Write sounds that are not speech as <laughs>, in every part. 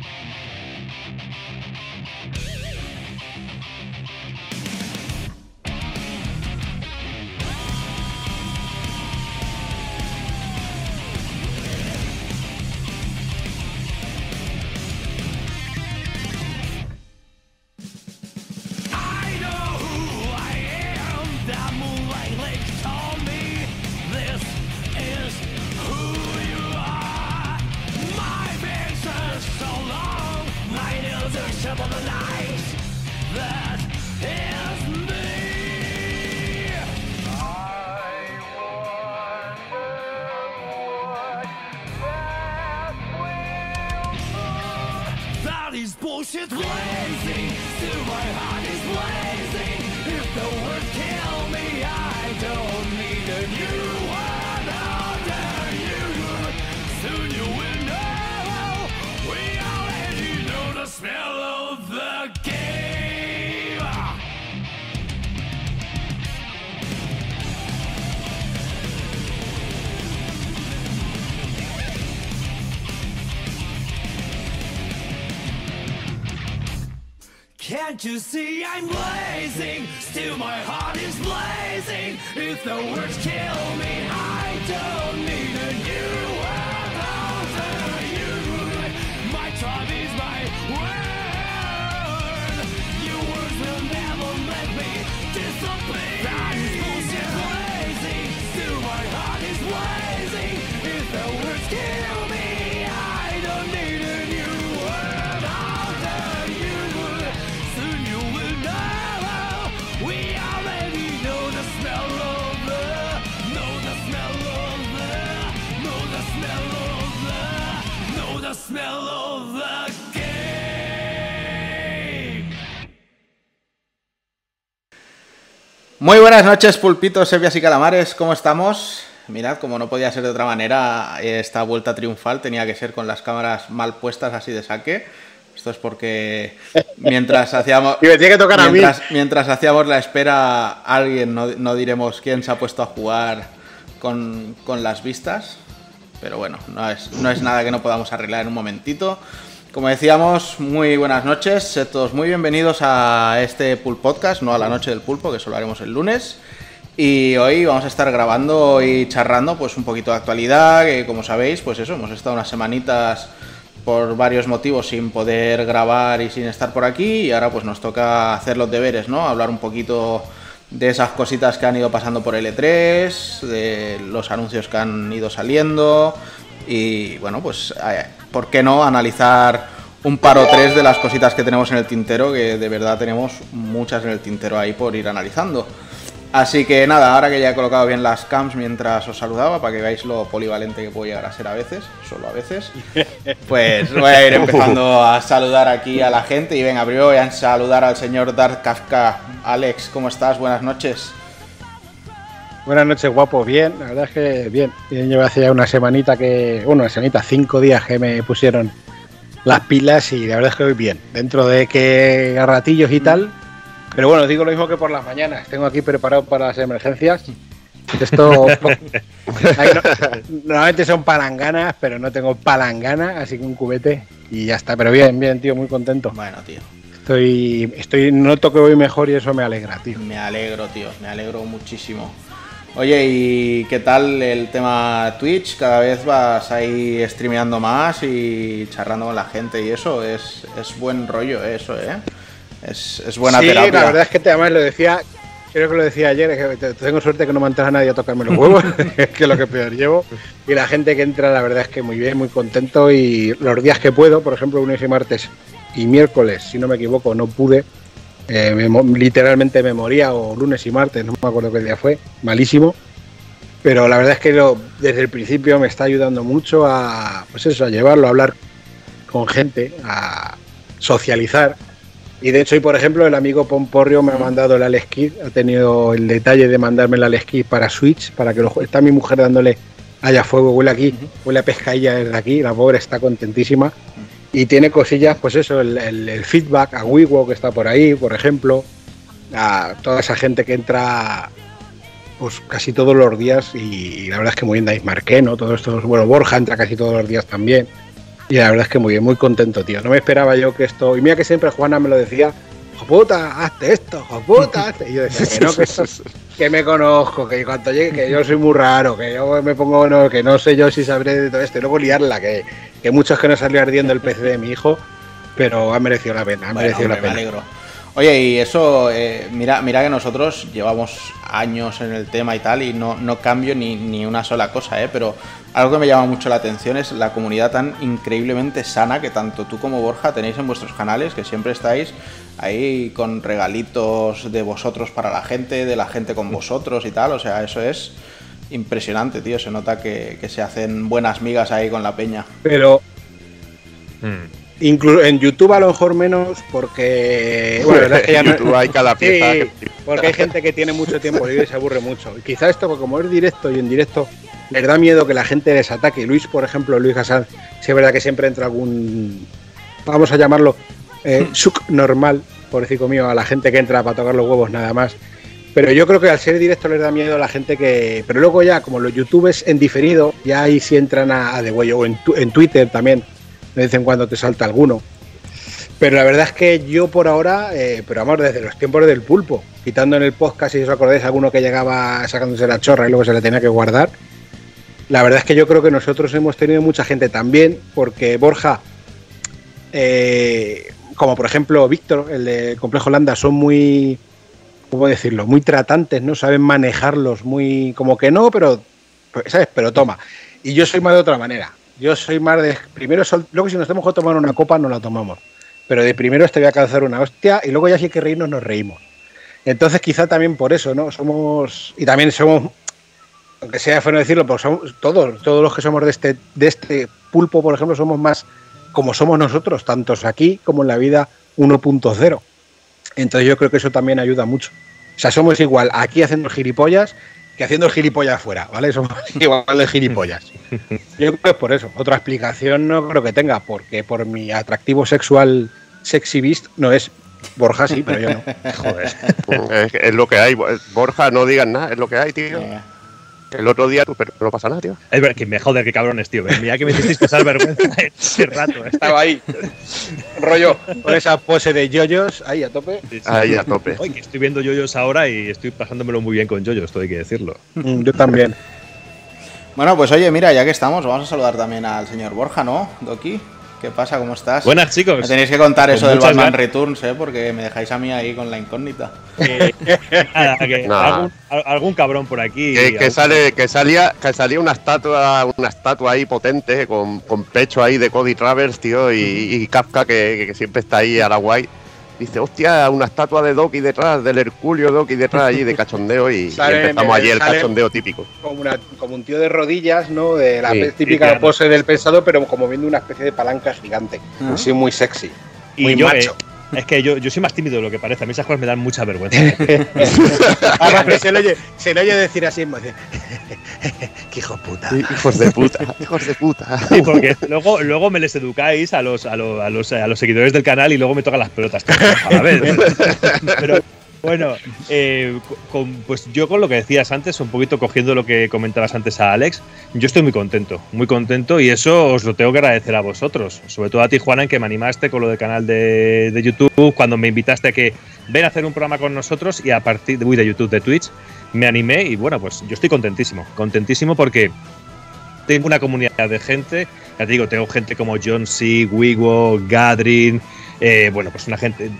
Bye. Can't you see I'm blazing? Still my heart is blazing. If the words kill me, I don't need a new Muy buenas noches, pulpitos, sepias y calamares, ¿cómo estamos? Mirad, como no podía ser de otra manera, esta vuelta triunfal tenía que ser con las cámaras mal puestas así de saque. Esto es porque mientras <laughs> hacíamos, Y me tiene que tocar a mí. mientras, mientras hacíamos la espera, alguien, no, no diremos quién se ha puesto a jugar con, con las vistas, pero bueno, no es, no es nada que no podamos arreglar en un momentito. Como decíamos, muy buenas noches, sed todos muy bienvenidos a este Pulp Podcast, no a la noche del pulpo, que solo haremos el lunes. Y hoy vamos a estar grabando y charrando pues un poquito de actualidad, que como sabéis, pues eso, hemos estado unas semanitas por varios motivos sin poder grabar y sin estar por aquí y ahora pues nos toca hacer los deberes, ¿no? Hablar un poquito de esas cositas que han ido pasando por L3, de los anuncios que han ido saliendo y bueno, pues ¿por qué no analizar un par o tres de las cositas que tenemos en el tintero, que de verdad tenemos muchas en el tintero ahí por ir analizando. Así que nada, ahora que ya he colocado bien las cams mientras os saludaba, para que veáis lo polivalente que puedo llegar a ser a veces, solo a veces, <laughs> pues voy a ir empezando a saludar aquí a la gente. Y venga, primero voy a saludar al señor Dark Kafka. Alex, ¿cómo estás? Buenas noches. Buenas noches, guapo. Bien, la verdad es que bien. Llevo hace ya una semanita que. Bueno, una semanita, cinco días que me pusieron las pilas y la verdad es que voy bien. Dentro de que a ratillos y tal. Pero bueno, digo lo mismo que por las mañanas. Tengo aquí preparado para las emergencias. Esto. <laughs> Normalmente son palanganas, pero no tengo palangana, así que un cubete y ya está. Pero bien, bien, tío, muy contento. Bueno, tío, Estoy, estoy, noto que voy mejor y eso me alegra, tío. me alegro, tío, me alegro muchísimo. Oye, ¿y qué tal el tema Twitch? Cada vez vas ahí streameando más y charrando con la gente y eso es, es buen rollo eso, ¿eh? Es, es buena sí, terapia. la verdad es que te, además lo decía, creo que lo decía ayer, es que te- tengo suerte que no me entra nadie a tocarme los huevos, <laughs> que es lo que peor llevo. Y la gente que entra, la verdad es que muy bien, muy contento. Y los días que puedo, por ejemplo, lunes y martes y miércoles, si no me equivoco, no pude. Eh, me literalmente me moría, o lunes y martes, no me acuerdo qué día fue, malísimo. Pero la verdad es que lo- desde el principio me está ayudando mucho a, pues eso, a llevarlo, a hablar con gente, a socializar. Y de hecho, hoy, por ejemplo, el amigo Pomporrio me ha mandado el Alex Kidd, ha tenido el detalle de mandarme el Alex Kidd para Switch, para que lo Está mi mujer dándole haya fuego, huele aquí, huele a pescadilla desde aquí, la pobre está contentísima. Y tiene cosillas, pues eso, el, feedback a Wigo que está por ahí, por ejemplo, a toda esa gente que entra pues casi todos los días y, la verdad es que muy bien Dave Marqueno, todos estos, bueno, Borja entra casi todos los días también. Y la verdad es que muy bien, muy contento, tío. No me esperaba yo que esto. Y mira que siempre Juana me lo decía, "Hijo puta, hazte esto, puta, <laughs> hazte". Y yo decía, que no, que, me conozco, que cuando llegue, que yo soy muy raro, que yo me pongo, no, que no sé yo si sabré de todo esto. Y luego liarla, que, que muchos que no salió ardiendo el PC de mi hijo, pero ha merecido la pena, ha Bueno, merecido hombre, la me pena. alegro. Oye, y eso, eh, mira, mira que nosotros llevamos años en el tema y tal, y no, no cambio ni, ni una sola cosa, ¿eh? Pero algo que me llama mucho la atención es la comunidad tan increíblemente sana que tanto tú como Borja tenéis en vuestros canales, que siempre estáis ahí con regalitos de vosotros para la gente, de la gente con vosotros y tal. O sea, eso es impresionante, tío. Se nota que, que se hacen buenas migas ahí con la peña. Pero Mm. inclu- en YouTube a lo mejor menos, porque. <laughs> Bueno, la verdad es que ya no- YouTube hay cada pieza. <laughs> Sí, que- porque hay gente que tiene mucho tiempo libre y se aburre mucho. Y quizá esto, porque como es directo y en directo, les da miedo que la gente les ataque. Luis, por ejemplo, Luis Hassan, sí es verdad que siempre entra algún, vamos a llamarlo, eh, suk normal, por decir mío, a la gente que entra para tocar los huevos nada más. Pero yo creo que al ser directo les da miedo a la gente que... Pero luego ya, como los youtubers en diferido, ya ahí sí entran a, a de huello. O en, tu- en Twitter también, de vez en cuando te salta alguno. Pero la verdad es que yo por ahora, eh, pero vamos, desde los tiempos del pulpo, quitando en el podcast, si os acordáis, alguno que llegaba sacándose la chorra y luego se la tenía que guardar. La verdad es que yo creo que nosotros hemos tenido mucha gente también, porque Borja, eh, como por ejemplo Víctor, el de Complejo Landa, son muy, ¿cómo decirlo? Muy tratantes, ¿no? Saben manejarlos muy, como que no, pero, pues, ¿sabes? Pero toma. Y yo soy más de otra manera. Yo soy más de, primero, sol- luego si nos tenemos que tomar una copa, no la tomamos. Pero de primero te voy a calzar una hostia y luego ya si hay que reírnos, nos reímos. Entonces quizá también por eso, ¿no? Somos, y también somos, aunque sea feo decirlo, pues somos todos, todos los que somos de este, de este pulpo, por ejemplo, somos más como somos nosotros, tantos aquí como en la vida 1.0. Entonces yo creo que eso también ayuda mucho. O sea, somos igual aquí haciendo gilipollas que haciendo el gilipollas afuera, ¿vale? <laughs> Somos igual de gilipollas. Yo creo que es por eso. Otra explicación no creo que tenga, porque por mi atractivo sexual sexy beast no es Borja sí, pero yo no. <laughs> Joder. Es, es lo que hay. Borja, no digas nada, es lo que hay, tío. Eh, El otro día, tú, pero no pasa nada, tío. Es verdad que me joder, qué cabrones, tío. Mira que me hicisteis pasar vergüenza <laughs> ese rato. ¿eh? Estaba ahí, rollo, con esa pose de yoyos, ahí a tope. Sí, sí. Ahí a tope. Oye, que estoy viendo yoyos ahora y estoy pasándomelo muy bien con yoyos, esto hay que decirlo. Mm, Yo también. Bueno, pues oye, mira, ya que estamos, vamos a saludar también al señor Borja, ¿no? Doki, ¿qué pasa? ¿Cómo estás? Buenas, chicos. Me tenéis que contar Con eso del Batman ganas. Returns, ¿eh? Porque me dejáis a mí ahí con la incógnita. <laughs> Nada, que Nah. algún, al- algún cabrón por aquí. Que, sale, que salía, que salía una estatua, una estatua ahí potente, con, con pecho ahí de Cody Travers, tío, y, y Kafka que, que siempre está ahí a la guay. Dice, hostia, una estatua de Doki detrás, del Herculio Doki detrás allí de cachondeo y, y <laughs> empezamos allí el cachondeo típico. Como, una- como un tío de rodillas, ¿no? De la Sí, típica claro. pose del pensador, pero como viendo una especie de palanca gigante. Ah. Así muy sexy. Y muy yo, macho. eh, es que yo, yo soy más tímido de lo que parece. A mí esas cosas me dan mucha vergüenza. <laughs> Además que se le oye, se le oye decir así, dice, <laughs> qué hijo puta. Hijos de puta, hijos de puta. Sí, porque luego, luego me les educáis a los, a, los, a, los, a los seguidores del canal y luego me tocan las pelotas. <laughs> A la vez. Pero bueno, eh, con- pues yo con lo que decías antes, un poquito cogiendo lo que comentabas antes a Alex, yo estoy muy contento, muy contento y eso os lo tengo que agradecer a vosotros, sobre todo a ti, Juana, en que me animaste con lo del canal de, de YouTube, cuando me invitaste a que ven a hacer un programa con nosotros y a partir de, uy, de YouTube, de Twitch, me animé y bueno, pues yo estoy contentísimo, contentísimo porque tengo una comunidad de gente, ya te digo, tengo gente como John C., Wigo, Gadrin, eh, bueno, pues una gente,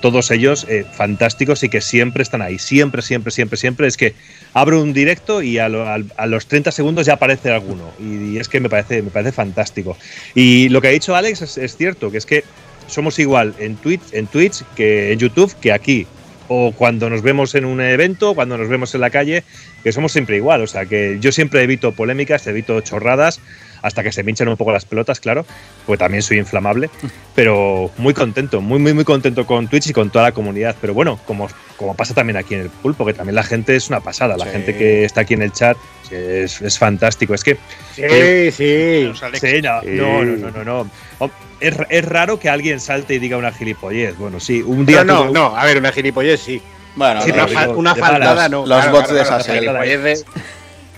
todos ellos eh, fantásticos y que siempre están ahí, siempre, siempre, siempre, siempre. Es que abro un directo y a los 30 segundos ya aparece alguno y, es que me parece, me parece fantástico. Y lo que ha dicho Alex es, es cierto, que es que somos igual en Twitch, en Twitch que en YouTube que aquí. O cuando nos vemos en un evento, cuando nos vemos en la calle, que somos siempre igual. O sea, que yo siempre evito polémicas, evito chorradas, hasta que se me hinchan un poco las pelotas, claro, pues también soy inflamable. Pero muy contento, muy, muy, muy contento con Twitch y con toda la comunidad. Pero bueno, como, como pasa también aquí en el pulpo, que también la gente es una pasada. La Sí. gente que está aquí en el chat es, es fantástico. Es que Sí, sí. Los Alex. Sí, no, Sí. no, no, no, no, no. Es, es raro que alguien salte y diga una gilipollez. Bueno, sí, un día. No, no, no, a ver, una gilipollez sí. Bueno, Sí, una, digo, una de faltada no. los bots de la esas, gilipollez de-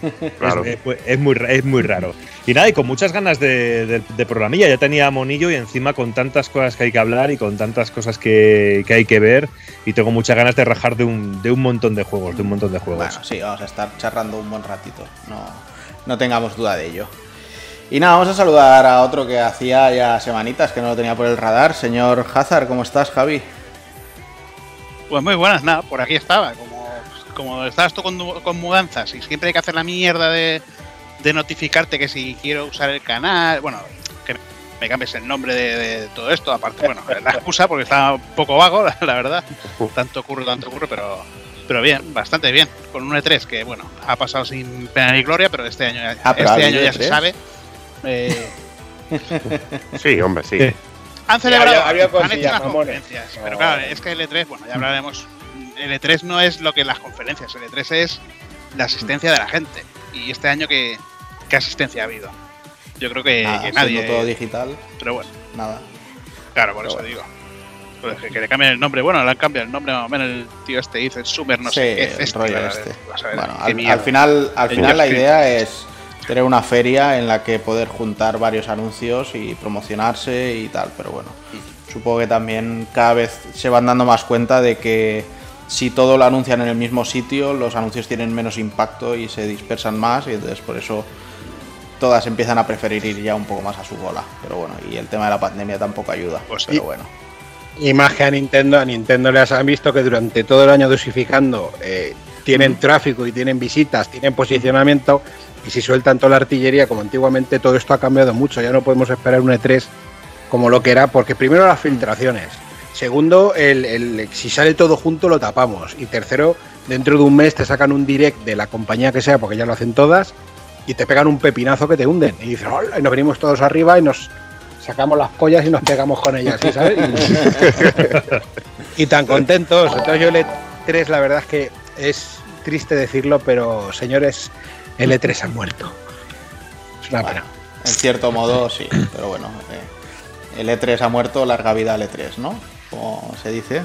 <laughs> Claro. Es, es- es muy, es muy raro. Y nada, y con muchas ganas de, de- de programilla. Ya tenía Monillo y encima con tantas cosas que hay que hablar y con tantas cosas que, que hay que ver. Y tengo muchas ganas de rajar de un, de un montón de juegos, de un montón de juegos. Bueno, sí, vamos a estar charrando un buen ratito. No, no tengamos duda de ello. Y nada, vamos a saludar a otro que hacía ya semanitas que no lo tenía por el radar. Señor Hazard, ¿cómo estás, Javi? Pues muy buenas, nada, por aquí estaba. Como, como estabas tú con, con mudanzas y siempre hay que hacer la mierda de, de notificarte que si quiero usar el canal, bueno, que me cambies el nombre de, de todo esto, aparte, bueno, la excusa porque está un poco vago, la, <laughs> la verdad. Tanto curro, tanto curro, pero, pero bien, bastante bien. Con un E3 que, bueno, ha pasado sin pena ni gloria, pero este año, ya- Ah, pero este año ya se E3. sabe. <laughs> Eh, Sí, hombre, sí. Sí. Han celebrado, había- había han hecho unas mamones. conferencias. No. Pero claro, es que el E3, bueno, ya hablaremos. El E3 no es lo que las conferencias, el E3 es la asistencia de la gente. Y este año, ¿qué, qué asistencia ha habido? Yo creo que, Nada, que nadie. todo digital, pero bueno, nada. claro, por Pero eso bueno. digo. Pues que, que le cambien el nombre. Bueno, le han cambiado el nombre más o menos el tío este dice el Summer, no sí, sé qué el festival, rollo ver, este. ver Bueno, al, al final, al final la idea es tener una feria en la que poder juntar varios anuncios y promocionarse y tal, pero bueno, supongo que también cada vez se van dando más cuenta de que si todo lo anuncian en el mismo sitio, los anuncios tienen menos impacto y se dispersan más y entonces por eso todas empiezan a preferir ir ya un poco más a su bola, pero bueno, y el tema de la pandemia tampoco ayuda, Pues pero sí. bueno. Y más que a Nintendo, a Nintendo les han visto que durante todo el año dosificando eh, tienen tráfico y tienen visitas, tienen posicionamiento y si sueltan toda la artillería como antiguamente, todo esto ha cambiado mucho. Ya no podemos esperar un E3 como lo que era, porque primero las filtraciones, segundo, si sale todo junto lo tapamos y tercero, dentro de un mes te sacan un direct de la compañía que sea, porque ya lo hacen todas, y te pegan un pepinazo que te hunden. Y dices, "Hola", y nos venimos todos arriba y nos sacamos las pollas y nos pegamos con ellas, ¿sí ¿sabes? Y, tan contentos. Entonces yo el E3, la verdad es que es triste decirlo, pero señores, el E3 ha muerto. Es en cierto modo sí, pero bueno, eh, el E3 ha muerto, larga vida al E3, ¿no? Como se dice,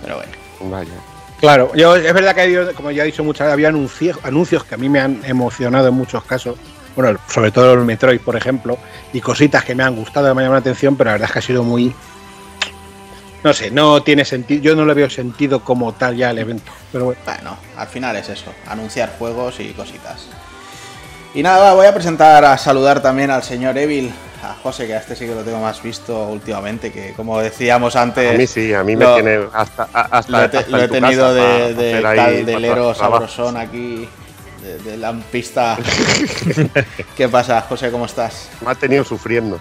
pero bueno. Vaya. Claro, yo, es verdad que ha habido, como ya he dicho muchas veces, había anuncios, anuncios que a mí me han emocionado en muchos casos. Bueno, sobre todo el Metroid, por ejemplo, y cositas que me han gustado, que me llaman la atención, pero la verdad es que ha sido muy. No sé, no tiene sentido. Yo no le veo sentido como tal ya al evento. Pero bueno. Bueno, al final es eso, anunciar juegos y cositas. Y nada, voy a presentar a saludar también al señor Evil, a José, que a este sí que lo tengo más visto últimamente, que como decíamos antes... A mí sí, a mí me lo- tiene hasta, hasta, Lo he, te- hasta lo he tenido casa de, de caldelero sabrosón aquí, de, de lampista. <laughs> ¿Qué pasa, José? ¿Cómo estás? Me ha tenido sufriendo.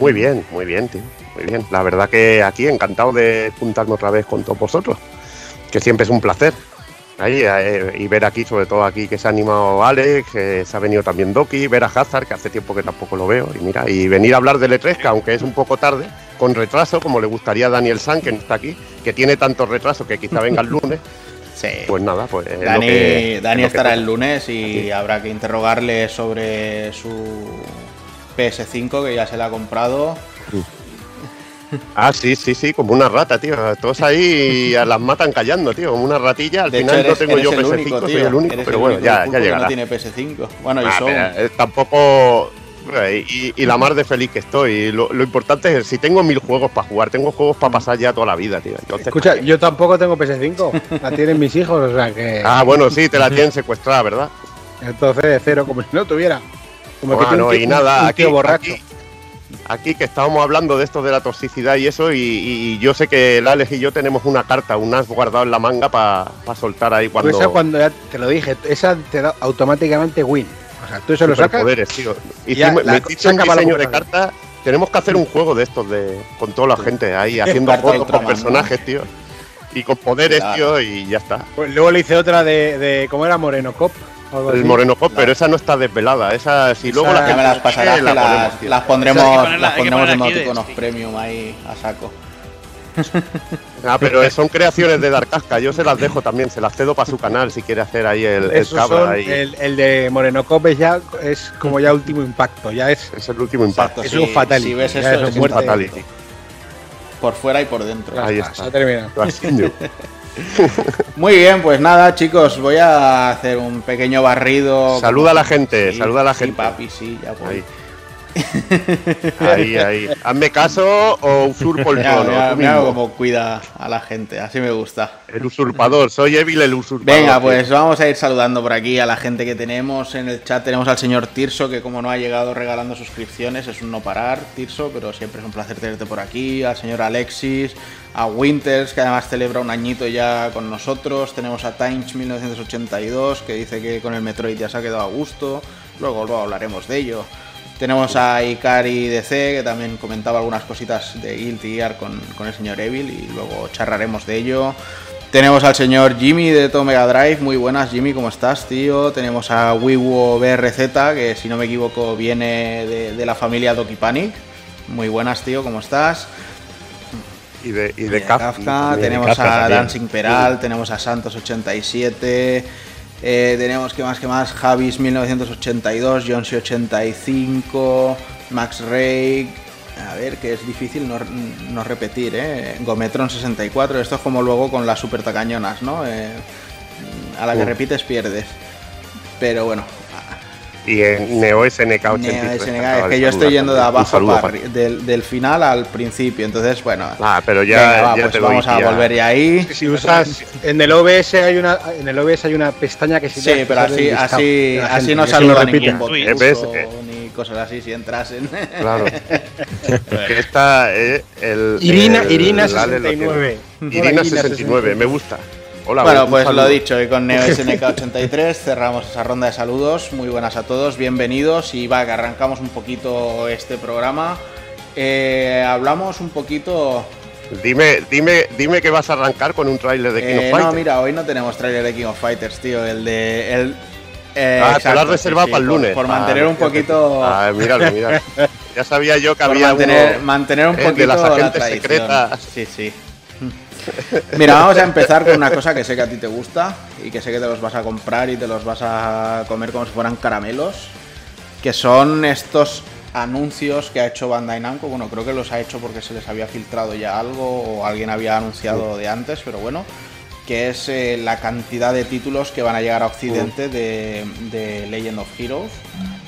Muy bien, muy bien, tío. Muy bien. La verdad que aquí encantado de juntarme otra vez con todos vosotros. Que siempre es un placer. Ahí, eh, y ver aquí, sobre todo aquí, que se ha animado Alex, que se ha venido también Doki, ver a Hazard, que hace tiempo que tampoco lo veo. Y mira, y venir a hablar del E3, que aunque es un poco tarde, con retraso, como le gustaría a Daniel San, que no está aquí, que tiene tanto retraso que quizá venga el lunes. <laughs> Sí. Pues nada, pues. es lo Dani, que- Dani es lo que estará el lunes y habrá que interrogarle sobre su PS5 que ya se la ha comprado. Ah, sí, sí, sí, como una rata, tío. Todos ahí a las matan callando, tío, como una ratilla. Al De hecho, final no tengo yo el PS5, único, soy el único, Eres pero el bueno, único ya, ya llegará. no tiene PS5. Bueno, y Ah, son... pero, eh, tampoco. eh, Y, y la mar de feliz que estoy. Lo, lo importante es si tengo mil juegos para jugar, tengo juegos para pasar ya toda la vida, tío. Entonces, Escucha, yo tampoco tengo PS5. La tienen mis hijos, o sea que. Ah, bueno, sí, te la tienen secuestrada, ¿verdad? Entonces, cero, como si no tuviera. Como que Ah, no, un tío- y nada, un aquí, borracho. aquí, aquí que estábamos hablando de esto de la toxicidad y eso, y, y yo sé que el Alex y yo tenemos una carta, un as guardado en la manga para soltar ahí cuando. Esa cuando ya te lo dije, esa te da automáticamente win. O sea, tú se lo sacas. Superpoderes, tío. Y Ya, la- metiste un diseño de cartas. Tenemos que hacer un juego de estos de con toda la gente ahí haciendo Carta fotos con personajes, tío. Y con poderes, Claro. tío, y ya está. Pues luego le hice otra de, de ¿cómo era? Moreno Cop. O El. Moreno Cop, pero esa no está desvelada. Esa, si luego Esa- la las pasarás, la las, ponemos, tío. las pondremos, hay que ponerla- las pondremos en. Premium ahí a saco. <laughs> Ah, pero son creaciones de Darkasca. Yo se las dejo también, se las cedo para su canal si quiere hacer ahí el, el cabra. son- ahí. el, el de Moreno Cop es ya es como ya último impacto, ya es, Es el último impacto. Exacto, es si- un fatality. Si ves eso, es un fatality. Por fuera y por dentro. Ahí está, está. se ha terminado. Así, <laughs> <laughs> Muy bien, pues nada, chicos, voy a hacer un pequeño barrido. Saluda a la gente, Sí, saluda a la sí, gente. papi, sí, ya voy. Ahí. <laughs> Ahí, ahí. Hazme caso o usurpo el <laughs> trono. mira- mira cuida a la gente, así me gusta. El usurpador, soy Evil el usurpador. Venga, pues vamos a ir saludando por aquí a la gente que tenemos en el chat. Tenemos al señor Tirso, que como no ha llegado regalando suscripciones, es un no parar, Tirso, pero siempre es un placer tenerte por aquí. Al señor Alexis, a Winters, que además celebra un añito ya con nosotros. Tenemos a Times1982, que dice que con el Metroid ya se ha quedado a gusto. Luego, luego hablaremos de ello. Tenemos a Ikari DC, que también comentaba algunas cositas de Guilty Gear con, con el señor Evil, y luego charlaremos de ello. Tenemos al señor Jimmy de Tomega Drive. Muy buenas, Jimmy, ¿cómo estás, tío? Tenemos a Wiwo BRZ, que si no me equivoco viene de, de la familia Doki Panic. Muy buenas, tío, ¿cómo estás? Y de, y de Kafka. tenemos Kafka a también. Dancing Peral, tenemos a Santos87, eh, tenemos que más que más Javis 1982, Jonsi 85, Max Ray, a ver que es difícil no, no repetir, ¿eh? Gometron 64, esto es como luego con las super tacañonas, ¿no? Eh, a la que Uh. repites pierdes. Pero bueno, Y en Neo SNK 83. Neo SNK, es que yo estoy yendo de abajo para del, del final al principio, entonces bueno. Ah, pero ya, Venga, va, ya pues te doy vamos a volver ya ahí. Si usas en el OBS hay una en el OBS hay una pestaña que se Sí, pero así, así, así no saluda ningún bot Tweet. ¿Ves? ruso Eh. ni cosas así si entrasen. <laughs> Claro. que esta es el. Irina, el- Irina Lale lo 69. tiene. Hola, Irina 69, me gusta. Hola, bueno, pues saludo. lo dicho, <laughs> y con Neo SNK83 cerramos esa ronda de saludos. Muy buenas a todos, bienvenidos. Y va, que arrancamos un poquito este programa. Eh, hablamos un poquito. Dime, dime, dime que vas a arrancar con un tráiler de King Eh, of no, Fighters. mira, hoy no tenemos trailer de King of Fighters, tío. El de. El, eh, Ah, te lo has reservado sí, para el lunes. Por, Ah, mantener un poquito. Ah, míralo, míralo. <laughs> Ya sabía yo que por había mantener, uno mantener un eh, poquito de las la agentes tradición. secretas. Sí, sí. <laughs> Mira, vamos a empezar con una cosa que sé que a ti te gusta y que sé que te los vas a comprar y te los vas a comer como si fueran caramelos, que son estos anuncios que ha hecho Bandai Namco. Bueno, creo que los ha hecho porque se les había filtrado ya algo o alguien había anunciado de antes, pero bueno, que es eh, la cantidad de títulos que van a llegar a Occidente de, de Legend of Heroes.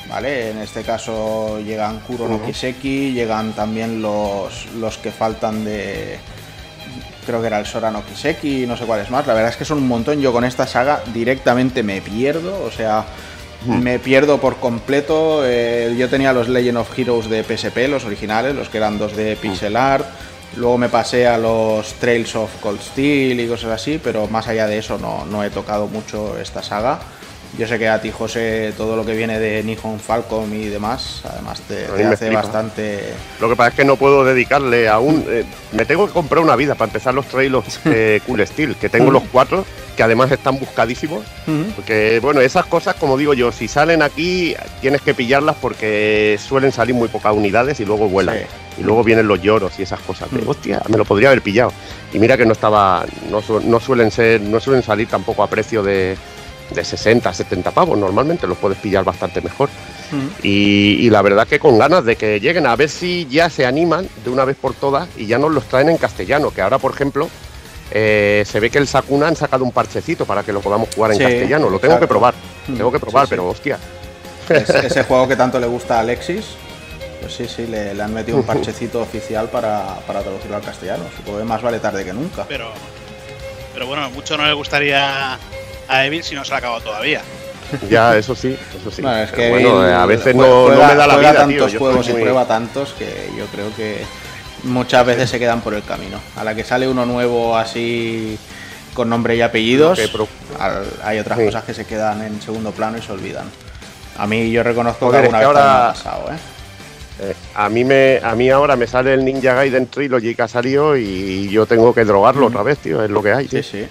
¿Vale? En este caso llegan Kuro no Kiseki, llegan también los, los que faltan de, creo que era el Sora no Kiseki y no sé cuáles más. La verdad es que son un montón. Yo con esta saga directamente me pierdo, o sea, me pierdo por completo. Eh, yo tenía los Legend of Heroes de PSP, los originales, los que eran 2D pixel art. Luego me pasé a los Trails of Cold Steel y cosas así, pero más allá de eso no, no he tocado mucho esta saga. Yo sé que a ti, José, todo lo que viene de Nihon Falcom y demás, además te, te hace flipa. bastante... Lo que pasa es que no puedo dedicarle aún. eh, me tengo que comprar una vida para empezar los trailers <laughs> Cool Steel, que tengo los cuatro, que además están buscadísimos. Porque, bueno, esas cosas, como digo yo, si salen aquí, tienes que pillarlas porque suelen salir muy pocas unidades y luego vuelan. Sí. Y luego vienen los lloros y esas cosas. De, Mm. hostia, me lo podría haber pillado. Y mira que no estaba. No, no suelen ser. No suelen salir tampoco a precio de, de 60, 70 pavos. Normalmente los puedes pillar bastante mejor. Y, y la verdad que con ganas de que lleguen a ver si ya se animan de una vez por todas y ya nos los traen en castellano. Que ahora, por ejemplo, eh, se ve que el Sakuna han sacado un parchecito para que lo podamos jugar en Sí, castellano. Lo tengo que probar. Mm, Tengo que probar, sí, sí. pero hostia. Es- ese <laughs> juego que tanto le gusta a Alexis, pues sí, sí, le, le han metido un <laughs> parchecito oficial para, para traducirlo al castellano. Supongo que más vale tarde que nunca. Pero, pero bueno, mucho no le gustaría a Evil si no se ha acabado todavía. <laughs> Ya, eso sí, eso sí. Bueno, es que bueno, a veces no, no me da la vida, tío. tantos Yo juegos y muy- prueba tantos que yo creo que muchas veces se quedan por el camino. A la que sale uno nuevo así con nombre y apellidos, pro- hay otras Sí. cosas que se quedan en segundo plano y se olvidan. A mí yo reconozco Joder, que es alguna que vez también me ha ahora- pasado, ¿eh? Eh, a mí me a mí ahora me sale el Ninja Gaiden Trilogy que ha salido y yo tengo que drogarlo otra vez, tío, es lo que hay. tío. Sí, sí.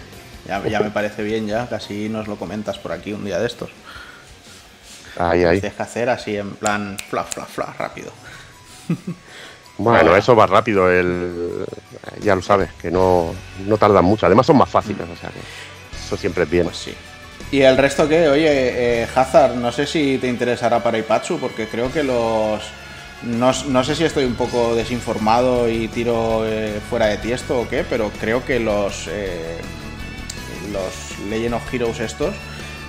Ya, ya me parece bien ya, casi nos lo comentas por aquí un día de estos. Ahí, ahí. Que hacer así en plan fla, fla, fla, rápido. <laughs> Bueno, eso va rápido, el ya lo sabes, que no, no tardan mucho. Además son más fáciles, o sea que eso siempre es bien. Pues sí. ¿Y el resto qué? Oye, eh, Hazard, no sé si te interesará para Ipatsu, porque creo que los... No, no sé si estoy un poco desinformado y tiro eh, fuera de tiesto o qué, pero creo que los... eh, los Legend of Heroes estos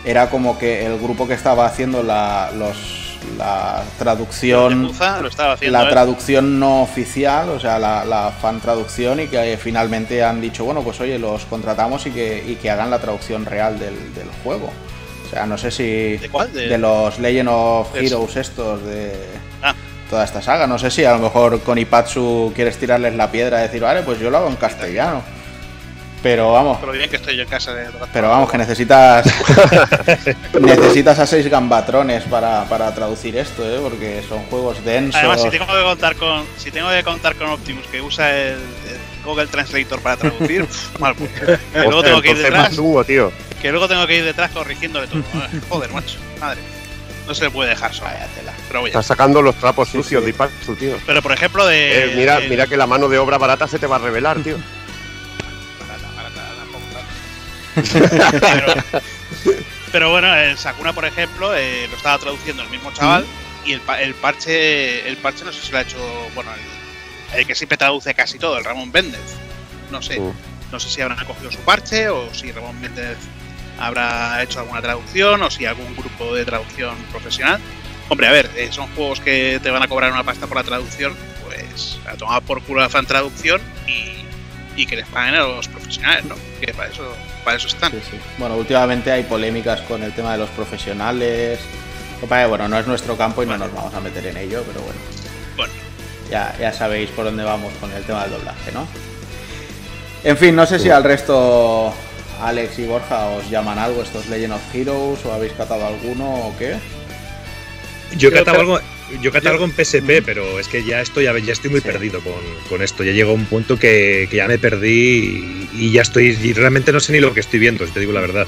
era como que el grupo que estaba haciendo la, los, la traducción Yakuza lo estaba haciendo. la él. traducción no oficial, o sea, la, la fan traducción y que eh, finalmente han dicho, bueno, pues oye, los contratamos y que, y que hagan la traducción real del, del juego. O sea, no sé si ¿De cuál? De- los Legend of Heroes estos de Ah. toda esta saga, no sé si a lo mejor con Ipatsu quieres tirarles la piedra y decir, vale, pues yo lo hago en castellano. Pero vamos, Por lo bien que estoy yo en casa de pero vamos, que necesitas <laughs> necesitas a seis gambatrones para, para traducir esto, ¿eh? porque son juegos densos. Además, si tengo que contar con si tengo que contar con Optimus que usa el, el Google Translator para traducir, <laughs> mal pues. Que luego tengo que ir detrás, tío. que luego tengo que ir detrás corrigiéndole todo. <laughs> Joder, macho, madre. No se le puede dejar tela. Pero voy a- Estás sacando los trapos Sí, sucios sí. de Ipatsu, tío. Pero por ejemplo de Eh, mira, el- mira que la mano de obra barata se te va a revelar, tío. Pero, pero bueno, el Sakuna, por ejemplo, eh, lo estaba traduciendo el mismo chaval y el, el parche, el parche no sé si lo ha hecho, bueno, el, el que siempre traduce casi todo, el Ramón Méndez. No sé, no sé si habrán cogido su parche o si Ramón Méndez habrá hecho alguna traducción o si algún grupo de traducción profesional. Hombre, a ver, eh, son juegos que te van a cobrar una pasta por la traducción, pues a tomar por culo la fan traducción y, y que les paguen a los profesionales, ¿no? Que para eso, para eso están. Sí, sí. Bueno, últimamente hay polémicas con el tema de los profesionales. Bueno, no es nuestro campo y no nos vamos a meter en ello, pero bueno, Bueno, ya, ya sabéis por dónde vamos con el tema del doblaje, ¿no? En fin, no sé si al resto, Alex y Borja, os llaman algo estos Legend of Heroes o habéis catado alguno o qué. Yo he catado algo, yo algo en PSP, pero es que ya estoy, ya estoy muy Sí. perdido con, con esto. Ya llegó un punto que, que ya me perdí y, y ya estoy. Y realmente no sé ni lo que estoy viendo, si te digo la verdad.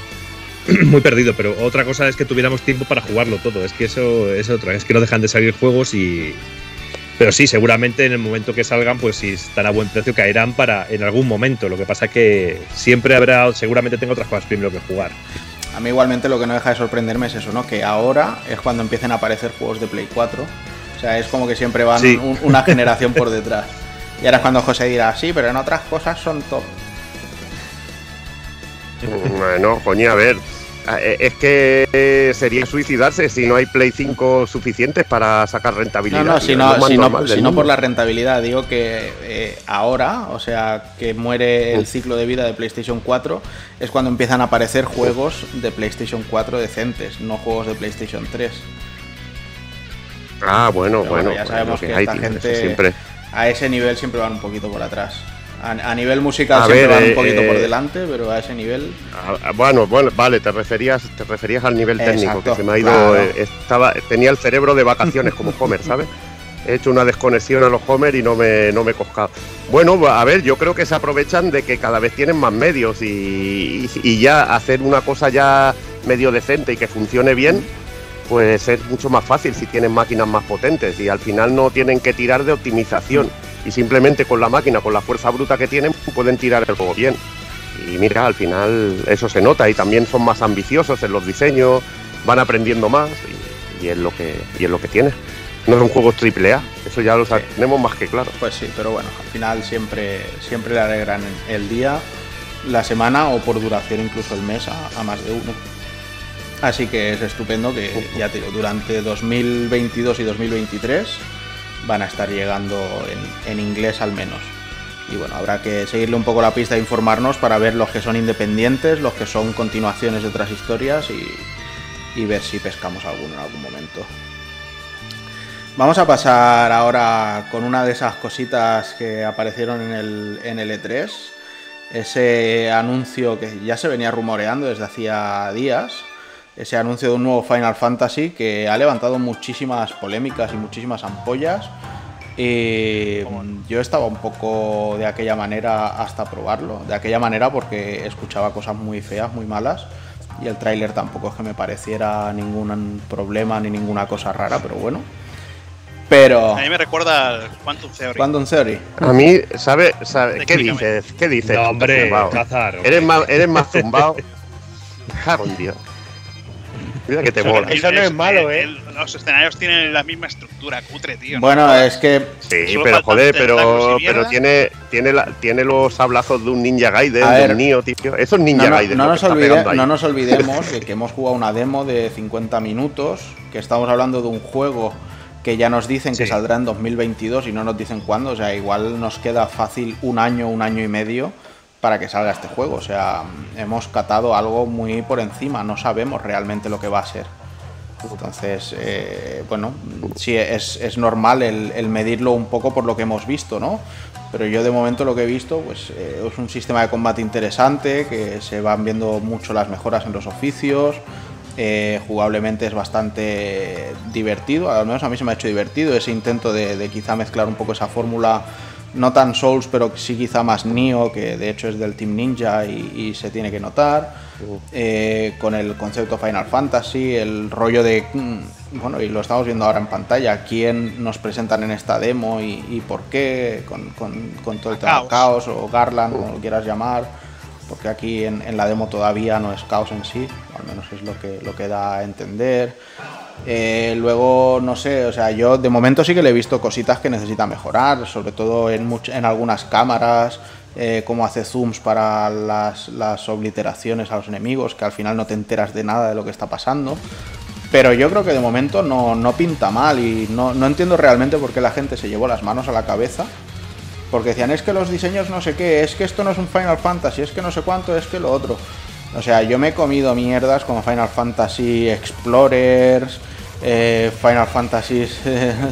<clears throat> muy perdido, pero otra cosa es que tuviéramos tiempo para jugarlo todo. Es que eso es otra, es que no dejan de salir juegos y. Pero sí, seguramente en el momento que salgan, pues si están a buen precio, caerán para en algún momento. Lo que pasa que siempre habrá, seguramente tengo otras cosas primero que jugar. A mí igualmente lo que no deja de sorprenderme es eso, ¿no? Que ahora es cuando empiecen a aparecer juegos de Play 4. O sea, es como que siempre van Sí. un- una <laughs> generación por detrás. Y ahora es cuando José dirá, sí, pero en otras cosas son top. Bueno, coño, a ver. Ah, eh, Es que eh, sería suicidarse si no hay Play 5 suficientes para sacar rentabilidad. No, no, si no, si si por la rentabilidad, digo que eh, ahora, o sea, que muere el ciclo de vida de PlayStation 4, es cuando empiezan a aparecer juegos de PlayStation 4 decentes, no juegos de PlayStation 3. Ah, bueno, Pero bueno. ya sabemos que hay, esta gente siempre. a ese nivel siempre van un poquito por atrás. A, a nivel musical A siempre ver, van eh, un poquito por eh, delante, pero a ese nivel Bueno, bueno, vale, te referías, te referías al nivel técnico, que se me ha ido, claro. eh, estaba, tenía el cerebro de vacaciones como Homer, ¿sabes? He hecho una desconexión a los Homer y no me, no me he coscado. Bueno, a ver, yo creo que se aprovechan de que cada vez tienen más medios y, y- y ya hacer una cosa ya medio decente y que funcione bien, pues es mucho más fácil si tienen máquinas más potentes y al final no tienen que tirar de optimización y simplemente con la máquina, con la fuerza bruta que tienen, pueden tirar el juego bien. Y mira, al final eso se nota y también son más ambiciosos en los diseños, van aprendiendo más y, y es lo que y es lo que tiene. No son juegos triple A, eso ya lo Sí. tenemos más que claro. Pues sí, pero bueno, al final siempre, siempre le alegran el día, la semana o por duración incluso el mes a, a más de uno. Así que es estupendo que, ya te digo, durante 2022 y 2023 van a estar llegando en, inglés al menos. Y bueno, habrá que seguirle un poco la pista e informarnos para ver los que son independientes, los que son continuaciones de otras historias y, y ver si pescamos alguno en algún momento. Vamos a pasar ahora con una de esas cositas que aparecieron en el, en el E3. Ese anuncio que ya se venía rumoreando desde hacía días. Ese anuncio de un nuevo Final Fantasy que ha levantado muchísimas polémicas y muchísimas ampollas. Y yo estaba un poco de aquella manera hasta probarlo. De aquella manera porque escuchaba cosas muy feas, muy malas. Y el tráiler tampoco es que me pareciera ningún problema ni ninguna cosa rara, pero bueno. Pero. A mí me recuerda al Quantum Theory. Quantum Theory. A mí, ¿sabes? Sabe, ¿Qué dices? ¿Qué dices? No, hombre? Cazar. Eres más, eres más <laughs> cago en Dios. Mira que te Eso- mola. Eso no es malo, ¿eh? el- los escenarios tienen la misma estructura, cutre, tío. Bueno, es que Sí, Solo pero joder, pero, pero tiene, tiene, la- tiene los sablazos de un Ninja Gaiden, A de ver. un Nio, tío. Eso es Ninja no, no- Gaiden. no nos olvide- no nos olvidemos <laughs> de que hemos jugado una demo de 50 minutos, que estamos hablando de un juego que ya nos dicen que saldrá en 2022 y no nos dicen cuándo, o sea, igual nos queda fácil un año, un año y medio para que salga este juego, o sea, hemos catado algo muy por encima, no sabemos realmente lo que va a ser. Entonces, eh, bueno, sí, es, es normal el, el medirlo un poco por lo que hemos visto, ¿no? Pero yo de momento lo que he visto, pues eh, es un sistema de combate interesante, que se van viendo mucho las mejoras en los oficios, eh, jugablemente es bastante divertido, al menos a mí se me ha hecho divertido ese intento de, de quizá mezclar un poco esa fórmula, no tan Souls, pero sí quizá más Nioh, que de hecho es del Team Ninja y, y se tiene que notar eh, con el concepto Final Fantasy, el rollo de, mm, bueno, y lo estamos viendo ahora en pantalla, quién nos presentan en esta demo y, y por qué, con, con- con todo el tema Chaos. Caos o Garland, como lo quieras llamar, porque aquí en, en la demo todavía no es Caos en sí, al menos es lo que, lo que da a entender. Eh, luego, no sé, o sea, yo de momento sí que le he visto cositas que necesita mejorar, sobre todo en, en algunas cámaras, eh, cómo hace zooms para las, las obliteraciones a los enemigos, que al final no te enteras de nada de lo que está pasando. Pero yo creo que de momento no, no pinta mal y no, no entiendo realmente por qué la gente se llevó las manos a la cabeza. Porque decían, es que los diseños no sé qué, es que esto no es un Final Fantasy, es que no sé cuánto, es que lo otro. O sea, yo me he comido mierdas como Final Fantasy Explorers, eh, Final Fantasy... <laughs>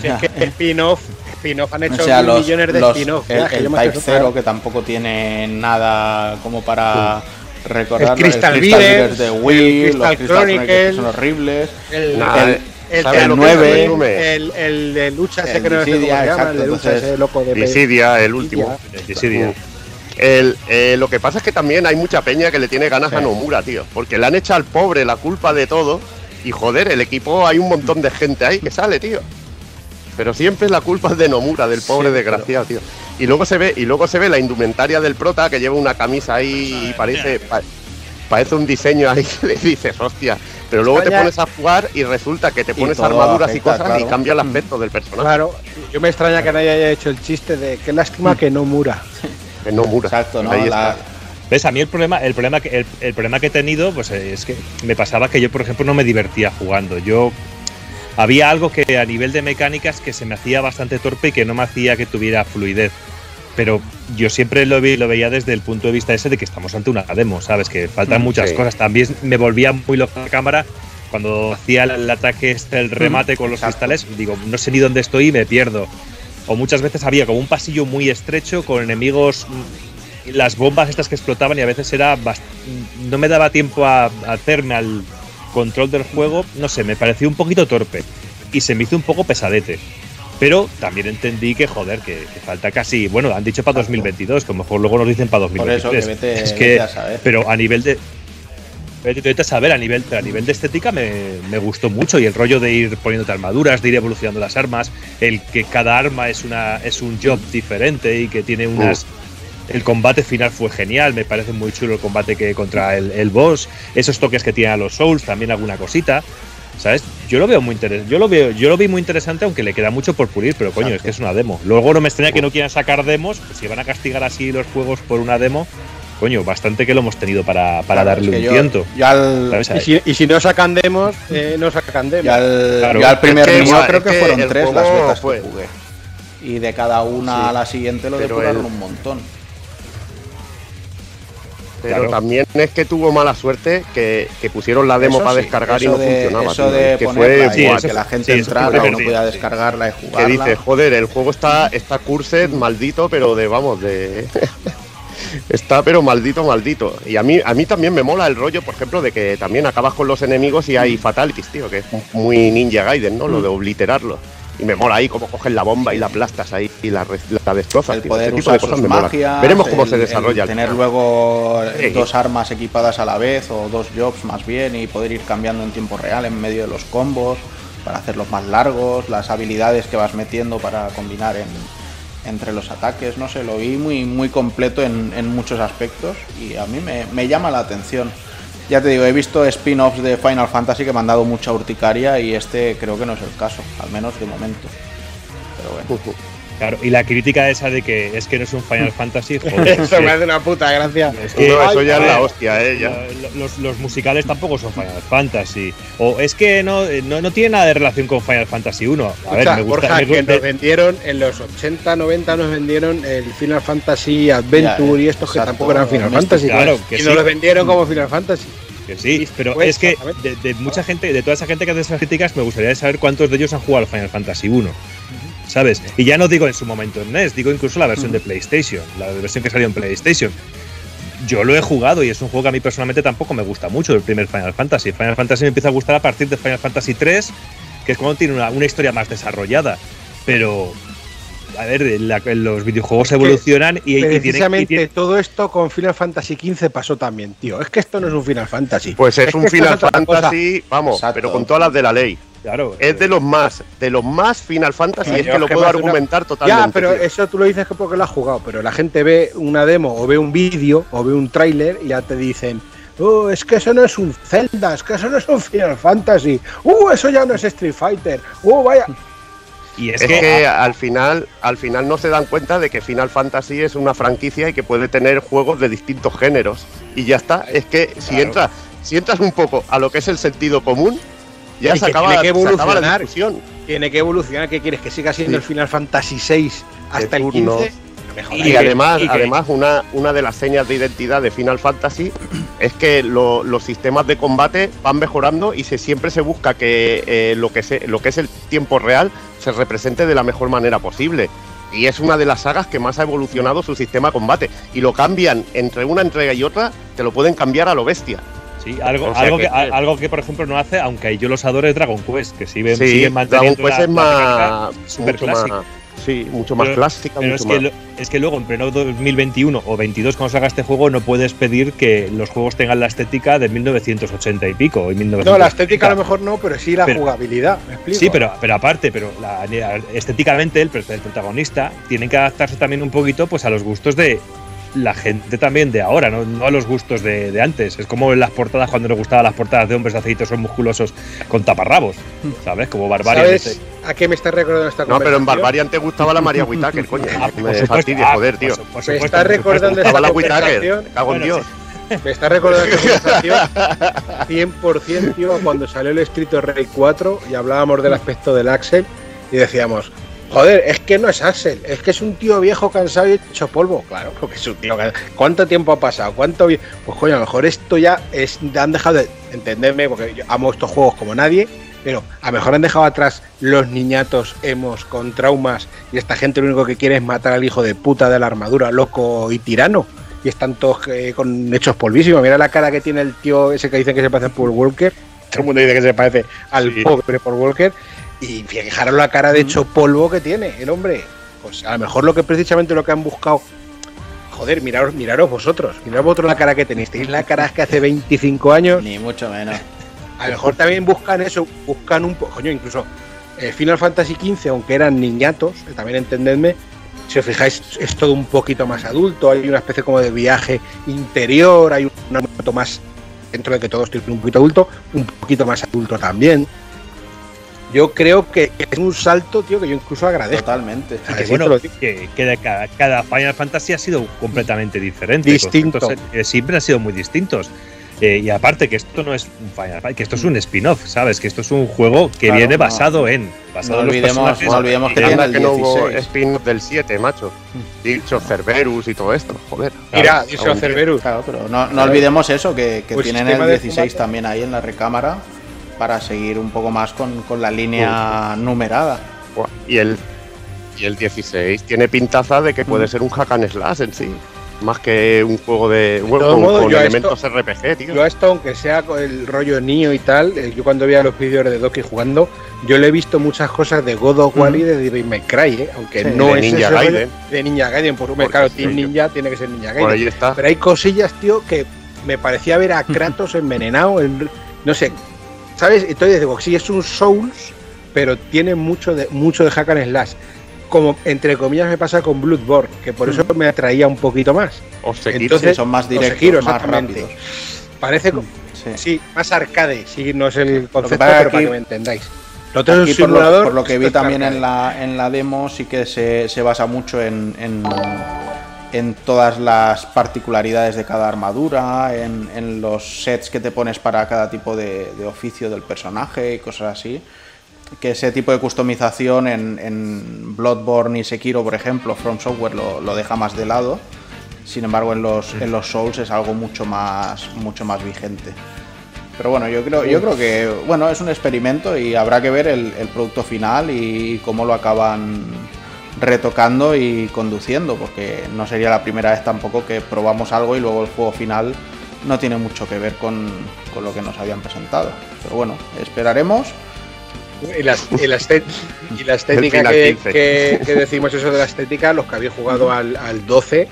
Es que spin-off, spin-off han hecho o sea, mil los, millones de los- spin-off. el, el me Type estoy 0 que tampoco tiene nada como para recordar El Crystal Beaters, de el Wii, los Crystal Crystal Chronicles que Chronicles, son horribles. El, el, el, ¿sabes el el el, el de lucha ese El que no sé cómo se Dissidia, llama, exacto, el de lucha entonces, ese loco de Dissidia, el último. Dissidia. El, eh, lo que pasa es que también hay mucha peña que le tiene ganas a. Nomura, tío. Porque le han hecho al pobre la culpa de todo. Y joder, el equipo hay un montón de gente ahí que sale, tío. Pero siempre la culpa es de Nomura, del pobre Sí, desgraciado, tío. Y luego se ve, y luego se ve la indumentaria del prota que lleva una camisa ahí y parece. pa- parece un diseño ahí <laughs> que le dices, hostia. Pero luego te pones a jugar y resulta que te pones armaduras y cosas y cambia el aspecto del personaje. Claro, yo me extraña que nadie haya hecho el chiste de qué lástima que no mura. <laughs> Nomura. Exacto, ¿no? Ahí La- está. ¿Ves? A mí el problema, el problema que el, el problema que he tenido, pues es que me pasaba que yo, por ejemplo, no me divertía jugando. Yo había algo que a nivel de mecánicas que se me hacía bastante torpe y que no me hacía que tuviera fluidez. Pero yo siempre lo, vi- lo veía desde el punto de vista ese de que estamos ante una demo, ¿sabes? Que faltan Mm, muchas sí. cosas. También me volvía muy loca la cámara cuando hacía el, el ataque, este, el remate con los exacto. cristales. Digo, no sé ni dónde estoy y me pierdo. O muchas veces había como un pasillo muy estrecho con enemigos mm, las bombas estas que explotaban y a veces era bast- no me daba tiempo a, a hacerme al control del juego, no sé, me pareció un poquito torpe y se me hizo un poco pesadete. Pero también entendí que, joder, que, que falta casi, bueno, han dicho para 2022, que a lo mejor luego nos dicen para Por eso, 2023. que vete- es vete que, a saber. pero a nivel de vete- a saber, a nivel, a nivel de estética me, me gustó mucho y el rollo de ir poniéndote armaduras, de ir evolucionando las armas, el que cada arma es una es un job diferente y que tiene unas el combate final fue genial, me parece muy chulo el combate que contra el, el boss, esos toques que tienen a los Souls, también alguna cosita. ¿Sabes? Yo lo veo muy interesante. Yo lo veo, yo lo vi muy interesante, aunque le queda mucho por pulir, pero coño, es que es una demo. Luego no me extraña que no quieran sacar demos, pues si van a castigar así los juegos por una demo, coño, bastante que lo hemos tenido para, para Claro, darle es que un yo- tiento. Yo al, ¿Sabes? Y si, y si no sacan demos, eh, no sacan demos. yo al, Claro. yo al primer Es que, igual, creo que, que fueron el tres las betas fue- que jugué. Y de cada una Sí, a la siguiente lo depuraron el- un montón. Pero Claro. también es que tuvo mala suerte que, que pusieron la demo Eso para sí, descargar y no de- funcionaba. Eso tío, de que ponerla fue ahí, Sí, guay. eso que la gente sí, entrara no podía sí. descargarla y que jugarla. dice, joder, el juego está, está cursed maldito, pero de vamos, de. Está pero maldito, maldito. Y a mí, a mí también me mola el rollo, por ejemplo, de que también acabas con los enemigos y hay fatalities, tío, que es muy Ninja Gaiden, ¿no? Lo de obliterarlos. Y me mola ahí como coges la bomba y la aplastas ahí y la, la destrozas. el tío. poder Ese tipo de cosas me mola. magias, Veremos cómo el- se desarrolla el tener luego Sí. dos armas equipadas a la vez o dos jobs más bien y poder ir cambiando en tiempo real en medio de los combos para hacerlos más largos, las habilidades que vas metiendo para combinar en, entre los ataques, no sé, lo vi muy, muy completo en, muchos aspectos y a mí me, me llama la atención. Ya te digo, he visto spin-offs de Final Fantasy que me han dado mucha urticaria y este creo que no es el caso, al menos de momento. Pero bueno. Claro, y la crítica esa de que es que no es un Final Fantasy, <laughs> joder, es Eso me hace una puta gracia. es que- No, eso ya a es la ver, hostia, eh. ya. Los, los musicales tampoco son Final Fantasy. O es que no, no, no tiene nada de relación con Final Fantasy 1. A ver, me gusta. Borja, me que nos vendieron en los 80, 90 nos vendieron el Final Fantasy Adventure Ya, y estos que exacto, tampoco eran Final Mystic, Fantasy. claro, que y sí. nos los vendieron como Final Fantasy. Que sí, pero Pues, es que de, de mucha gente, de toda esa gente que hace esas críticas, me gustaría saber cuántos de ellos han jugado al Final Fantasy 1. ¿Sabes? Y ya no digo en su momento en NES, digo incluso la versión de PlayStation, la versión que salió en PlayStation. Yo lo he jugado y es un juego que a mí personalmente tampoco me gusta mucho, el primer Final Fantasy. Final Fantasy me empieza a gustar a partir de Final Fantasy 3, que es cuando tiene una, una historia más desarrollada. Pero, a ver, la- los videojuegos evolucionan y, y tienen- y Precisamente tienen- todo esto con Final Fantasy XV pasó también, tío. Es que esto no es un Final Fantasy. Pues es, un Final. Fantasy, vamos, Exacto. pero con todas las de la ley. Claro, Es de los más, de los más Final Fantasy, es que lo puedo una- argumentar totalmente. Ya, pero tío. eso tú lo dices que porque lo has jugado, pero la gente ve una demo o ve un vídeo o ve un tráiler y ya te dicen, oh, es que eso no es un Zelda, es que eso no es un Final Fantasy, uh, eso ya no es Street Fighter, uh, vaya. y es, Es que, que al final, al final no se dan cuenta de que Final Fantasy es una franquicia y que puede tener juegos de distintos géneros. Y ya está. Es que si entras, si entras un poco a lo que es el sentido común, ya se que acaba, tiene que se acaba la evolucionar. discusión. Tiene que evolucionar, ¿qué quieres? ¿Que siga siendo Sí. el Final Fantasy VI hasta el turnos. 15? No me jodas. Y, además, y además una, una de las señas de identidad de Final Fantasy <clears throat> es que lo- los sistemas de combate van mejorando y se, siempre se busca que, eh, lo que se- lo que es el tiempo real se represente de la mejor manera posible. Y es una de las sagas que más ha evolucionado su sistema de combate. Y lo cambian entre una entrega y otra, te lo pueden cambiar a lo bestia. Sí, algo, O sea algo, que- algo que, por ejemplo, no hace, aunque yo los adoro, es Dragon Quest, que siguen, Sí, siguen Dragon manteniendo Quest la- es la más, mucho clásica. más, sí, mucho más Pero- clásica, Pero mucho es que, más. es que luego, en pleno 2021 o 22, cuando salga este juego, no puedes pedir que los juegos tengan la estética de 1980 y pico. O 1980. No, la estética a lo mejor no, pero sí la Pero- jugabilidad. ¿me explico? Sí, pero, pero aparte, pero la- estéticamente el, el protagonista tiene que adaptarse también un poquito pues a los gustos de la gente también de ahora, no, no a los gustos de, de antes. Es como en las portadas cuando nos gustaban las portadas de hombres aceitos o musculosos con taparrabos, ¿sabes? Como Barbarian. ¿Sabes a qué me está recordando esta No, pero en? Barbarian te gustaba la María Whittaker, coño. Ah, me fastidia, ah, joder, tío. por Me supuesto, está por supuesto. recordando Estaba esta la Whittaker, conversación. me cago en Bueno, Dios. Me está recordando esta conversación 100% tío, cuando salió el of Rage 4 y hablábamos del aspecto del Axel y decíamos, joder, es que no es Axel, es que es un tío viejo cansado y hecho polvo. Claro, porque es un tío cansado. ¿Cuánto tiempo ha pasado? ¿Cuánto Pues coño, a lo mejor esto ya es, han dejado de entenderme, porque yo amo estos juegos como nadie, pero a lo mejor han dejado atrás los niñatos hemos con traumas y esta gente lo único que quiere es matar al hijo de puta de la armadura, loco y tirano. Y están todos eh, con hechos polvísimos. Mira la cara que tiene el tío ese que dice que se parece a Paul Walker. Todo el mundo dice que se parece al Sí. pobre Paul Walker. Y fijaros la cara de hecho polvo que tiene el hombre. Pues a lo mejor lo que precisamente lo que han buscado. Joder, miraros, miraros vosotros. Miraros vosotros la cara que tenéis. Tenéis la cara que hace 25 años. Ni mucho menos. A lo mejor también buscan eso, buscan un poco, coño, incluso eh, Final Fantasy XV, aunque eran niñatos, también entendedme, si os fijáis, es todo un poquito más adulto, hay una especie como de viaje interior, hay una moto más, dentro de que todo estoy un poquito adulto, un poquito más adulto también. Yo creo que es un salto, tío, que yo incluso agradezco. Totalmente. Que, bueno, que, que de cada, cada Final Fantasy ha sido completamente diferente. Distinto. Eh, siempre han sido muy distintos. Eh, y aparte que esto no es un Final Fantasy, que esto es un spin-off, ¿sabes? Que esto es un juego que Claro, viene no. basado en. Basado No olvidemos- no olvidemos que tiene anda el que no hubo 16. spin del 7, macho. Dicho Cerberus y todo esto, joder. Mira, aún- Cerberus. Claro, pero no, no olvidemos eso, que, que Pues tienen el de 16 combate. también ahí en la recámara para seguir un poco más con, con la línea numerada. Y el, y el 16 tiene pintaza de que puede ser un hack and slash en sí. Más que un juego de. con, elementos RPG, tío. Yo a esto, aunque sea con el rollo Nio y tal, eh, yo cuando veía los vídeos de Doki jugando, yo le he visto muchas cosas de God of War y de Devil May Cry, eh, aunque Sí, no de es Ninja ese rollo Gaiden. de Ninja Gaiden, por claro, sí, Team yo- Ninja tiene que ser Ninja Por Gaiden. ahí está. Pero hay cosillas, tío, que me parecía ver a Kratos <laughs> envenenado, en- no sé, ¿sabes? Entonces digo, sí, es un Souls, pero tiene mucho de, mucho de hack and slash. Como entre comillas me pasa con Bloodborne, que por eso me atraía un poquito más. O. Entonces- Sí, son más directos, más rápidos. Parece co- Sí. Sí, más arcade, sí, no es el concepto, pero aquí- para que me entendáis. Lo otro es un por, lo, por lo que vi también arcade. en la, en la demo, sí que se, se basa mucho en, en, en todas las particularidades de cada armadura, en, en los sets que te pones para cada tipo de, de oficio del personaje y cosas así. Que ese tipo de customización en, en Bloodborne y Sekiro, por ejemplo, From Software lo, lo deja más de lado. Sin embargo, en los, en los Souls es algo mucho más, mucho más vigente. Pero bueno, yo creo, yo creo que bueno, es un experimento y habrá que ver el, el producto final y cómo lo acaban retocando y conduciendo, porque no sería la primera vez tampoco que probamos algo y luego el juego final no tiene mucho que ver con, con lo que nos habían presentado. Pero bueno, esperaremos. Y la, y <laughs> que, 15. que- que decimos eso de la estética, los que habéis jugado al, al 12,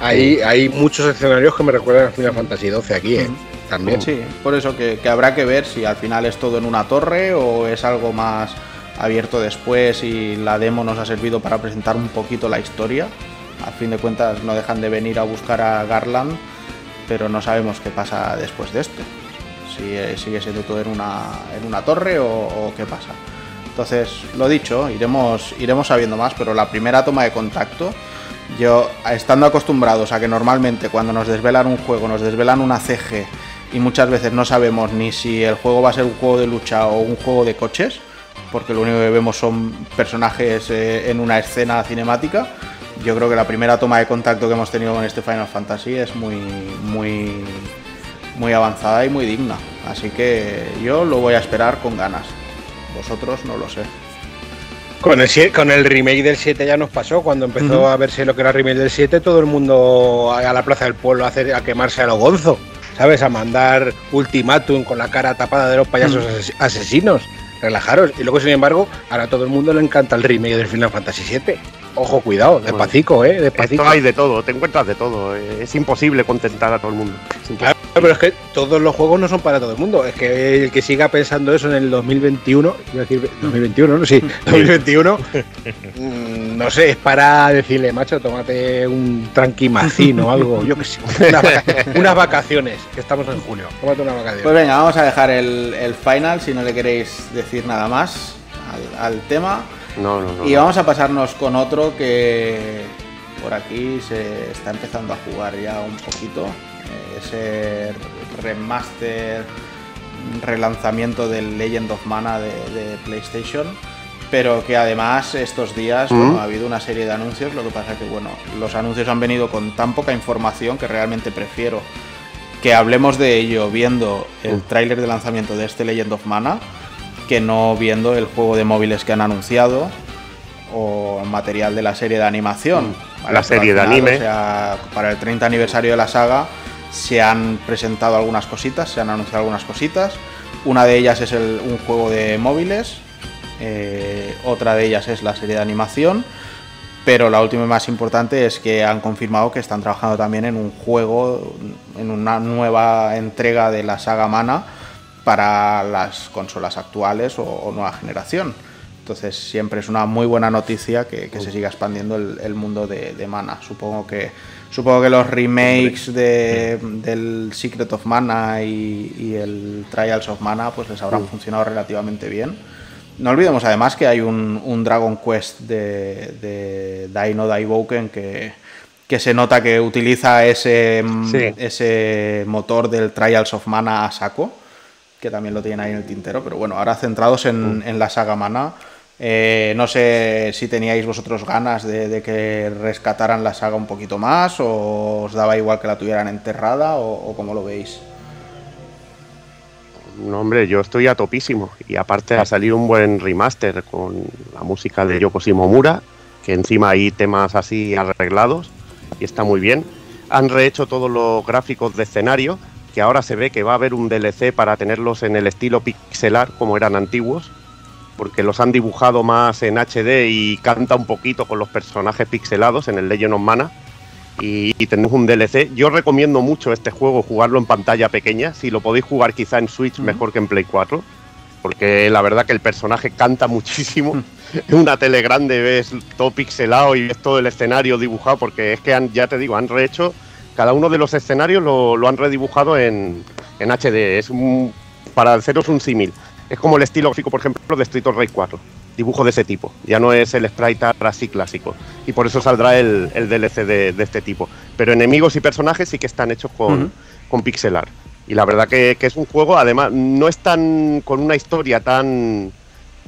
hay, hay muchos escenarios que me recuerdan a Final Fantasy 12 aquí, ¿eh? También. Sí, por eso que, que habrá que ver si al final es todo en una torre o es algo más abierto después y la demo nos ha servido para presentar un poquito la historia. Al fin de cuentas no dejan de venir a buscar a Garland, pero no sabemos qué pasa después de esto. Si eh, sigue siendo todo en una, en una torre o, o qué pasa. Entonces, lo dicho, iremos, iremos sabiendo más, pero la primera toma de contacto, yo, estando acostumbrados a que normalmente cuando nos desvelan un juego, nos desvelan una CG y muchas veces no sabemos ni si el juego va a ser un juego de lucha o un juego de coches, porque lo único que vemos son personajes eh, en una escena cinemática. Yo creo que la primera toma de contacto que hemos tenido con este Final Fantasy es muy, muy, muy avanzada y muy digna. Así que yo lo voy a esperar con ganas. Vosotros no lo sé. Con el, con el remake del 7 ya nos pasó, cuando empezó Ujú. a verse lo que era el remake del 7, todo el mundo a la plaza del pueblo a, hacer, a quemarse a lo gonzo, ¿sabes? A mandar ultimátum con la cara tapada de los payasos ases- asesinos. Relajaros. Y luego, sin embargo, ahora a todo el mundo le encanta el remake del Final Fantasy 7. Ojo, cuidado, despacito, ¿eh? Despacito. Esto hay de todo, te encuentras de todo. eh, Es imposible contentar a todo el mundo. Claro, pero es que todos los juegos no son para todo el mundo. Es que el que siga pensando eso en el 2021, iba a decir 2021, ¿no? Sí, <laughs> 2021, mm, no sé, es para decirle, macho, tómate un tranquimacín o algo, yo qué sé, unas, vaca- <laughs> unas vacaciones, que estamos en junio, tómate una Pues vacación. venga, vamos a dejar el, el final si no le queréis decir nada más al, al tema. No, no, no. Y vamos a pasarnos con otro que por aquí se está empezando a jugar ya un poquito. Eh, ese remaster, relanzamiento del Legend of Mana de, de PlayStation. Pero que además estos días Mm. bueno, ha habido una serie de anuncios. Lo que pasa que bueno, los anuncios han venido con tan poca información que realmente prefiero que hablemos de ello viendo el Mm. tráiler de lanzamiento de este Legend of Mana que no viendo el juego de móviles que han anunciado o material de la serie de animación. La Pero serie de anime. O sea, para el 30 aniversario de la saga se han presentado algunas cositas, se han anunciado algunas cositas. Una de ellas es el- un juego de móviles, eh, otra de ellas es la serie de animación, pero la última y más importante es que han confirmado que están trabajando también en un juego, en una nueva entrega de la saga Mana para las consolas actuales o, o nueva generación. Entonces siempre es una muy buena noticia que, que se siga expandiendo el, el mundo de, de Mana. Supongo que supongo que los remakes de- del Secret of Mana y, y el Trials of Mana pues les habrán funcionado relativamente bien. No olvidemos además que hay un, un Dragon Quest de, de Dai no Daiboken que, que se nota que utiliza ese, mm, Sí. ese motor del Trials of Mana a saco, que también lo tienen ahí en el tintero, pero bueno, ahora centrados en, en la saga Mana. Eh, no sé si teníais vosotros ganas de, que rescataran la saga un poquito más o os daba igual que la tuvieran enterrada o, o cómo lo veis. No, hombre, yo estoy a topísimo. Y aparte ha salido un buen remaster con la música de Yoko Shimomura, que encima hay temas así arreglados y está muy bien. Han rehecho todos los gráficos de escenario, que ahora se ve que va a haber un DLC para tenerlos en el estilo pixelar como eran antiguos, porque los han dibujado más en HD y canta un poquito con los personajes pixelados en el Legend of Mana. Y, y tenemos un DLC. Yo recomiendo mucho este juego jugarlo en pantalla pequeña. Si lo podéis jugar quizá en Switch mejor que en Play 4. Porque la verdad que el personaje canta muchísimo. En <laughs> una tele grande ves todo pixelado y ves todo el escenario dibujado. Porque es que han, ya te digo, han rehecho. Cada uno de los escenarios lo, lo han redibujado en, en HD. Es un, para haceros un símil. Es como el estilo gráfico, por ejemplo, de Street of Rage 4. Dibujo de ese tipo. Ya no es el sprite art así clásico. Y por eso saldrá el, el DLC de, de este tipo. Pero enemigos y personajes sí que están hechos con, Ujú. con pixel art. Y la verdad que, que es un juego, además, no es tan con una historia tan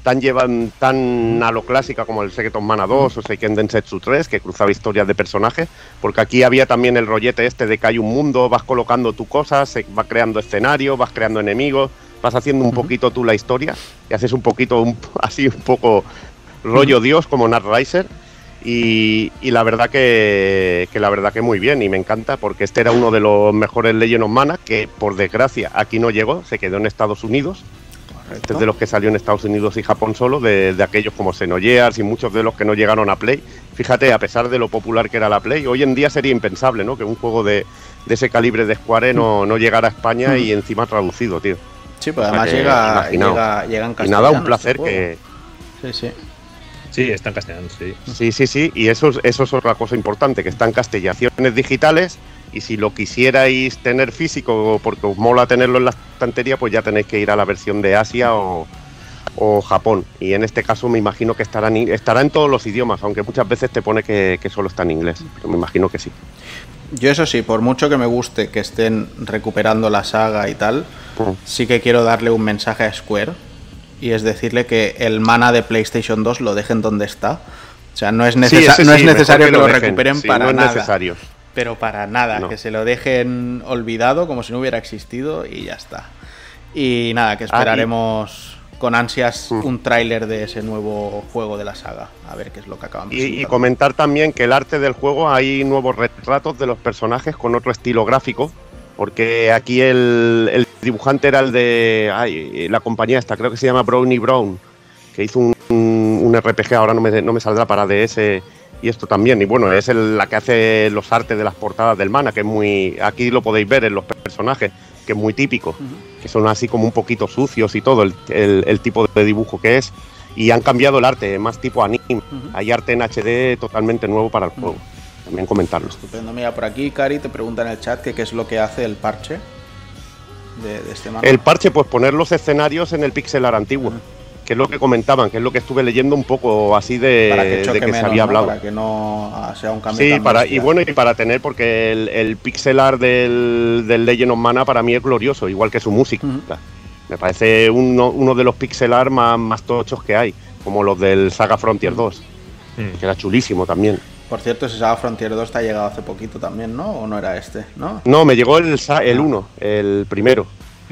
tan llevan tan a lo clásica como el Secret of Mana 2 o Seiken Densetsu 3, que cruzaba historias de personajes, porque aquí había también el rollete este de que hay un mundo, vas colocando tu cosas, se va creando escenario, vas creando enemigos, vas haciendo un poquito tú la historia y haces un poquito, un- <laughs> así un poco rollo Dios como Nat Riser. Y, y la verdad que, que la verdad que muy bien y me encanta porque este era uno de los mejores Legend of Mana que por desgracia aquí no llegó, se quedó en Estados Unidos este es de los que salió en Estados Unidos y Japón solo, de, de aquellos como Xenogears y muchos de los que no llegaron a Play. Fíjate, a pesar de lo popular que era la Play, hoy en día sería impensable, ¿no? Que un juego de, de ese calibre de Square no, no llegara a España y encima traducido, tío. Sí, pues además que, llega, llega, llega en Y castellano. nada, un placer que... Sí, sí. Sí, está en castellano, sí. Sí, sí, sí, y eso, es- eso es otra cosa importante, que están castellaciones digitales y si lo quisierais tener físico porque os mola tenerlo en la estantería, pues ya tenéis que ir a la versión de Asia o, o Japón. Y en este caso me imagino que estará en, estará en todos los idiomas, aunque muchas veces te pone que, que solo está en inglés. Pero me imagino que sí. Yo eso sí, por mucho que me guste que estén recuperando la saga y tal, Mm. sí que quiero darle un mensaje a Square y es decirle que el mana de PlayStation 2 lo dejen donde está. O sea, no es, necesa- Sí, ese no es necesario que, lo, dejen. recuperen Sí, para no es nada. necesario. Pero para nada, No. que se lo dejen olvidado como si no hubiera existido y ya está. Y nada, que esperaremos con ansias Mm. un tráiler de ese nuevo juego de la saga. A ver qué es lo que acaban Y, y comentar también que el arte del juego hay nuevos retratos de los personajes con otro estilo gráfico, porque aquí el, el dibujante era el de ay, la compañía esta, creo que se llama Brownie Brown, que hizo un, un- un RPG, ahora no me, no me saldrá para DS y esto también. Y bueno, es el- la que hace los artes de las portadas del mana, que es muy. Aquí lo podéis ver en los personajes, que es muy típico, que son así como un poquito sucios y todo, el, el- el tipo de dibujo que es. Y han cambiado el arte, más tipo anime. Hay arte en HD totalmente nuevo para el juego. También comentarlo. Estupendo. Mira, por aquí, Cari, te pregunta en el chat que qué es lo que hace el parche de, de este manga. El parche, pues poner los escenarios en el pixel art antiguo, que es lo que comentaban, que es lo que estuve leyendo un poco así de, para que de choque que se menos, había ¿no? hablado. Para que no ah, sea un cambio Sí, tan para, y bueno, y para tener, porque el, el pixel art del, del Legend of Mana para mí es glorioso, igual que su música. Me parece uno, uno de los pixel art más, más tochos que hay, como los del Saga Frontier 2, Mm. que era chulísimo también. Por cierto, ese Saga Frontier 2 te ha llegado hace poquito también, ¿no? ¿O no era este? ¿No? No, me llegó el, el 1, el primero.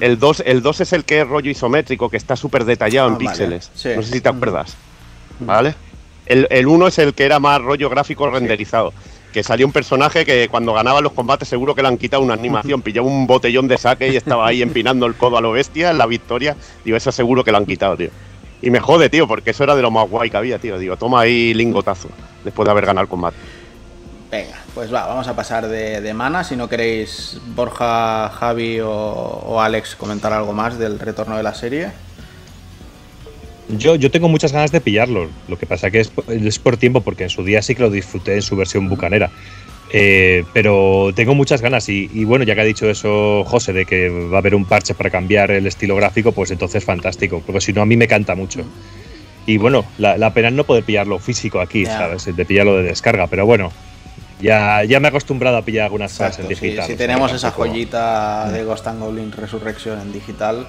El 2 el 2 es el que es rollo isométrico, que está súper detallado Ah, en vale. píxeles. Sí. No sé si te acuerdas. ¿Vale? El, el 1 es el que era más rollo gráfico renderizado. Que salía un personaje que cuando ganaba los combates seguro que le han quitado una animación. Pillaba un botellón de saque y estaba ahí empinando el codo a lo bestia en la victoria. Digo, eso seguro que lo han quitado, tío. Y me jode, tío, porque eso era de lo más guay que había, tío. Digo, toma ahí lingotazo después de haber ganado el combate. Venga, pues va, vamos a pasar de, de mana. Si no queréis, Borja, Javi o, o Alex comentar algo más del retorno de la serie. Yo, yo tengo muchas ganas de pillarlo. Lo que pasa que es, por- es por tiempo, porque en su día sí que lo disfruté en su versión bucanera. Eh, pero tengo muchas ganas y, y bueno, ya que ha dicho eso José, de que va a haber un parche para cambiar el estilo gráfico, pues entonces fantástico, porque si no a mí me canta mucho. Y bueno, la, la pena es no poder pillarlo físico aquí. ¿sabes? De pillarlo de descarga, pero bueno, ya, ya me he acostumbrado a pillar algunas cosas en si- digital. si, o sea, tenemos esa joyita de Ghost and Goblin Resurrection en digital,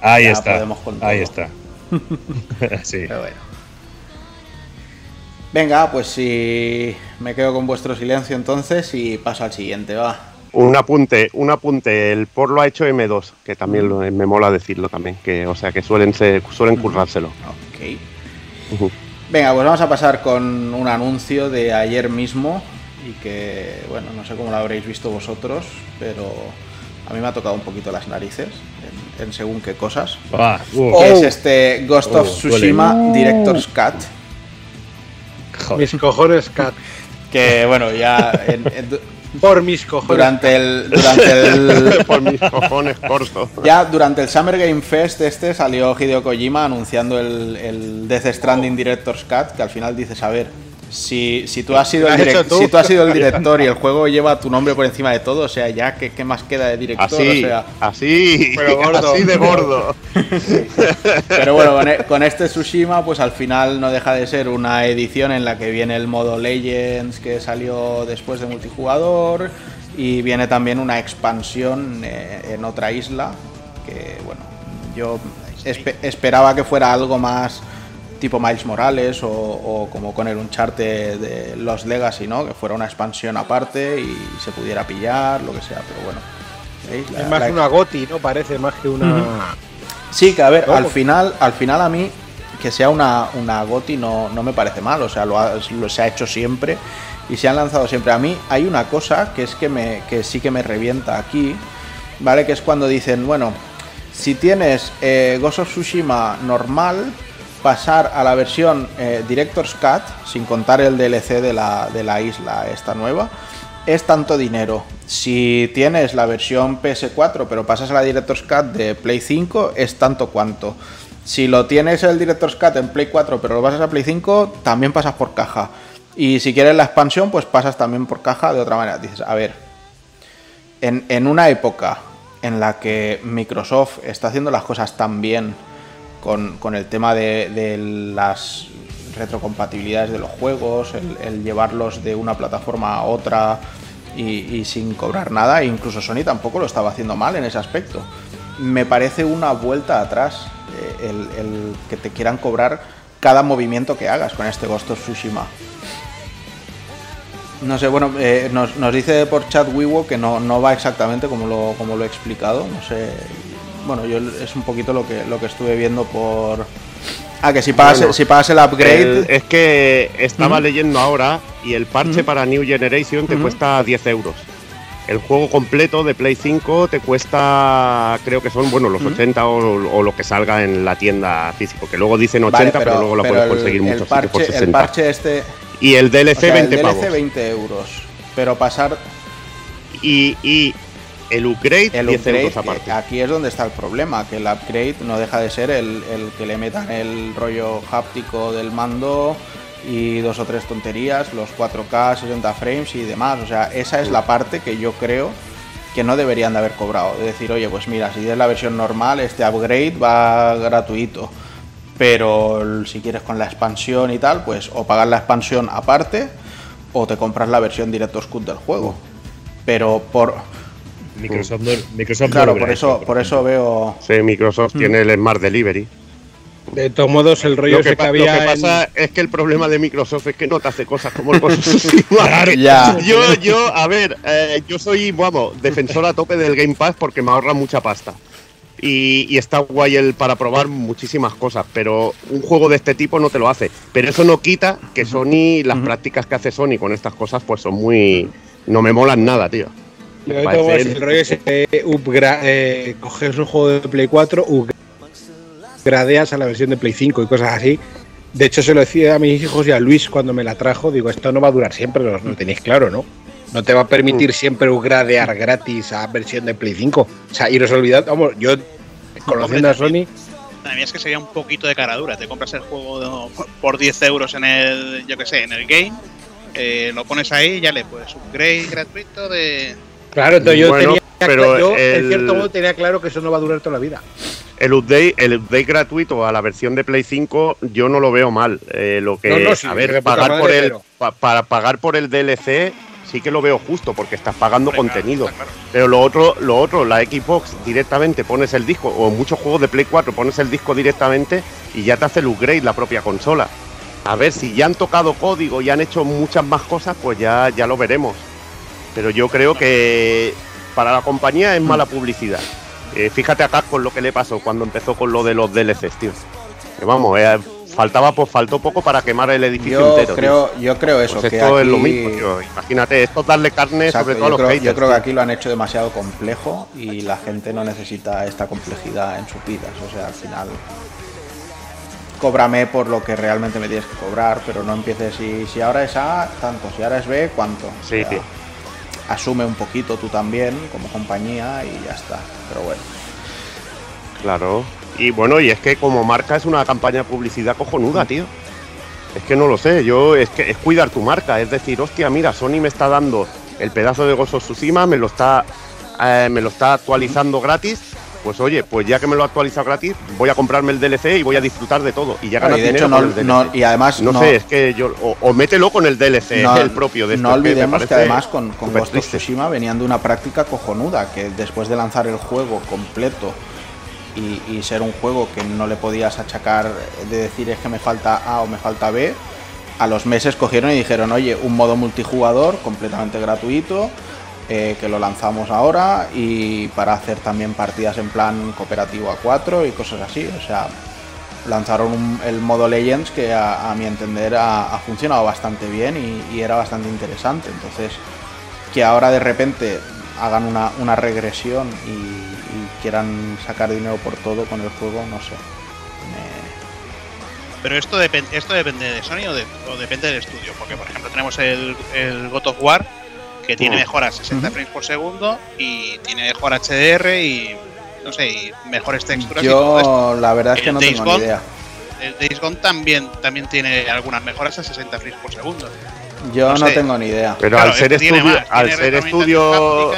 Ahí ya está, podemos ahí está. <laughs> sí. pero bueno. Venga, pues si me quedo con vuestro silencio entonces y paso al siguiente, va. Un apunte, un apunte, el por lo ha hecho M2, que también lo- me mola decirlo también, que o sea que suelen ser, suelen currárselo. Ok. Venga, pues vamos a pasar con un anuncio de ayer mismo y que, bueno, no sé cómo lo habréis visto vosotros, pero a mí me ha tocado un poquito las narices en, en según qué cosas. Ah, uh, es este Ghost of Oh, Tsushima Director's Cut. joder. Mis cojones, Cat. Que, bueno, ya en- en- du- Por mis cojones. durante el... Durante el <laughs> Por mis cojones corto. Ya durante el Summer Game Fest este salió Hideo Kojima anunciando el, el Death Stranding Director's Cut, que al final dices, a ver, Si, si, tú has sido el si tú has sido el director y el <laughs> juego lleva tu nombre por encima de todo, o sea, ya, ¿qué, qué más queda de director? Así, O sea, así, Pero <laughs> gordo. así de gordo. <laughs> Pero bueno, con, e- con este Tsushima, pues al final no deja de ser una edición en la que viene el modo Legends que salió después de multijugador y viene también una expansión eh, en otra isla que, bueno, yo espe- esperaba que fuera algo más tipo Miles Morales o, o como con el Uncharted de los Legacy, ¿no? Que fuera una expansión aparte y se pudiera pillar, lo que sea, pero bueno. ¿veis? La- Es más la- una goti, ¿no? Parece más que una. Sí, que a ver, al final, al final a mí que sea una, una GOTI no, no me parece mal, o sea, lo, ha- lo- se ha hecho siempre y se han lanzado siempre. A mí hay una cosa que es que, me, que sí que me revienta aquí, ¿vale? Que es cuando dicen, bueno, si tienes eh, Ghost of Tsushima normal, pasar a la versión eh, Director's Cut, sin contar el DLC de la, de la isla esta nueva, es tanto dinero. Si tienes la versión PS4 pero pasas a la Director's Cut de Play 5, es tanto cuanto. Si lo tienes el Director's Cut en Play 4 pero lo pasas a Play 5, también pasas por caja. Y si quieres la expansión, pues pasas también por caja de otra manera. Dices, a ver, en, en una época en la que Microsoft está haciendo las cosas tan bien con, el tema de, las retrocompatibilidades de los juegos, el, llevarlos de una plataforma a otra y, sin cobrar nada, e incluso Sony tampoco lo estaba haciendo mal en ese aspecto. Me parece una vuelta atrás eh, el, que te quieran cobrar cada movimiento que hagas con este Ghost of Tsushima. No sé, bueno, eh, nos, nos dice por chat Wiwo que no, no va exactamente como lo, como lo he explicado. No sé. Bueno, yo es un poquito lo que, lo que estuve viendo por. Ah, que si pagas, Bueno, si pagas el upgrade. El- es que estaba leyendo ahora y el parche para New Generation te cuesta 10 euros. El juego completo de Play 5 te cuesta, creo que son, bueno, los Ujú. 80 o, o lo que salga en la tienda físico, que luego dicen 80, Vale, pero, luego lo puedes el- conseguir el muchos sitios por parche, el 60. parche este. y el DLC o sea, 20 el DLC pavos. 20 euros. Pero pasar Y, y el upgrade el 10 upgrade, euros aparte. eh, aquí es donde está el problema, que el upgrade no deja de ser el, el que le metan el rollo háptico del mando y dos o tres tonterías, los 4K, 60 frames y demás. O sea, esa es la parte que yo creo que no deberían de haber cobrado. De decir, oye, pues mira, si es la versión normal, este upgrade va gratuito. Pero si quieres con la expansión y tal, pues o pagar la expansión aparte o te compras la versión Director's Cut del juego. Pero por, Microsoft no, Microsoft Claro, por eso, por eso veo. Sí, Microsoft Mm. tiene el Smart Delivery. De todos modos, el rollo Lo que, ese que lo que en- pasa es que el problema de Microsoft es que no te hace cosas como el. <laughs> Ya. Yo, yo, a ver, eh, yo soy, vamos, defensor a tope del Game Pass porque me ahorra mucha pasta. Y, y está guay el para probar muchísimas cosas, pero un juego de este tipo no te lo hace. Pero eso no quita que Sony, las prácticas que hace Sony con estas cosas, pues son muy. No me molan nada, tío. El- rollo que upgra- eh, coges un juego de Play 4, upgradeas a la versión de Play 5 y cosas así. De hecho, se lo decía a mis hijos y a Luis cuando me la trajo. Digo, esto no va a durar siempre, lo, lo tenéis claro, ¿no? No te va a permitir siempre upgradear gratis a versión de Play 5. O sea, iros olvidando, vamos, yo conociendo a Sony, A mí es que sería un poquito de cara dura. Te compras el juego por 10 euros en el, yo que sé, en el game, eh, lo pones ahí y ya le puedes upgrade gratuito de... claro, entonces yo Bueno, tenía pero yo, el- en cierto modo tenía claro que eso no va a durar toda la vida. El update, el update gratuito a la versión de Play 5 yo no lo veo mal. Eh, lo que No, no, sí, a ver, pagar madre, por el pero- pa- para pagar por el DLC sí que lo veo justo porque estás pagando Hombre, contenido. claro. Pero lo otro, lo otro, la Xbox directamente pones el disco o en muchos juegos de Play 4 pones el disco directamente y ya te hace el upgrade la propia consola. A ver si ya han tocado código y han hecho muchas más cosas, pues ya ya lo veremos. Pero yo creo que para la compañía es mala publicidad. Eh, fíjate acá con lo que le pasó cuando empezó con lo de los DLCs, tío. Que vamos, eh, faltaba pues faltó poco para quemar el edificio Yo entero. tío. creo, yo creo eso. Pues que esto es lo mismo, tío. Imagínate, esto es darle carne Exacto, sobre todo a los creo, haters. yo creo que aquí lo han hecho demasiado complejo y la gente no necesita esta complejidad en sus vidas. O sea, al final, cóbrame por lo que realmente me tienes que cobrar, pero no empieces si, si ahora es A, tanto, si ahora es B, cuánto. O Sí, sea, tío. Asume un poquito tú también como compañía y ya está. Pero bueno. Claro. Y bueno, y es que como marca es una campaña de publicidad cojonuda, tío. Es que no lo sé, yo es que es cuidar tu marca, es decir, hostia, mira, Sony me está dando el pedazo de Gozo Tsushima, me lo está eh, me lo está actualizando gratis. Pues oye, pues ya que me lo ha actualizado gratis, voy a comprarme el DLC y voy a disfrutar de todo. Y ya ganas y de dinero hecho, con no, el no- DLC. y además No, no, sé, es que yo. O, o mételo con el DLC, no- el propio de no esto, que me olvidemos que, parece además con, Ghost of. Tsushima venían de una práctica cojonuda, que después de lanzar el juego completo y, y ser un juego que no le podías achacar de decir es que me falta A o me falta B, a los meses cogieron y dijeron, oye, un modo multijugador completamente gratuito, eh, que lo lanzamos ahora y para hacer también partidas en plan cooperativo a 4 y cosas así. O sea, lanzaron un- el modo Legends que a, mi entender ha, funcionado bastante bien y, era bastante interesante. Entonces, que ahora de repente hagan una, una regresión y, quieran sacar dinero por todo con el juego, no sé. Pero esto, depen- esto depende de Sony o depende del estudio. Porque, por ejemplo, tenemos el, el God of War, que tiene mejoras 60 Ujú. frames por segundo y tiene mejor HDR y, no sé, y mejores texturas y todo esto. Yo la verdad es que El no Days tengo ni idea. El Days Gone también, también tiene algunas mejoras a 60 frames por segundo. Yo no no sé. tengo ni idea. Pero Claro, al ser estudio, más, al ser estudio,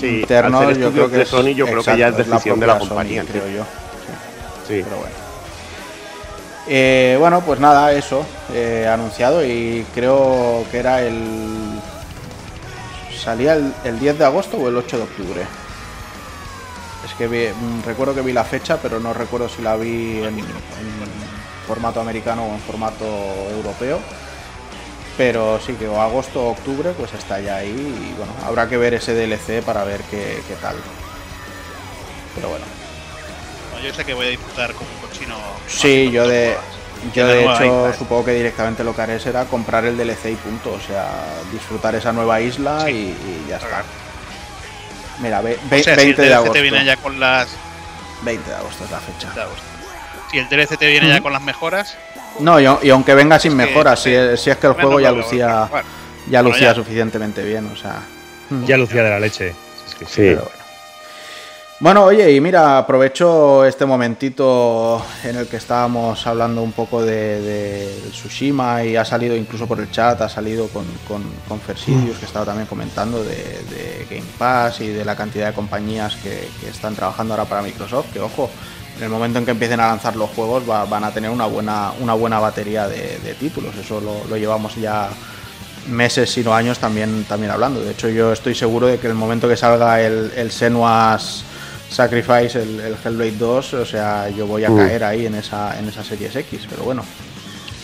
sí, interno, al ser yo creo que de es, Sony, yo creo que ya es decisión de la Sony, compañía. creo yo. Sí. Pero bueno. Eh, bueno, pues nada, eso. eh, anunciado y creo que era el. ¿Salía el, el 10 de agosto o el 8 de octubre? Es que vi- mm, recuerdo que vi la fecha, pero no recuerdo si la vi en, en formato americano o en formato europeo. Pero sí que o agosto o octubre, pues está ya ahí. Y bueno, habrá que ver ese DLC para ver qué, qué tal. Pero bueno. No, yo sé que voy a disfrutar como un cochino. Sí, yo de, yo de hecho isla. supongo que directamente lo que haré será comprar el DLC y punto. O sea, disfrutar esa nueva isla y, y ya está. Mira, ve- ve- O sea, si 20 el de DLC agosto. te viene ya con las. 20 de agosto es la fecha. de. Si el DLC te viene ya con las mejoras, No, y, y aunque venga sin Es que, mejoras, si, es- si es que el juego ya lucía, ya Bueno, lucía ya. suficientemente bien, o sea. Ya lucía de la leche. Es que sí. Sí. Pero bueno. Bueno, oye, y mira, aprovecho este momentito en el que estábamos hablando un poco de, de Tsushima y ha salido incluso por el chat, ha salido con, con, Fersidius, que estaba también comentando de, Game Pass y de la cantidad de compañías que, están trabajando ahora para Microsoft, que ojo, en el momento en que empiecen a lanzar los juegos va- van a tener una buena, una buena batería de, de títulos, eso lo, lo llevamos ya meses, sino años también, también hablando. De hecho, yo estoy seguro de que el momento que salga el, el Senua's Sacrifice, el, el Hellblade 2, o sea, yo voy a Mm. caer ahí en esa, en esa Series X, pero bueno.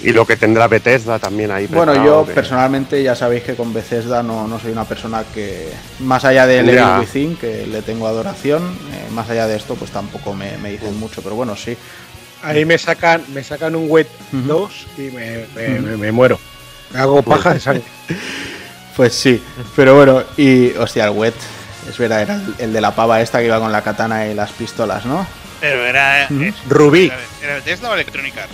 Y lo que tendrá Bethesda también ahí. Bueno, yo que- personalmente ya sabéis que con Bethesda no, no soy una persona que, más allá de. Evil Within, que le tengo adoración, eh, más allá de esto, pues tampoco me, me dicen mucho, pero bueno, sí. Ahí me sacan, me sacan un wet Ujú. 2 y me, me- me- me muero. Me hago paja de sangre. <laughs> Pues sí, pero bueno, y hostia, el wet, es verdad, era el, el de la pava esta que iba con la katana y las pistolas, ¿no? Pero era. Eh, Rubí. Era, era Bethesda o Electronic Arts?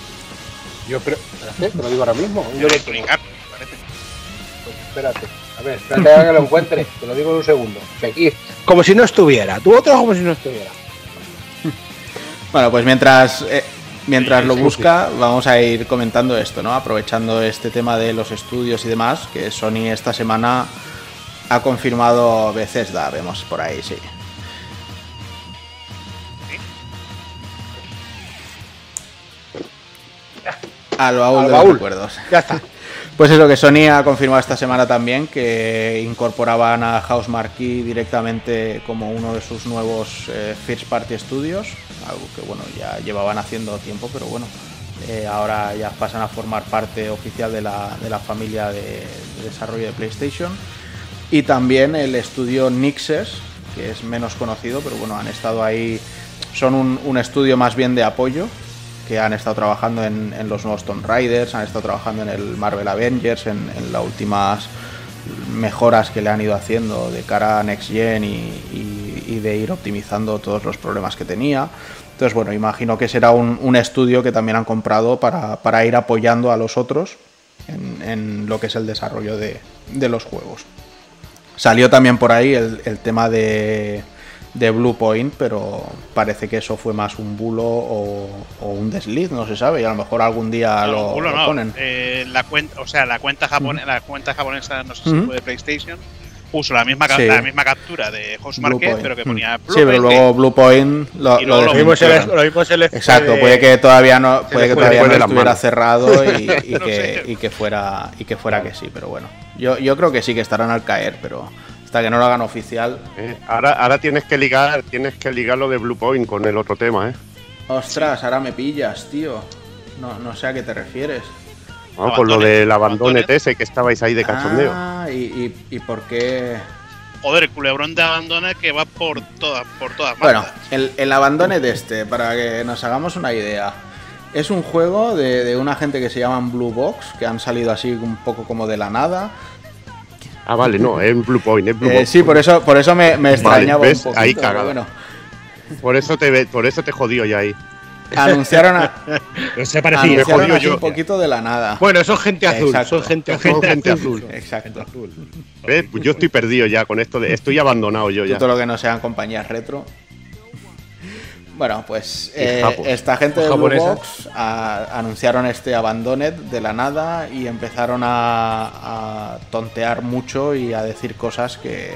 Yo creo. Espérate, te lo digo ahora mismo. Yo Electronic Arts, me parece. Pues espérate. A ver, espérate a que lo encuentre. Te lo digo en un segundo. Aquí. Como si no estuviera. Tú otro como si no estuviera. Bueno, pues mientras, eh, mientras lo busca, vamos a ir comentando esto, ¿no? Aprovechando este tema de los estudios y demás, que Sony esta semana ha confirmado Bethesda, vemos por ahí, sí. Al baúl Al de baúl. los recuerdos. Ya está. <laughs> Pues eso, que Sony ha confirmado esta semana también que incorporaban a House Marquee directamente como uno de sus nuevos eh, First Party Studios, algo que bueno, ya llevaban haciendo tiempo, pero bueno, eh, ahora ya pasan a formar parte oficial de la, de la familia de, de desarrollo de PlayStation. Y también el estudio Nixes, que es menos conocido, pero bueno, han estado ahí, son un, estudio más bien de apoyo, que han estado trabajando en, los nuevos Tomb Raiders, han estado trabajando en el Marvel Avengers, en, las últimas mejoras que le han ido haciendo de cara a Next Gen y, de ir optimizando todos los problemas que tenía. Entonces, bueno, imagino que será un, estudio que también han comprado para, ir apoyando a los otros en, lo que es el desarrollo de, de los juegos. Salió también por ahí el, el tema de, de Blue Point, pero parece que eso fue más un bulo o, o un desliz, no se sabe, y a lo mejor algún día No, lo, culo lo no. ponen. Eh, la cuenta, o sea, la cuenta japonesa, la cuenta japonesa, no sé si fue de PlayStation, puso la misma, Sí. la misma captura de Host Blue Market, Point. pero que ponía Sí, pero luego Blue Point lo, lo lo Lo mismo se desmintieron. le, lo mismo se Exacto, de- puede que todavía no, puede que todavía no estuviera cerrado y, y <laughs> No que, sé. y que fuera y que fuera que sí, pero bueno. Yo, yo creo que sí que estarán al caer, pero hasta que no lo hagan oficial. Eh, ahora, ahora tienes que ligar, tienes que ligar lo de Blue Point con el otro tema, ¿eh? Ostras, ahora me pillas, tío. No, no sé a qué te refieres. Vamos, con lo Abandones, del abandones. ese que estabais ahí de cachondeo. Ah, y, y, y por qué. Joder, el culebrón de abandona que va por todas, por todas Bueno, bandas. el, el abandone de este, para que nos hagamos una idea. Es un juego de, de una gente que se llaman Blue Box, que han salido así un poco como de la nada. Ah, vale, no, es Blue Point, es Blue Eh, Box. sí, por eso, por eso me, me extrañaba ¿ves? un poquito. Ahí bueno. Por eso te por eso te jodió ya ahí. Anunciaron, a- <laughs> se parecía. anunciaron así yo. un poquito de la nada. Bueno, son gente azul, Exacto. son gente azul. gente azul. Exacto. ¿Ves? Pues yo estoy perdido ya con esto de. Estoy abandonado yo ya. Todo lo que no sean compañías retro. Bueno, pues eh, esta gente de Blue Japonesas. Box a- anunciaron este Abandoned de la nada y empezaron a, a tontear mucho y a decir cosas que,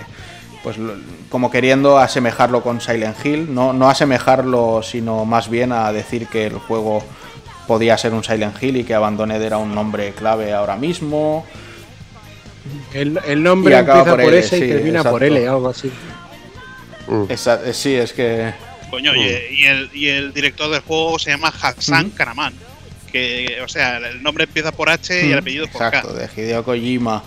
pues, lo- como queriendo asemejarlo con Silent Hill, no, no asemejarlo, sino más bien a decir que el juego podía ser un Silent Hill y que Abandoned era un nombre clave ahora mismo. El, el nombre empieza por por, L, S y sí, termina por. L, algo así. Mm. Esa- eh, sí, es que Coño, y, y el, y el director del juego se llama Hassan Karaman. Que, o sea, el nombre empieza por H y el apellido por Exacto, K. de Hideo Kojima.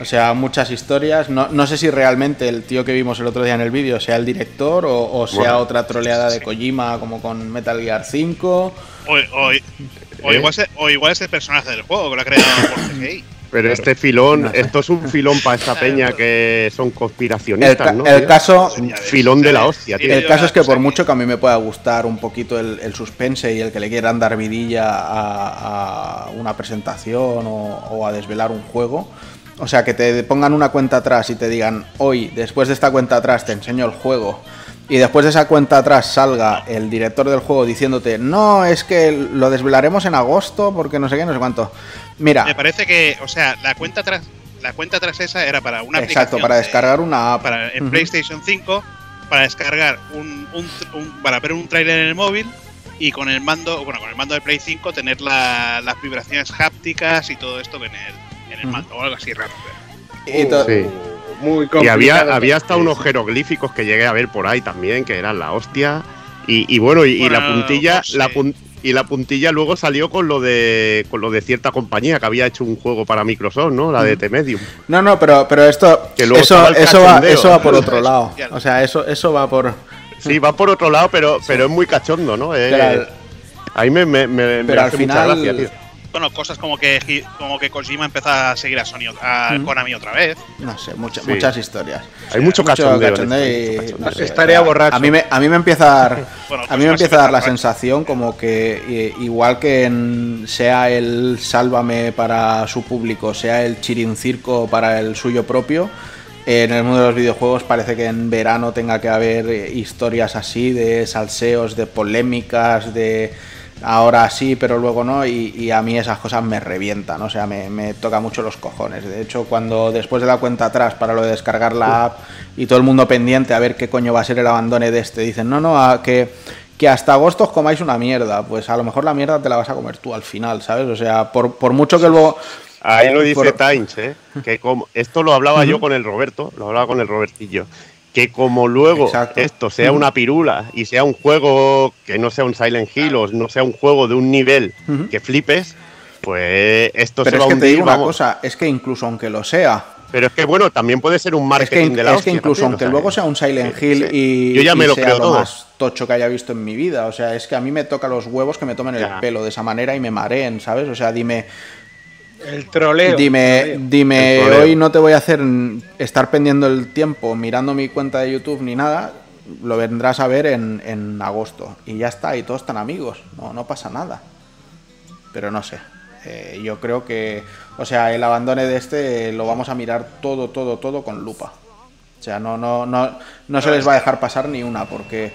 O sea, muchas historias. No, no sé si realmente el tío que vimos el otro día en el vídeo sea el director o, o sea Bueno, otra troleada de sí. Kojima como con Metal Gear 5. o, o- o ¿Eh? igual es, o igual es el personaje del juego que lo ha creado por CGI. Pero este filón, No sé. esto es un filón para esta peña que son El, conspiracionistas, ca- ¿no? el tío? caso, Un filón de la hostia, tío. el caso es que por mucho que a mí me pueda gustar un poquito el, el suspense y el que le quieran dar vidilla a, a una presentación o, o a desvelar un juego, o sea, que te pongan una cuenta atrás y te digan, hoy, después de esta cuenta atrás, te enseño el juego. Y después de esa cuenta atrás salga el director del juego diciéndote, no, es que lo desvelaremos en agosto porque no sé qué, no sé cuánto. Mira, Me parece que, o sea, la cuenta atrás, la cuenta atrás esa era para una exacto, aplicación para de- descargar una app. para, en. PlayStation 5 para descargar un, un- un- para ver un tráiler en el móvil y con el mando bueno con el mando de Play 5 tener la- las vibraciones hápticas y todo esto en el, en el mando o algo así raro Y to- Sí. Muy Y había, había hasta unos jeroglíficos que llegué a ver por ahí también, que eran la hostia. Y, y bueno, y, la puntilla, no sé. la pun- y la puntilla luego salió con lo de con lo de cierta compañía que había hecho un juego para Microsoft, ¿no? La de T-Medium. No, no, pero, pero esto, Que luego eso, eso, va, eso va por otro lado. <laughs> O sea, eso, eso va por. Sí, va por otro lado, pero, pero es muy cachondo, ¿no? Eh, Pero ahí me, me, me- me pero al hace mucha final- gracia, tío. Bueno cosas como que como que Kojima empieza a seguir a Sony a Ujú. Konami otra vez No sé, mucha- Sí. muchas historias. Hay mucho en cachondeo mucho no sé, Estaría a- borracho. A mí me, a mí me empieza a dar, <laughs> Bueno, a mí me pues empieza a dar la borracho. sensación como que i- igual que en- sea el Sálvame para su público, sea el Chirin Circo para el suyo propio, en el mundo de los videojuegos parece que en verano tenga que haber eh, historias así de salseos, de polémicas, de ahora sí, pero luego no, y, y a mí esas cosas me revientan, o sea, me, me toca mucho los cojones. De hecho, cuando después de la cuenta atrás para lo de descargar la app y todo el mundo pendiente a ver qué coño va a ser el abandone de este, dicen, no, no, a que, que hasta agosto os comáis una mierda, pues a lo mejor la mierda te la vas a comer tú al final, ¿sabes? O sea, por, por mucho que luego... Ahí lo dice por- Times, ¿eh? Que como, esto lo hablaba yo con el Roberto, lo hablaba con el Robertillo. Que como luego Exacto. esto sea una pirula y sea un juego que no sea un Silent Hill o no sea un juego de un nivel que flipes, pues esto Pero se es va a que te digo una cosa, es que incluso aunque lo sea, Pero es que bueno, también puede ser un Es marketing que, de la es que incluso aunque luego sea un Silent sí, Hill sí. y, Yo ya me y lo sea creo lo todo. más tocho que haya visto en mi vida, o sea, es que a mí me toca los huevos que me tomen el Ya. pelo de esa manera y me mareen, ¿sabes? O sea, dime, El troleo. dime, troleo. dime, El troleo. hoy no te voy a hacer estar pendiendo el tiempo mirando mi cuenta de YouTube ni nada, lo vendrás a ver en, en agosto y ya está, y todos están amigos, no, no pasa nada. Pero no sé, eh, yo creo que, o sea, el abandone de este lo vamos a mirar todo, todo, todo con lupa. O sea, no, no, no, no se les va a dejar pasar ni una, porque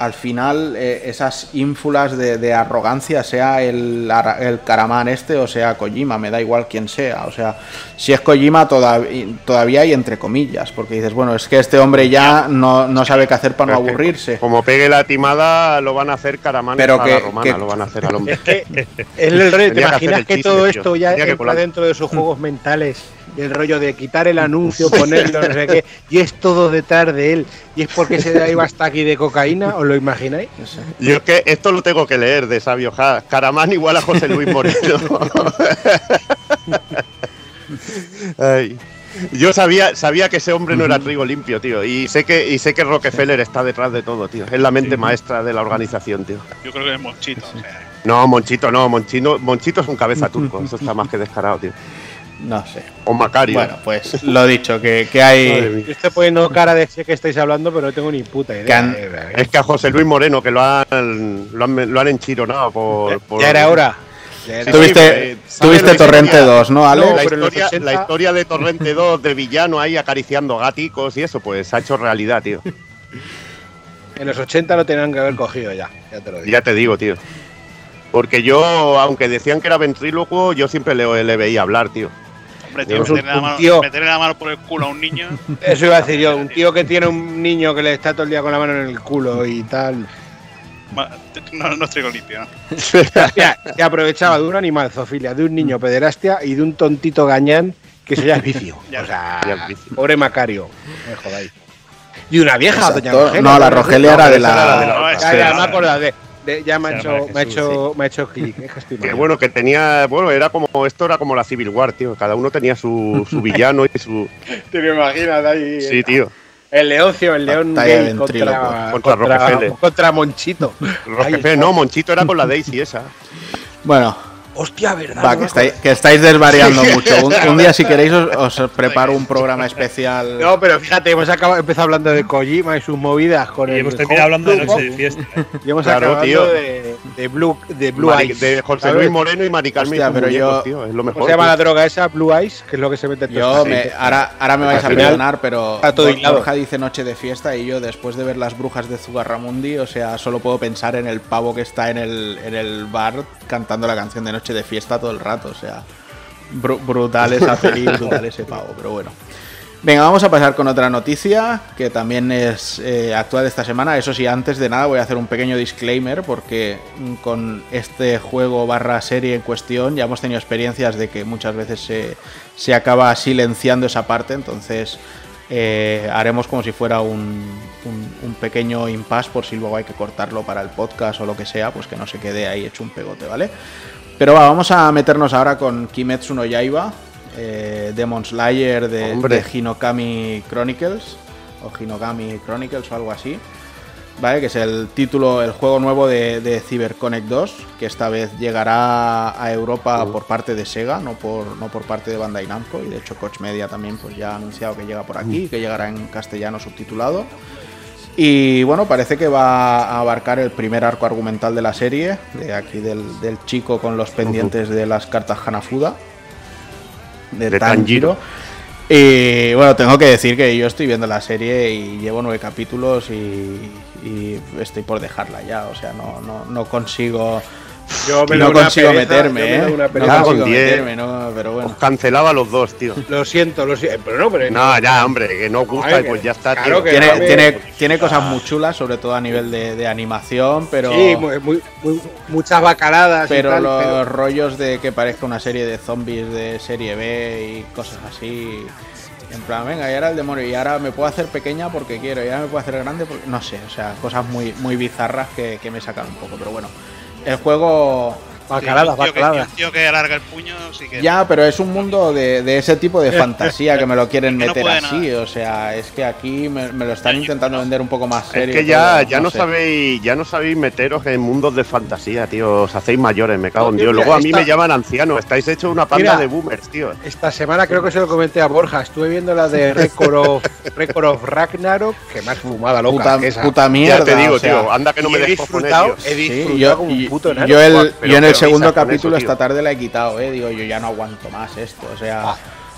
al final eh, esas ínfulas de, de arrogancia, sea el, el Karaman este o sea Kojima, me da igual quién sea. O sea, si es Kojima todavía, todavía hay entre comillas, porque dices, bueno, es que este hombre ya no, no sabe qué hacer para no Pero es que aburrirse. Como pegue la timada, lo van a hacer caramán Pero que- la romana, que- lo van a hacer al hombre. Es <laughs> el rollo, ¿te Tenía que hacer imaginas el que chiste, todo tío. esto ya que colar. dentro de sus juegos <laughs> mentales? Y el rollo de quitar el anuncio, ponerlo, no sé qué, y es todo detrás de él. ¿Y es porque se iba hasta aquí de cocaína? ¿Os lo imagináis? Yo es que esto lo tengo que leer de Sabio Ja. Caramán igual a José Luis Moreno. <laughs> Ay. Yo sabía, sabía que ese hombre no era trigo limpio, tío. Y sé que, y sé que Rockefeller está detrás de todo, tío. Es la mente maestra de la organización, tío. Yo creo que es Monchito. o sea, No, Monchito, no, Monchito, Monchito es un cabeza turco. Eso está más que descarado, tío. No sé. O Macario. Bueno, pues <laughs> lo dicho, que, que hay... Yo estoy poniendo cara de sé que estáis hablando, pero no tengo ni puta idea. Que han- Eh, Es que a José Luis Moreno, que lo han, lo han, lo han enchironado por, por- Ya era hora. Ya era Tuviste, eh, ¿sabes tuviste Torrente tenía? 2, ¿no, Ale? No, la, historia, 80 la historia de Torrente 2 de villano ahí acariciando gaticos y eso, pues se ha hecho realidad, tío. En los 80 lo tenían que haber cogido ya, ya te lo digo. Ya te digo, tío. Porque yo, aunque decían que era ventrílocuo, yo siempre le, le veía hablar, tío. Hombre, tío, meterle, la mano, tío- meterle la mano por el culo a un niño. <laughs> Eso iba a decir yo, un tío que tiene un niño que le está todo el día con la mano en el culo y tal. No, no <laughs> es trigo limpio, se aprovechaba de un animal zoofilia, de un niño pederastia y de un tontito gañán que eso <laughs> ya es vicio. O sea, ya es vicio. pobre Macario. Me jodáis. Y una vieja, Exacto. doña Rogelia. No, la ¿no? Rogelia era de la... de la No, es- ya, Sí. me de, ya me ha hecho, me ha hecho, me ha hecho clic. Es que bueno, que tenía, bueno, era como, esto era como la Civil War, tío. Cada uno tenía su, su <laughs> villano y su... Te lo imaginas ahí. Sí, tío. El Leoncio, el león gay contra, Contra Rockefeller. contra Monchito. Rockefeller, no, Monchito era con la Daisy esa. Bueno, Hostia, ¿verdad? va, No que estáis, que estáis desvariando mucho. Un, un día, si queréis, os, os preparo un programa especial. <laughs> No, pero fíjate, hemos acabado, empezado hablando de Kojima y sus movidas con Y el. hemos terminado hablando de noche de fiesta. Y hemos Claro, acabado tío. hablando de, de Blue, de Blue Mari- Eyes. de José ¿sabes? Luis Moreno y Mari Carmen Hostia, pero muñecos, yo- tío. Es lo mejor. ¿Cómo se llama tío. la droga esa? Blue Eyes, que es lo que se mete en Yo me, ahora, ahora me vais a perdonar, pero está todo. Borja dice noche de fiesta y yo después de ver las brujas de Zugarramundi, o sea, solo puedo pensar en el pavo que está en el, en el bar cantando la canción de noche de fiesta todo el rato, o sea, bru- brutal esa peli, <laughs> brutal ese pavo, pero bueno. Venga, vamos a pasar con otra noticia que también es eh, actual esta semana. Eso sí, antes de nada voy a hacer un pequeño disclaimer porque mm, con este juego barra serie en cuestión ya hemos tenido experiencias de que muchas veces se, se acaba silenciando esa parte, entonces eh, haremos como si fuera un, un- un pequeño impasse por si luego hay que cortarlo para el podcast o lo que sea, pues que no se quede ahí hecho un pegote, ¿vale? Pero va, vamos a meternos ahora con Kimetsu no Yaiba, eh, Demon Slayer de, de Hinokami Chronicles, o Hinokami Chronicles o algo así, ¿vale? Que es el título, el juego nuevo de, de CyberConnect 2, que esta vez llegará a Europa por parte de Sega, no por, no por parte de Bandai Namco, y de hecho Coach Media también pues ya ha anunciado que llega por aquí, que llegará en castellano subtitulado. Y bueno, parece que va a abarcar el primer arco argumental de la serie, de aquí del, del chico con los pendientes de las cartas Hanafuda, de, De Tanjiro. Y bueno, tengo que decir que yo estoy viendo la serie y llevo nueve capítulos y, y estoy por dejarla ya, o sea, no, no, no consigo... Yo me no consigo pereza, meterme, yo me ¿eh? una No pereza. Consigo meterme, no, pero bueno. Os cancelaba los dos, tío. Lo siento, lo siento. Pero no, pero. No, ya, hombre, que no gusta Ay, y pues que- ya está, claro tío. que Tiene, tiene, tiene cosas muy chulas, sobre todo a nivel de, de animación, pero... Sí, muy, muy- muy- muchas bacaladas. y Pero tal, los pero- rollos de que parezca una serie de zombies de serie B y cosas así. En plan, venga, y ahora el demonio, y ahora me puedo hacer pequeña porque quiero, y ahora me puedo hacer grande porque. No sé, o sea, cosas muy, muy bizarras que, que me sacan un poco. Pero bueno, el juego. Bacaladas, Sí, que- bacaladas. Un tío que alarga el puño, sí que. Ya, pero es un mundo de, de ese tipo de <laughs> fantasía que me lo quieren <laughs> Que meter así. nada. O sea, es que aquí me, me lo están intentando vender un poco más serio. Es que ya, ya no sé. sabéis, ya no sabéis meteros en mundos de fantasía, tío. Os hacéis mayores, me cago en Dios. mira, Luego a mí esta- me llaman anciano. Estáis hechos una panda Mira. de boomers, tío. Esta semana creo que se lo comenté a Borja. Estuve viendo la de Record of, <laughs> Record of Ragnarok, que más fumada loca Puta, que esa. puta mierda. ya te digo, o sea, tío. Anda que no me he disfrutado, tío. he disfrutado Sí, yo, como un puto enano. yo el, yo en el segundo capítulo eso, esta tarde la he quitado, eh. Digo, yo ya no aguanto más esto. O sea,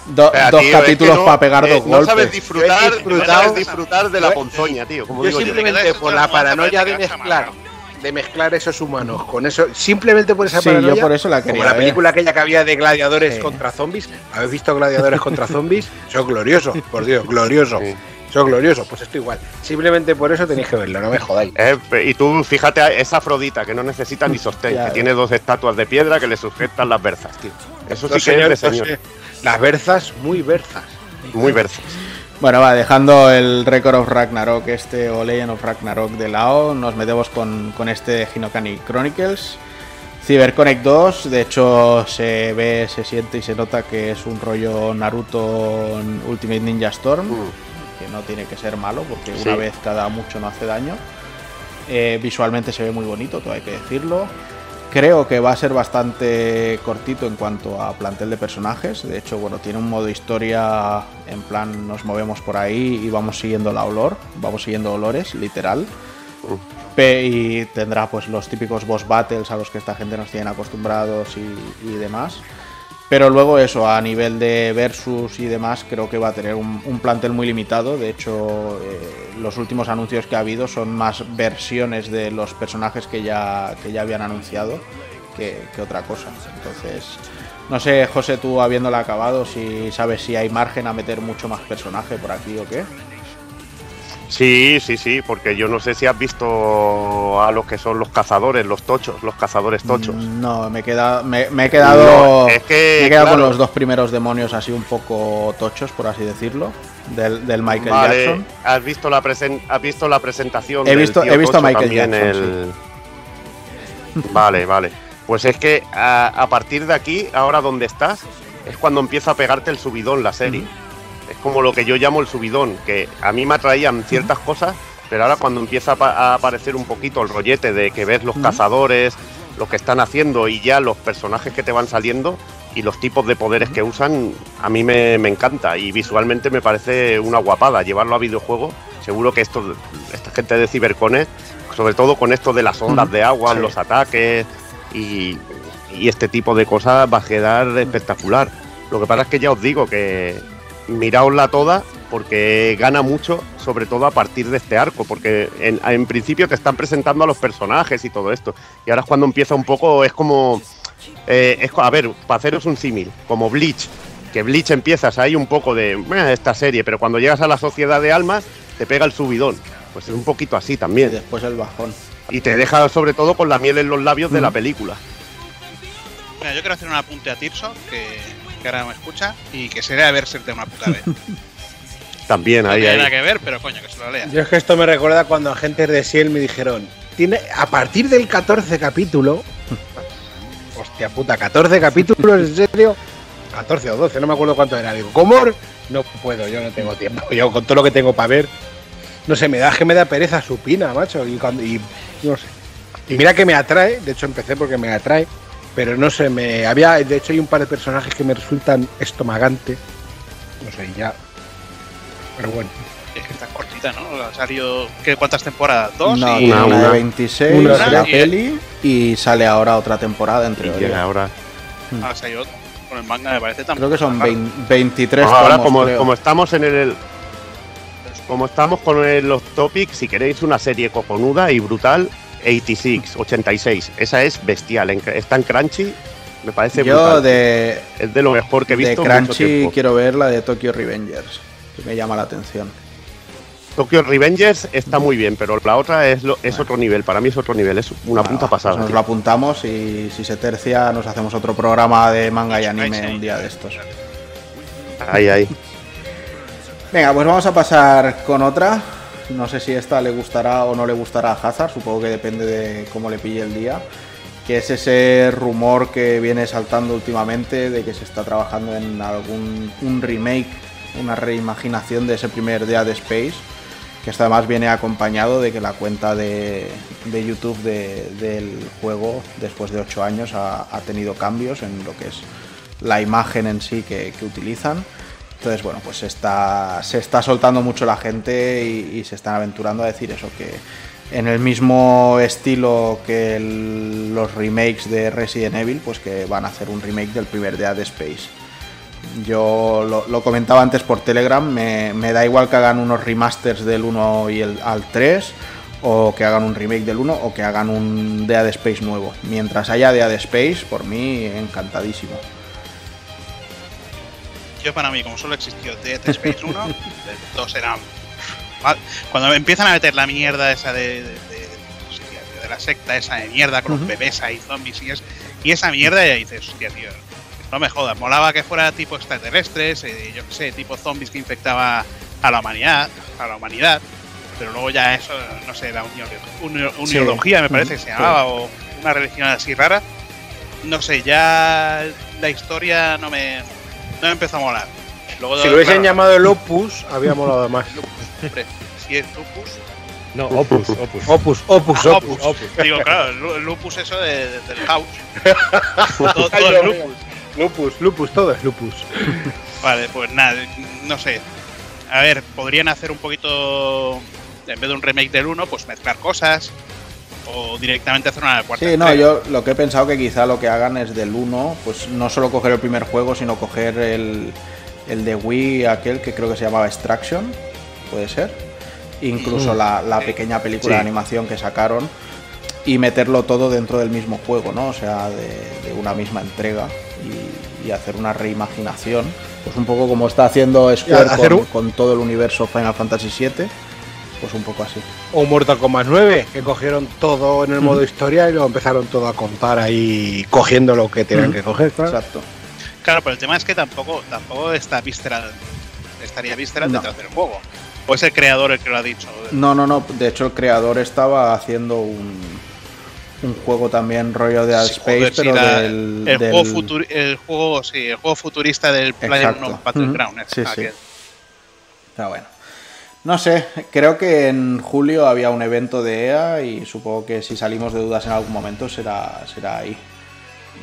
Do- O sea, dos tío, es que capítulos no- para pegar eh, dos No sabes golpes. disfrutar, Yo no sabes disfrutar de la ponzoña, tío. Como Yo digo simplemente por la paranoia de mezclar, de mezclar esos humanos con eso, simplemente por esa Sí, yo por eso la como quería la ver. película aquella que había de gladiadores Sí. contra zombies. ¿Habéis visto gladiadores contra zombies? Eso es glorioso, por Dios, glorioso. Sí. Eso es glorioso, pues esto igual. Simplemente por eso tenéis que verlo, no me jodáis. Eh, y tú, fíjate, esa Afrodita que no necesita ni sostén, que tiene dos estatuas de piedra que le sujetan las berzas, tío. Eso sí Los que es de señores, señor. Las berzas, muy berzas. Muy berzas. Bueno, va, dejando el Record of Ragnarok, este o Legend of Ragnarok de lado, nos metemos con, con este Hinokami Chronicles. CyberConnect 2, de hecho se ve, se siente y se nota que es un rollo Naruto Ultimate Ninja Storm, Mm. Que no tiene que ser malo porque Sí. una vez cada mucho no hace daño. Eh, visualmente se ve muy bonito, todo hay que decirlo. Creo que va a ser bastante cortito en cuanto a plantel de personajes. De hecho, bueno, tiene un modo historia en plan nos movemos por ahí y vamos siguiendo la olor, vamos siguiendo olores, literal. Y tendrá pues los típicos boss battles a los que esta gente nos tiene acostumbrados y, y demás. Pero luego eso, a nivel de versus y demás, creo que va a tener un, plantel muy limitado. De hecho, eh, los últimos anuncios que ha habido son más versiones de los personajes que ya, que ya habían anunciado que, que otra cosa. Entonces, no sé, José, tú habiéndola acabado, si sabes si hay margen a meter mucho más personaje por aquí o qué. Sí, sí, sí, porque yo no sé si has visto a los que son los cazadores, los tochos, los cazadores tochos. Mm, No, me he quedado, me, me he quedado, No, es que, me he quedado con los dos primeros demonios así un poco tochos, por así decirlo, del, del Michael Vale, Jackson. ¿has visto la presen- has visto la presentación He visto- he visto a Michael Jackson, <laughs> Vale, vale. Pues es que a, a partir de aquí, ahora donde estás, es cuando empieza a pegarte el subidón la serie. Como lo que yo llamo el subidón, que a mí me atraían ciertas cosas, pero ahora cuando empieza a, pa- a aparecer un poquito el rollete de que ves los cazadores, lo que están haciendo y ya los personajes que te van saliendo y los tipos de poderes que usan, a mí me, me encanta y visualmente me parece una guapada llevarlo a videojuego. Seguro que esto, esta gente de Cyberconnect, sobre todo con esto de las ondas de agua, Sí. los ataques y, y este tipo de cosas va a quedar espectacular. Lo que pasa es que ya os digo que miraosla toda porque gana mucho, sobre todo a partir de este arco, porque en, en principio te están presentando a los personajes y todo esto, y ahora es cuando empieza un poco, es como, eh, es, a ver, para haceros un símil, como Bleach, que Bleach empiezas ahí un poco de "Meh, esta serie, pero cuando llegas a la sociedad de almas te pega el subidón, pues es un poquito así Y también, después el bajón. y te deja sobre todo con la miel en los labios de la película. Mira, yo quiero hacer un apunte a Tirso, que, que ahora me escucha, y que se lea Berserk de una puta vez. <laughs> También ahí, ahí. nada que ver, pero coño, que se lo lea. Yo es que esto me recuerda cuando agentes de Ciel me dijeron, tiene a partir del 14 capítulo, <laughs> hostia puta, 14 capítulos, ¿en serio? 14 o 12, no me acuerdo cuánto era. Digo, ¿cómo? No puedo, yo no tengo tiempo. Yo con todo lo que tengo para ver, no sé, me da que me da pereza supina, macho. Y, cuando, y no sé. Y mira que me atrae, de hecho empecé porque me atrae, pero no sé, me había, de hecho hay un par de personajes que me resultan estomagantes. No sé, ya. Pero bueno. Es que está cortita, ¿no? Ha salido. ¿qué, ¿Cuántas temporadas? ¿Dos? No, y, una, una, una. de 26, Una, la y- peli, y sale ahora otra temporada entre Y llega ahora. Ah, se ha ido otro. Con el manga me parece tan. Creo que son tan raro. 20 23 Pues ahora, tomos, como, creo. como estamos en el. Como estamos con el- los topics, si queréis una serie cojonuda y brutal, 86, 86. Esa es bestial. está en Crunchy, me parece Yo brutal. de, es de lo mejor que he de visto. en mucho Crunchy quiero ver la de Tokyo Revengers, que me llama la atención. Tokyo Revengers está muy bien, pero la otra es, lo- es otro nivel. Para mí es otro nivel, es una Bueno, puta pues pasada. nos lo apuntamos y si se tercia nos hacemos otro programa de manga y anime un día de estos. Ahí, ahí. Venga, pues vamos a pasar con otra. No sé si esta le gustará o no le gustará a Hazard, supongo que depende de cómo le pille el día. Que es ese rumor que viene saltando últimamente de que se está trabajando en algún un remake, una reimaginación de ese primer Dead Space. Que además viene acompañado de que la cuenta de, de YouTube de- del juego, después de 8 años, ha, tenido cambios en lo que es la imagen en sí que utilizan. Entonces, bueno, pues se está, soltando mucho la gente y, se están aventurando a decir eso, que en el mismo estilo que los remakes de Resident Evil, pues que van a hacer un remake del primer Dead Space. Yo lo, comentaba antes por Telegram, me, me da igual que hagan unos remasters del 1 y el, al 3, o que hagan un remake del 1, o que hagan un Dead Space nuevo. Mientras haya Dead Space, por mí, encantadísimo. Yo para mí, como solo existió Dead Space 1, el 2 era... mal. Cuando empiezan a meter la mierda esa de, de, la secta esa de mierda con los bebés ahí, zombies y, es- y esa mierda, y dices, hostia, tío, no me jodas. Molaba que fuera tipo extraterrestres, eh, yo qué sé, tipo zombies que infectaba a la humanidad, a la humanidad. Pero luego ya eso, no sé, la uniología me parece que se Sí. llamaba, o una religión así rara. No sé, ya la historia no me, no me empezó a molar. Luego, Si lo hubiesen claro, llamado el Opus, había molado más. hombre, si es lupus, No, Opus, Opus. Opus, Opus, Ah, Opus. opus. Digo, claro, el lupus eso de- de- del house. <laughs> todo, todo es lupus. Lupus, lupus, todo es lupus. Vale, pues nada, no sé. A ver, podrían hacer un poquito, en vez de un remake del 1, pues mezclar cosas. O directamente hacer una cuarta Sí, no, entrega. yo lo que he pensado que quizá lo que hagan es del 1, pues no solo coger el primer juego, sino coger el, el de Wii, aquel que creo que se llamaba Extraction, puede ser. Incluso la, la Sí. pequeña película de animación que sacaron y meterlo todo dentro del mismo juego, ¿no? O sea, de, de una misma entrega y, y hacer una reimaginación. Pues un poco como está haciendo Square hacer con, un- con todo el universo Final Fantasy VII, pues un poco así. O Mortal Kombat 9, que cogieron todo en el modo historia y lo empezaron todo a contar ahí, cogiendo lo que tenían que coger, claro. Exacto. Claro, pero el tema es que tampoco, tampoco está Visceral, estaría Visceral No. detrás del juego. O es el creador el que lo ha dicho. No, no, no. De hecho, el creador estaba haciendo un, un juego también rollo de Sí, Space, joder, sí, pero la- del, el, del- juego futuri- el juego, sí, el juego futurista del Player Exacto. no Battleground. Sí, sí. aquel. Pero bueno. No sé, creo que en julio había un evento de EA y supongo que si salimos de dudas en algún momento será, será ahí.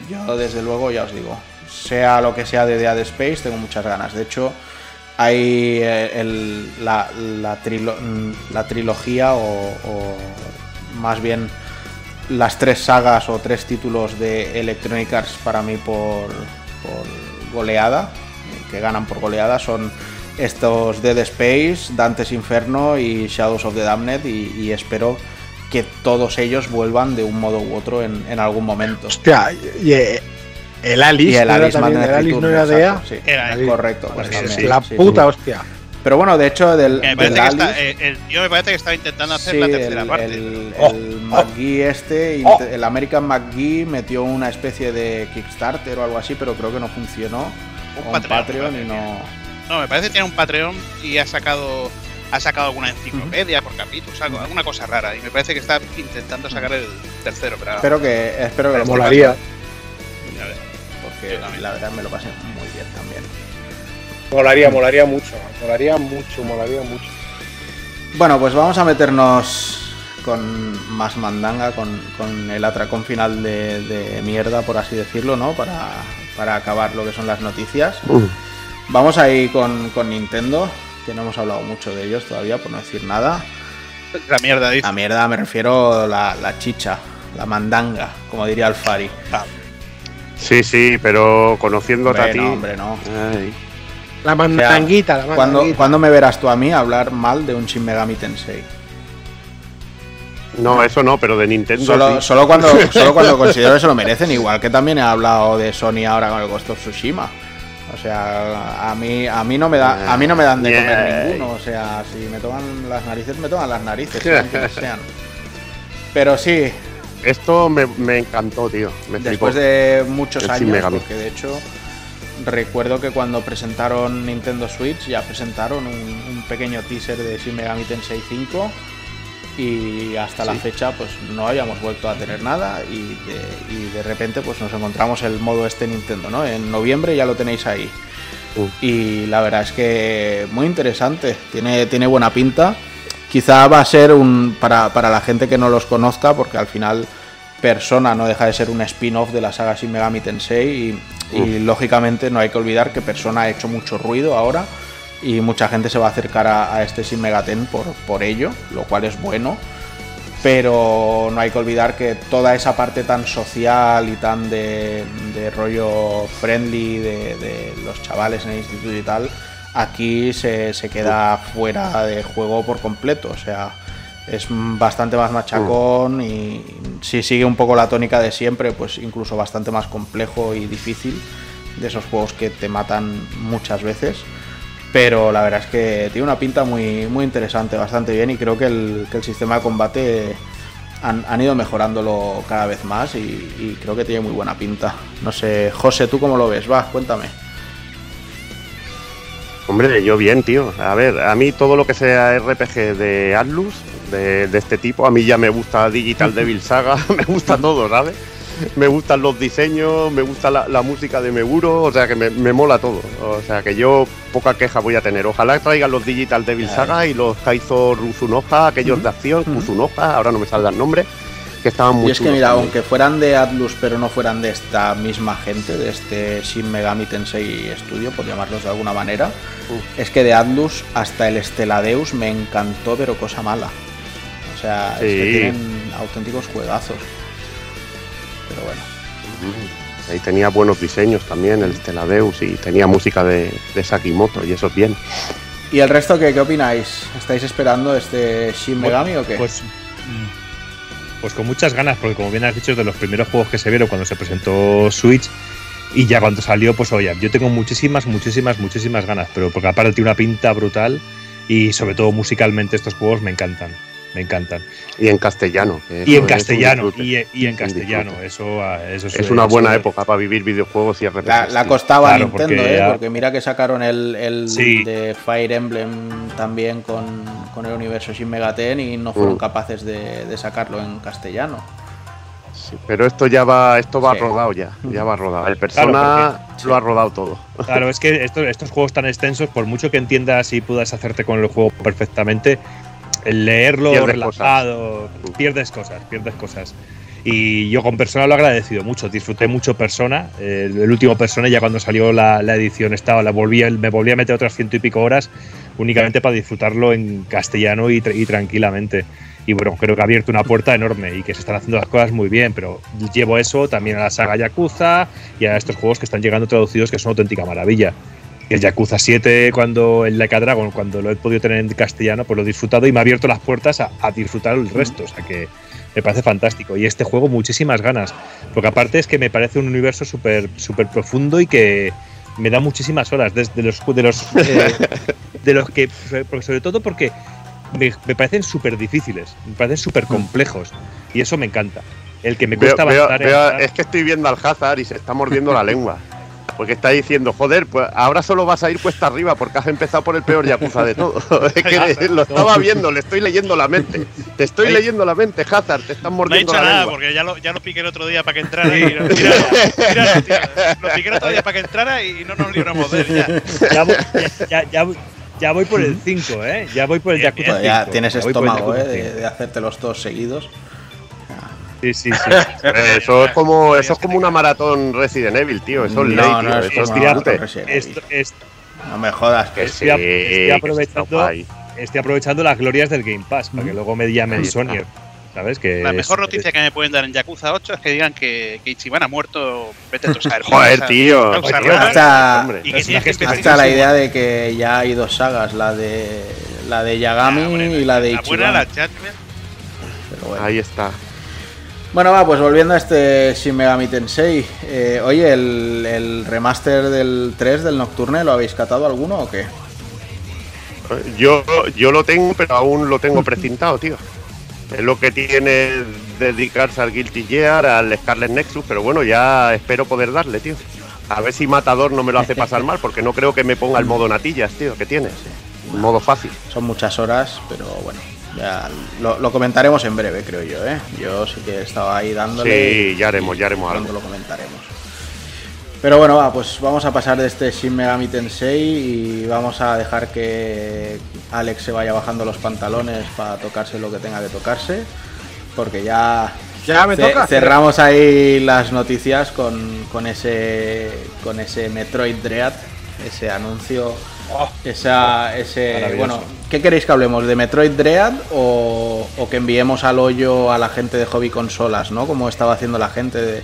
Yo desde luego ya os digo, sea lo que sea de Dead Space, tengo muchas ganas. De hecho, hay eh, el- la, trilo- mm, la trilogía o, o más bien las tres sagas o tres títulos de Electronic Arts para mí por goleada, que ganan por goleada, son estos Dead Space, Dante's Inferno y Shadows of the Damned y, y espero que todos ellos vuelvan de un modo u otro en, en algún momento. Hostia, y eh, el Alice, Y el ¿no era Alice también- el Alice no Return, era de exacto, sí, Era, Alice. correcto. pues Sí, también, sí, La sí, puta sí. hostia. Pero bueno, de hecho, del, me del parece que está, Alice- eh, el tío me parece que estaba intentando hacer Sí, la tercera el, parte. El, Oh, el McGee este, Oh. el American McGee metió una especie de Kickstarter o algo así, pero creo que no funcionó. Un con Patreon, Patreon y no. No, me parece que tiene un Patreon y ha sacado ha sacado alguna enciclopedia por capítulos, algo, alguna cosa rara. Y me parece que está intentando sacar el tercero, pero Espero que, espero que lo Molaría. Porque la verdad me lo pasé muy bien también. Molaría, molaría mucho. Molaría mucho, molaría mucho. Bueno, pues vamos a meternos con más mandanga, con, con el atracón final de, de mierda, por así decirlo, ¿no? Para, para acabar lo que son las noticias. Vamos ahí con, con Nintendo, que no hemos hablado mucho de ellos todavía, por no decir nada. La mierda, dice. La mierda me refiero la, la chicha, la mandanga, como diría el Fari. Sí, sí, pero conociéndote Hombre, a ti. no, hombre, no. Ay. La mandanguita, la ¿Cuándo, mandanguita. cuándo me verás tú a mí hablar mal de un Shin Megami Tensei? No, eso no, pero de Nintendo Solo, sí. solo, cuando, <laughs> solo cuando considero que se lo merecen, igual que también he hablado de Sony ahora con el Ghost of Tsushima. O sea, a mí, a mí no me da, a mí no me dan de comer ninguno. O sea, si me toman las narices, me toman las narices, sean <laughs> quienes sean. Pero sí, Esto me, me encantó, tío. Me después flipó. de muchos El años, porque de hecho recuerdo que cuando presentaron Nintendo Switch ya presentaron un, un pequeño teaser de Shin Megami Tensei 5 y hasta la fecha pues no habíamos vuelto a tener nada y de, y de repente pues nos encontramos el modo este Nintendo, ¿no? En noviembre ya lo tenéis ahí. Uh. Y la verdad es que muy interesante, tiene, tiene buena pinta. Quizá va a ser un para, para la gente que no los conozca, porque al final Persona no deja de ser un spin-off de la saga Shin Megami Tensei y, y, lógicamente no hay que olvidar que Persona ha hecho mucho ruido ahora y mucha gente se va a acercar a, este Shin Megaten por, por ello, lo cual es bueno. pero no hay que olvidar que toda esa parte tan social y tan de, rollo friendly de, de los chavales en el instituto y tal, aquí se, se queda fuera de juego por completo. O sea, es bastante más machacón y si sigue un poco la tónica de siempre, pues incluso bastante más complejo y difícil de esos juegos que te matan muchas veces. Pero la verdad es que tiene una pinta muy, muy interesante, bastante bien y creo que el, que el sistema de combate han, han ido mejorándolo cada vez más y, y creo que tiene muy buena pinta. No sé, José, ¿tú cómo lo ves? Va, cuéntame. Hombre, yo bien, tío. A ver, a mí todo lo que sea RPG de Atlus, de, de este tipo, a mí ya me gusta Digital <laughs> Devil Saga, <laughs> me gusta todo, ¿sabes? Me gustan los diseños, me gusta la, la música de Meguro, o sea que me, me mola todo. O sea que yo poca queja voy a tener. Ojalá traigan los Digital Devil Saga y los Kaizo Rusunoja, aquellos de acción, Kusunoja, ahora no me sale el nombre, que estaban muy Y es que mira, también. aunque fueran de Atlus pero no fueran de esta misma gente, de este Shin Megami Tensei Studio, por llamarlos de alguna manera, es que de Atlus hasta el Steladeus me encantó, pero cosa mala. O sea, es que tienen auténticos juegazos. Pero bueno. Ahí tenía buenos diseños también, el Steladeus, y tenía música de, de Sakimoto, y eso es bien. ¿Y el resto qué, qué opináis? ¿Estáis esperando este Shin Megami o qué? Pues, mm, pues con muchas ganas, porque como bien has dicho, es de los primeros juegos que se vieron cuando se presentó Switch. Y ya cuando salió, pues oye, yo tengo muchísimas, muchísimas, muchísimas ganas. Pero porque aparte tiene una pinta brutal y sobre todo musicalmente estos juegos me encantan. Me encantan. Y en castellano. Y en es castellano, y, y en castellano. Eso, ah, eso Es una buena época para vivir videojuegos y RPGs. La, la costaba a Claro, Nintendo, porque ¿eh? ya- Porque mira que sacaron el, el Sí. de Fire Emblem también con, con el universo Shin Megaten y no fueron Mm. capaces de, de sacarlo en castellano. Sí, pero esto ya va, esto va Sí. rodado ya, ya va rodado. El Persona lo ha rodado todo. Claro, es que estos, estos juegos tan extensos, por mucho que entiendas y puedas hacerte con el juego perfectamente, el leerlo Pierdes relajado, pierdes cosas, pierdes cosas. Y yo con Persona lo he agradecido mucho, disfruté mucho Persona. eh, el último Persona, ya cuando salió la, la edición, estaba, la volví, a- me volví a meter otras ciento y pico horas únicamente para disfrutarlo en castellano y, tra- y tranquilamente. Y bueno, creo que ha abierto una puerta enorme y que se están haciendo las cosas muy bien, pero llevo eso también a la saga Yakuza y a estos juegos que están llegando traducidos que son auténtica maravilla. Y el Yakuza 7, cuando el Like a Dragon, cuando lo he podido tener en castellano, pues lo he disfrutado y me ha abierto las puertas a, a disfrutar el resto. O sea que me parece fantástico. Y este juego, muchísimas ganas. Porque aparte es que me parece un universo súper súper profundo y que me da muchísimas horas. Desde los, de los, <laughs> eh, de los que. sobre todo porque me, me parecen súper difíciles, me parecen súper complejos. Y eso me encanta. El que me cuesta veo- es que estoy viendo al Hazard y se está mordiendo la lengua. <laughs> Porque está diciendo, joder, pues ahora solo vas a ir cuesta arriba porque has empezado por el peor Yakuza de todo. <laughs> es que <laughs> lo estaba viendo, le estoy leyendo la mente. Te estoy leyendo la mente, Hazard, te están No he mordiendo dicho la nada lengua. porque ya lo, ya lo piqué el otro día para que entrara y no, <laughs> mira, mira, tío, lo piqué el otro día para que entrara y no nos libramos de él ya. ya, voy, ya, ya- ya voy por el 5, ¿eh? Ya voy por el Bien, Yakuza ya 5, tienes estómago, ¿eh? De, 5. de hacértelos todos seguidos. Sí, sí, sí. Eso es como eso es como una maratón Resident Evil, tío. Eso es No, ley, no, tío. Eso es. Esto- No me jodas, que Que sí. estoy aprovechando- estoy aprovechando las glorias del Game Pass para que luego me llamen. Sonyer. ¿Sabes? Que La es- mejor noticia es- que me pueden dar en Yakuza 8 es que digan que, que Ichiban ha muerto. Vete a saber. Joder, tío. Hasta- hombre. Y que tienes que Hasta Hasta la idea de que ya hay dos sagas, la de la de Yagami Ah, bueno, y la de La buena, Ichiban. la Judgment. Pero bueno. Ahí está. Bueno, va, pues volviendo a este Shin Megami Tensei. eh, oye, el, el remaster del 3 del Nocturne, ¿lo habéis catado alguno o qué? Yo, yo lo tengo, pero aún lo tengo precintado, tío. Es lo que tiene dedicarse al Guilty Gear, al Scarlet Nexus, pero bueno, ya espero poder darle, tío. A ver si Matador no me lo hace pasar mal, porque no creo que me ponga el modo natillas, tío, que tienes. Modo fácil. Son muchas horas, pero bueno, ya lo, lo comentaremos en breve, creo yo, ¿eh? Yo sí que estaba ahí dándole. Sí, ya haremos, ya haremos algo. lo comentaremos. Pero bueno, va, pues vamos a pasar de este Shin Megami Tensei y vamos a dejar que Alex se vaya bajando los pantalones para tocarse lo que tenga que tocarse, porque ya Ya me ce- toca. cerramos ahí las noticias con, con ese con ese Metroid Dread, ese anuncio Esa, ese, bueno, ¿qué queréis que hablemos? ¿De Metroid Dread o, o que enviemos al hoyo a la gente de hobby consolas, ¿no? Como estaba haciendo la gente de,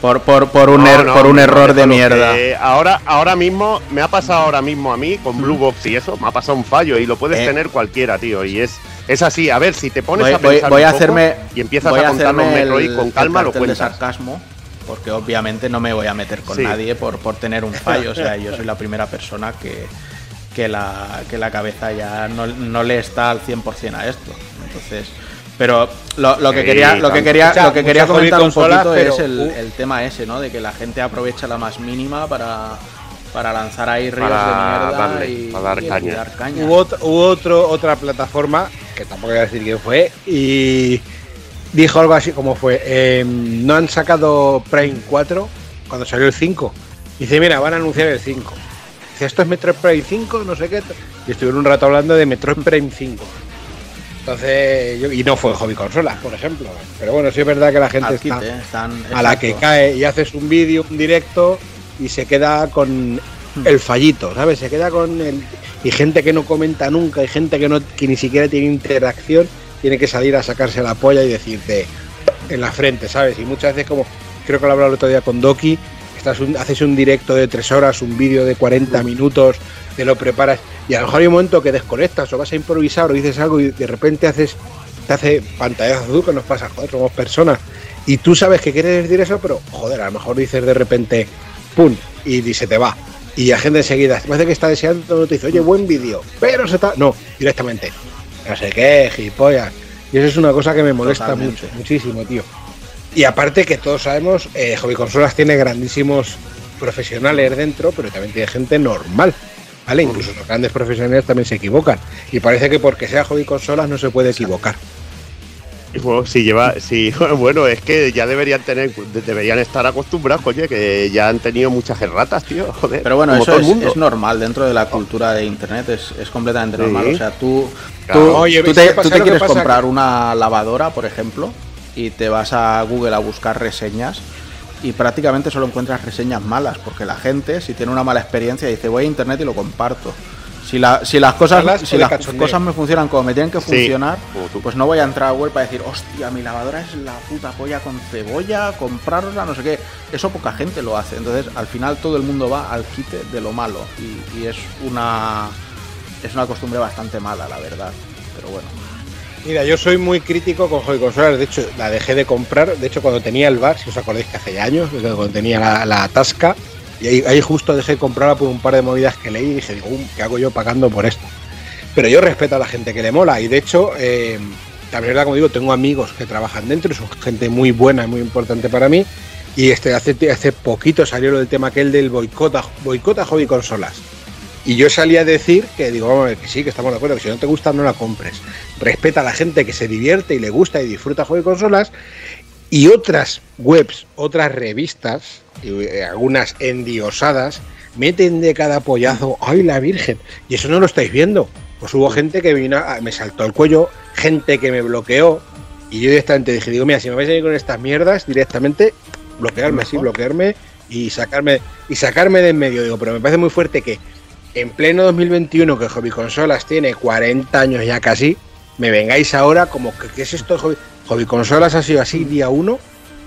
por, por, por un, No, er- no, por un no, error de mierda. ahora, ahora mismo, me ha pasado ahora mismo a mí con Blue Box y eso, me ha pasado un fallo y lo puedes Eh. tener cualquiera, tío. Y es, es así, a ver, si te pones Voy, a voy- pensar voy a un poco hacerme y empiezas voy a contar los hacerme Metroid el- con calma, el lo cartel de cuentas. sarcasmo, porque obviamente no me voy a meter con Sí. nadie por, por tener un fallo. O sea, <laughs> yo soy la primera persona que, que, la, que la cabeza ya no, no le está al 100% a esto. Entonces, pero lo, lo que Sí, quería, lo que quería, Mucha- lo que quería comentar un poquito pero- es el, uh. el tema ese, ¿no? De que la gente aprovecha la más mínima para, para lanzar ahí ríos Para de mierda darle, y, para dar y caña. dar caña. Hubo, ot- hubo otro, otra plataforma, que tampoco voy a decir quién fue, y dijo algo así como fue, eh, no han sacado Prime 4 cuando salió el 5. Dice, mira, van a anunciar el 5. Dice, esto es Metroid Prime 5, no sé qué. Y estuvieron un rato hablando de Metroid Prime 5. Entonces, yo- y no fue Hobby Consolas, por ejemplo. Pero bueno, sí es verdad que la gente está quite, están- a la que cae y haces un vídeo, un directo y se queda con Hmm. el fallito, ¿sabes? Se queda con el y gente que no comenta nunca, y gente que no que ni siquiera tiene interacción, tiene que salir a sacarse la polla y decirte en la frente, ¿sabes? Y muchas veces como creo que lo hablaba el otro día con Doki, estás un- haces un directo de tres horas, un vídeo de 40 minutos, te lo preparas y a lo mejor hay un momento que desconectas o vas a improvisar o dices algo y de repente haces te hace pantallazo azul que nos pasa, joder, somos personas y tú sabes que quieres decir eso, pero joder, a lo mejor dices de repente pum y se te va. Y la gente enseguida, parece que está deseando, no te dice, oye, buen vídeo, pero se está. No, directamente. No sé qué, gilipollas. Y eso es una cosa que me molesta Totalmente. mucho, muchísimo, tío. Y aparte que todos sabemos, eh, Hobby Consolas tiene grandísimos profesionales dentro, pero también tiene gente normal. ¿Vale? Incluso los grandes profesionales también se equivocan. Y parece que porque sea hobby consolas no se puede equivocar. Bueno, si lleva, si, <laughs> bueno, es que ya deberían tener, deberían estar acostumbrados, coño, que ya han tenido muchas erratas, tío, <laughs> joder. Pero bueno, eso es, normal dentro de la cultura de internet, es, es completamente Sí. normal. O sea, tú, Claro. tú, Oye, tú ¿sabes te, tú quieres comprar que- una lavadora, por ejemplo, y te vas a Google a buscar reseñas y prácticamente solo encuentras reseñas malas, porque la gente, si tiene una mala experiencia, dice voy a internet y lo comparto. Si, la- si las cosas si las cachondeo. cosas me funcionan como me tienen que funcionar, pues no voy a entrar a web para decir, hostia, mi lavadora es la puta polla con cebolla, comprarla, no sé qué. Eso poca gente lo hace. Entonces, al final todo el mundo va al quite de lo malo. Y, y es una es una costumbre bastante mala, la verdad. Pero bueno. Mira, yo soy muy crítico con consolas. De hecho, la dejé de comprar. De hecho, cuando tenía el bar, si os acordáis que hace años, cuando tenía la, Tasca, y ahí, justo dejé de comprarla por un par de movidas que leí y dije, digo, "Um, ¿qué hago yo pagando por esto? Pero yo respeto a la gente que le mola. Y de hecho, eh, también verdad, como digo, tengo amigos que trabajan dentro, son gente muy buena y muy importante para mí. Y este hace, hace poquito salió lo del tema aquel del boicot a, boicot a hobby consolas. Y yo salí a decir que digo, vamos a ver, que sí, que estamos de acuerdo, que si no te gusta no la compres. Respeta a la gente que se divierte y le gusta y disfruta juego de consolas. Y otras webs, otras revistas, y, eh, algunas endiosadas, meten de cada pollazo, ¡ay la Virgen! Y eso no lo estáis viendo. Pues hubo gente que vino, me saltó el cuello, gente que me bloqueó, y yo directamente dije, digo, mira, si me vais a ir con estas mierdas, directamente bloquearme, sí, bloquearme y sacarme, y sacarme de en medio. Digo, pero me parece muy fuerte que en pleno 2021, que Hobby Consolas tiene 40 años ya casi, me vengáis ahora como que ¿qué es esto? de Hobby, Hobby Consolas ha sido así día uno,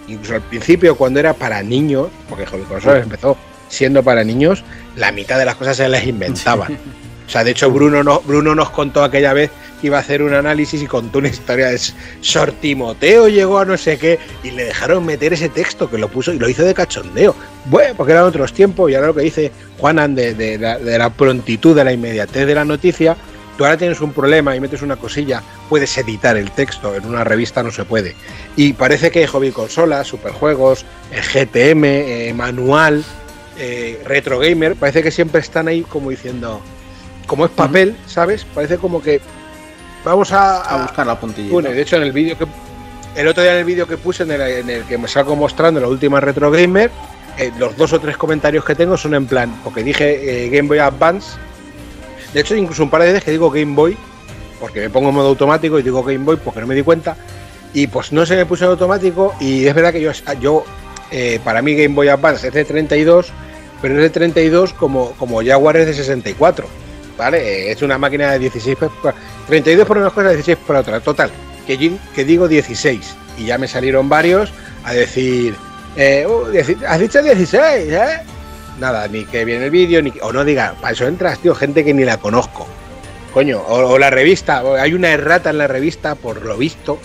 incluso al principio cuando era para niños, porque Hobby Consolas empezó siendo para niños, la mitad de las cosas se las inventaban. <laughs> O sea, de hecho Bruno, no, Bruno nos contó aquella vez que iba a hacer un análisis y contó una historia de Sor Timoteo llegó a no sé qué y le dejaron meter ese texto que lo puso y lo hizo de cachondeo. Bueno, porque eran otros tiempos y ahora lo que dice Juanan de, de la prontitud, de la inmediatez de la noticia, tú ahora tienes un problema y metes una cosilla, puedes editar el texto, en una revista no se puede. Y parece que hobby consolas, superjuegos, eh, GTM, eh, manual, eh, retro gamer, parece que siempre están ahí como diciendo, como es papel, ¿sabes? Parece como que vamos a, A buscar la puntillita. bueno, de hecho en el vídeo que el otro día en el vídeo que puse en el, en el que me salgo mostrando la última retro gamer, eh, los dos o tres comentarios que tengo son en plan, porque dije eh, Game Boy Advance. De hecho, incluso un par de veces que digo Game Boy, porque me pongo en modo automático y digo Game Boy porque no me di cuenta. Y pues no se me puso en automático y es verdad que yo, yo eh, para mí Game Boy Advance es de 32, pero es de 32 como, como Jaguar es de 64. ¿Vale? Es una máquina de 16, por- por- 32 por una cosa, 16 por otra. Total, que, digo 16. Y ya me salieron varios a decir, eh, "Uh, has dicho 16, ¿eh? Nada, ni que viene el vídeo, ni que, o no diga, para eso entras, tío, gente que ni la conozco. Coño, o, o la revista, o hay una errata en la revista, por lo visto,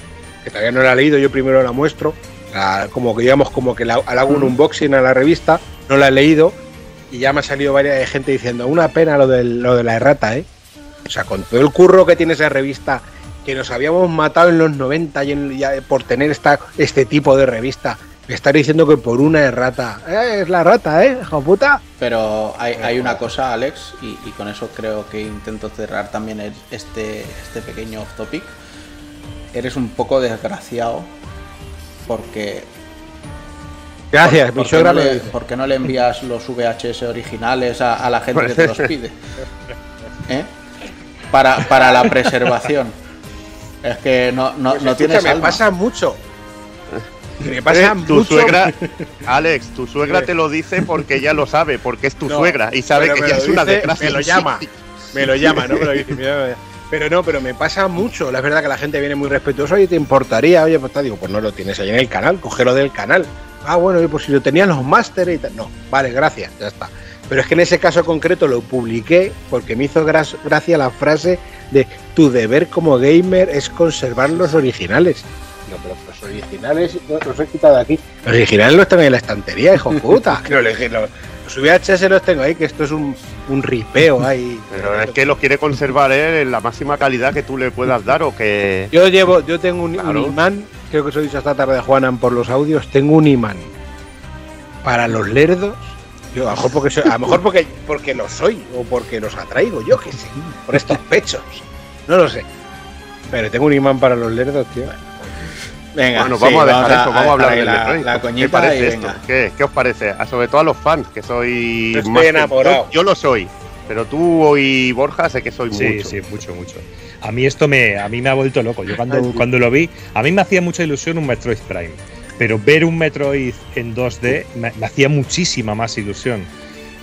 que todavía no la he leído, yo primero la muestro, la- como que digamos, como que la, le hago un unboxing a la revista, no la he leído, y ya me ha salido varias gente diciendo, una pena lo, del, lo de la errata, ¿eh? O sea, con todo el curro que tiene esa revista, que nos habíamos matado en los 90 y en- ya por tener esta, este tipo de revista, me está diciendo que por una errata, "Eh, es la errata, ¿eh? Hijo de puta. Pero hay, hay una cosa, Alex, y, con eso creo que intento cerrar también este, este pequeño off topic. Eres un poco desgraciado porque. Gracias, ¿por, mi por qué suegra no le, dice. por qué no le envías los VHS originales a, a la gente que te los pide? ¿Eh? Para, para la preservación. Es que no, no, Pues no tienes me alma. pasa mucho. Me Eh, pasa tu mucho. suegra, <laughs> Alex, tu suegra te lo dice porque ya lo sabe, porque es tu No, suegra y sabe que ya es una desgracia. Me lo llama, me lo llama, no me lo dice. mira, Pero no, pero me pasa mucho. La verdad que la gente viene muy respetuosa. Oye, ¿te importaría? Oye, pues te digo, pues no lo tienes ahí en el canal, cógelo del canal. Ah, bueno, oye, pues si lo tenían los másteres y tal. No, vale, gracias, ya está. Pero es que en ese caso concreto lo publiqué porque me hizo gracia la frase de tu deber como gamer es conservar los originales. Digo, pero los originales los, he quitado de aquí. Los originales los tengo en la estantería, hijo puta. <laughs> Que los, los, los VHS los tengo ahí, que esto es un, un ripeo ahí. Pero es que los quiere conservar él en la máxima calidad que tú le puedas dar o que. Yo llevo, yo tengo un, un Claro. imán, creo que os he dicho esta tarde a Juanan por los audios, tengo un imán para los lerdos. Yo, a lo mejor porque soy- a lo mejor porque, porque lo soy, o porque los atraigo, yo que sé, por estos pechos. No lo sé. Pero tengo un imán para los lerdos, tío. Venga, Bueno, sí, vamos a dejar esto, vamos a hablar del la, la ¿Qué parece y esto? ¿Qué, qué os parece? A- sobre todo a los fans, que soy. Yo estoy más que- enamorado. Yo, yo lo soy, pero tú y Borja sé que soy Sí, mucho. sí, mucho, mucho. A mí esto me, a mí me ha vuelto loco. Yo cuando, <laughs> Ay, cuando lo vi, a mí me hacía mucha ilusión un Metroid Prime. Pero ver un Metroid en 2D me, me hacía muchísima más ilusión.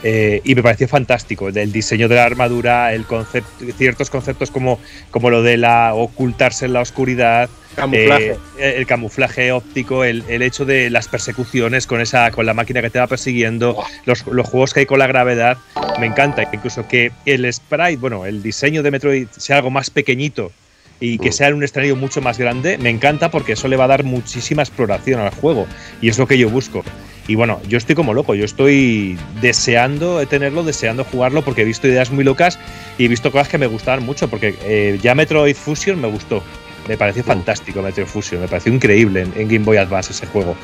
Eh, y me pareció fantástico. El diseño de la armadura, el concepto, ciertos conceptos como, como lo de la ocultarse en la oscuridad, Camuflaje. eh, el camuflaje óptico, el, el hecho de las persecuciones con esa con la máquina que te va persiguiendo, los, los juegos que hay con la gravedad, me encanta. Incluso que el sprite, bueno, el diseño de Metroid sea algo más pequeñito y que sea en un escenario mucho más grande, me encanta porque eso le va a dar muchísima exploración al juego y es lo que yo busco. Y bueno, yo estoy como loco, yo estoy deseando tenerlo, deseando jugarlo porque he visto ideas muy locas y he visto cosas que me gustaban mucho porque eh, ya Metroid Fusion me gustó. Me pareció fantástico Metroid Fusion, me pareció increíble en, en Game Boy Advance ese juego.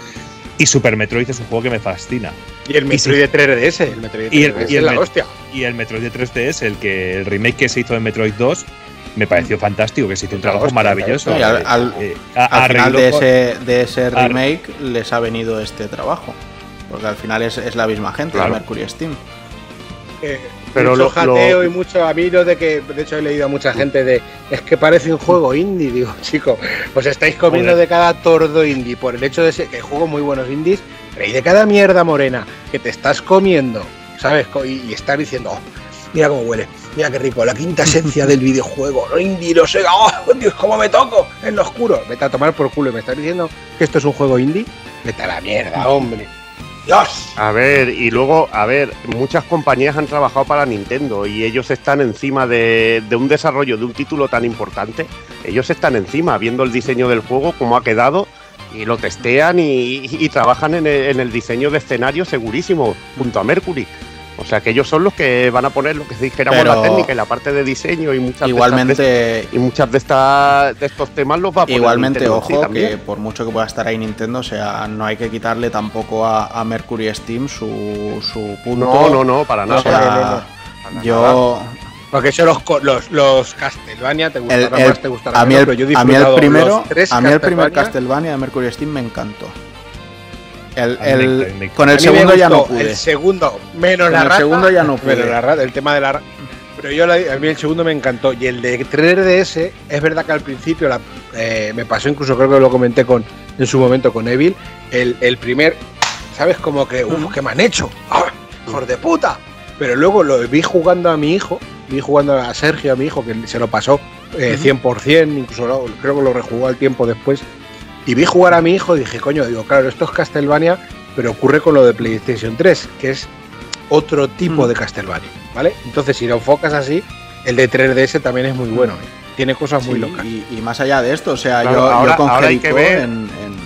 Y Super Metroid es un juego que me fascina. Y el Metroid de 3DS, el Metroid de Y el- 3DS y el es la Met- hostia. Y el Metroid de 3DS, el que el remake que se hizo de Metroid 2, me pareció fantástico, que se hizo un trabajo hostia, maravilloso. Al- al- Eh, a- Al final de ese, de ese ar- remake les ha venido este trabajo. Porque al final es, es la misma gente, Claro. Mercury Steam. Eh, Pero mucho lo- jateo lo- y mucho a mí lo de que de hecho he leído a mucha gente de es que parece un juego indie digo <laughs> chico os estáis comiendo Joder. de cada tordo indie por el hecho de ser, que juego muy buenos indies pero y de cada mierda morena que te estás comiendo sabes y, y estar diciendo "Oh, mira cómo huele mira qué rico la quinta esencia del videojuego lo indie lo sé oh Dios cómo me toco en lo oscuro vete a tomar por culo y me estás diciendo que esto es un juego indie vete a la mierda hombre A ver, y luego, a ver, muchas compañías han trabajado para Nintendo y ellos están encima de, de un desarrollo de un título tan importante. Ellos están encima, viendo el diseño del juego, cómo ha quedado, y lo testean y, y trabajan en el, en el diseño de escenario segurísimo, junto a Mercury. O sea que ellos son los que van a poner lo que dijéramos Pero- la técnica y la parte de diseño y muchas de estas de- Igualmente, y muchas de estas de estos temas los va a poner igualmente Nintendo en sí ojo, también. que por mucho que pueda estar ahí Nintendo, o sea, no hay que quitarle tampoco a, a Mercury Steam su, su punto. No, no, no, para O nada. sea, no, no, no. Para yo, Porque eso los, co- los, los Castlevania te el- el- más, te gustarán a mí menos, el, pero yo he a mí el disfrutado primero, a mí el primer. Castlevania de Mercury Steam me encantó. El, con el segundo ya no pude. El segundo, menos Con la el rata. segundo ya no pude. Pero la rata, el tema de la. Pero yo la- a mí el segundo me encantó. Y el de 3DS, es verdad que al principio la- eh, me pasó, incluso creo que lo comenté con en su momento con Evil. El, el primer, ¿sabes? Como que, uff, ¿qué me han hecho? ¡Ah, ¡Hijos de puta! Pero luego lo vi jugando a mi hijo vi jugando a Sergio, a mi hijo, que se lo pasó eh, 100%, incluso lo- creo que lo rejugó al tiempo después. Y vi jugar a mi hijo y dije, coño, digo, claro, esto es Castlevania, pero ocurre con lo de PlayStation 3, que es otro tipo Mm. de Castlevania, ¿vale? Entonces, si lo enfocas así, el de 3DS también es muy bueno, ¿eh? tiene cosas muy Sí, locas. Y, y más allá de esto, o sea, Claro, yo, yo ahora- con ahora hay que ver- en, en-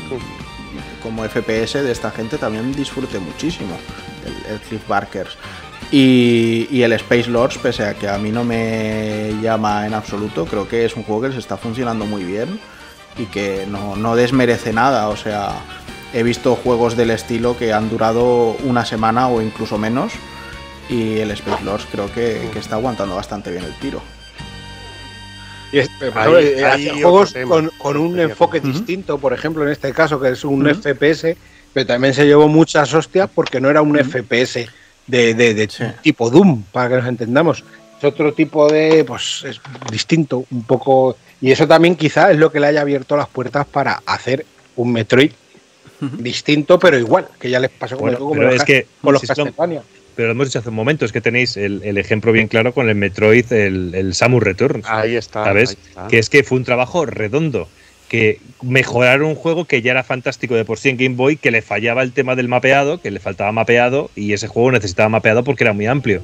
como FPS de esta gente también disfruté muchísimo el, el Cliff Barkers. Y, y el Space Lords, pese a que a mí no me llama en absoluto, creo que es un juego que les está funcionando muy bien y que no, no desmerece nada. O sea, he visto juegos del estilo que han durado una semana o incluso menos. Y el Space Lords creo que, que está aguantando bastante bien el tiro. Y es- hace otro juegos tema. con, con un enfoque Ujú. distinto, por ejemplo, en este caso, que es un Ujú. FPS, pero también se llevó muchas hostias porque no era un FPS de, de- de Sí. tipo Doom, para que nos entendamos. Es otro tipo de, pues, es distinto, un poco. Y eso también quizá es lo que le haya abierto las puertas para hacer un Metroid distinto, pero igual, que ya les pasó con, Bueno, el- pero los es que con los Castlevania. Pero lo hemos dicho hace un momento, es que tenéis el, el ejemplo bien claro con el Metroid, el, el Samus Returns. Ahí está. ¿Sabes? ahí está. Que es que fue un trabajo redondo. Que mejoraron un juego que ya era fantástico de por sí en Game Boy, que le fallaba el tema del mapeado, que le faltaba mapeado, y ese juego necesitaba mapeado porque era muy amplio.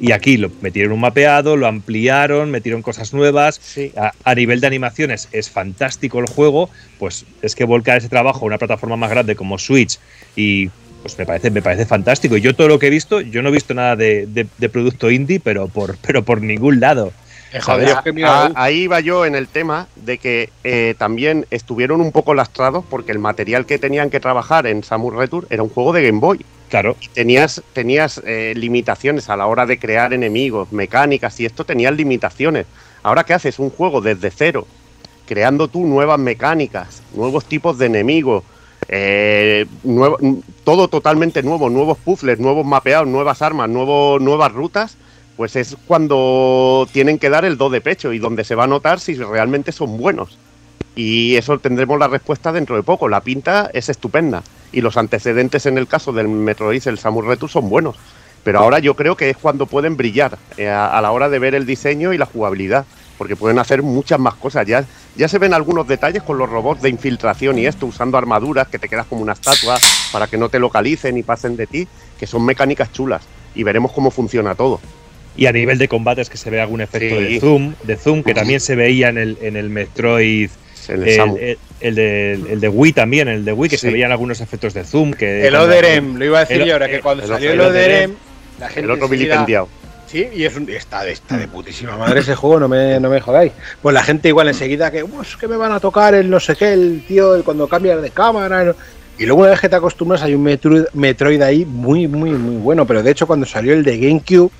Y aquí lo metieron un mapeado, lo ampliaron, metieron cosas nuevas. Sí. A, a nivel de animaciones es fantástico el juego, pues es que volcar ese trabajo a una plataforma más grande como Switch y pues me parece, me parece fantástico. Y yo todo lo que he visto, yo no he visto nada de, de- de producto indie, pero por, pero por ningún lado. Eh, joder, Ah, es que mira, ah, ahí iba yo en el tema de que eh, también estuvieron un poco lastrados porque el material que tenían que trabajar en Samus Return era un juego de Game Boy. Claro, tenías, tenías eh, limitaciones a la hora de crear enemigos, mecánicas y esto tenías limitaciones. Ahora que haces un juego desde cero, creando tú nuevas mecánicas, nuevos tipos de enemigos, eh, nuevo- todo totalmente nuevo, nuevos puzzles, nuevos mapeados, nuevas armas, nuevas rutas, pues es cuando tienen que dar el do de pecho y donde se va a notar si realmente son buenos. Y eso tendremos la respuesta dentro de poco. La pinta es estupenda. Y los antecedentes en el caso del Metroid, el Samus Return, son buenos. Pero ahora yo creo que es cuando pueden brillar eh, a, la hora de ver el diseño y la jugabilidad. Porque pueden hacer muchas más cosas. Ya, ya se ven algunos detalles con los robots de infiltración y esto, usando armaduras que te quedas como una estatua para que no te localicen y pasen de ti, que son mecánicas chulas. Y veremos cómo funciona todo. y a nivel de combates que se ve algún efecto Sí. de zoom, de zoom, que también se veía en el, en el Metroid, el el, Samus. el- el de, el de Wii también, el de Wii, que se Sí. veían algunos efectos de zoom. Que El Oderem, lo iba a decir El- yo ahora, que el- cuando el salió el el Oderem, la gente el otro vilipendiado. Sí, y es un, está, de, está de putísima madre ese juego, no me, no me jodáis. Pues la gente igual enseguida que, pues que me van a tocar el no sé qué, el tío, el cuando cambias de cámara. ¿no? Y luego una vez que te acostumbras hay un Metroid, Metroid ahí muy, muy, muy bueno. Pero de hecho cuando salió el de GameCube,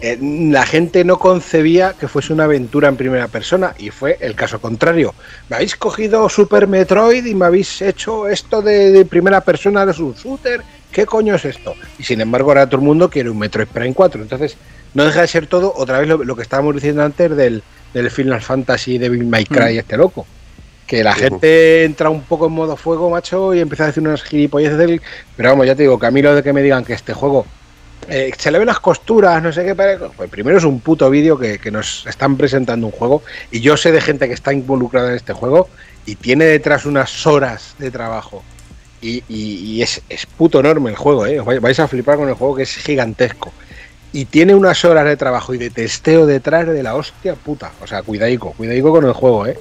eh, la gente no concebía que fuese una aventura en primera persona y fue el caso contrario. Me habéis cogido Super Metroid y me habéis hecho esto de, de primera persona de un shooter. ¿Qué coño es esto? Y sin embargo ahora todo el mundo quiere un Metroid Prime 4. Entonces no deja de ser todo otra vez lo, lo que estábamos diciendo antes del, del Final Fantasy Devil May Cry este loco. Que la gente entra un poco en modo fuego, macho, y empieza a decir unas gilipolleces del... Pero vamos, ya te digo, que a mí lo de que me digan que este juego eh, se le ven las costuras, no sé qué. Pues primero es un puto vídeo que, nos están presentando un juego y yo sé de gente que está involucrada en este juego y tiene detrás unas horas de trabajo. Y, es, es puto enorme el juego, ¿eh? Vais- a flipar con el juego que es gigantesco. Y tiene unas horas de trabajo y de testeo detrás de la hostia puta. O sea, cuidadico, cuidadico con el juego, ¿eh?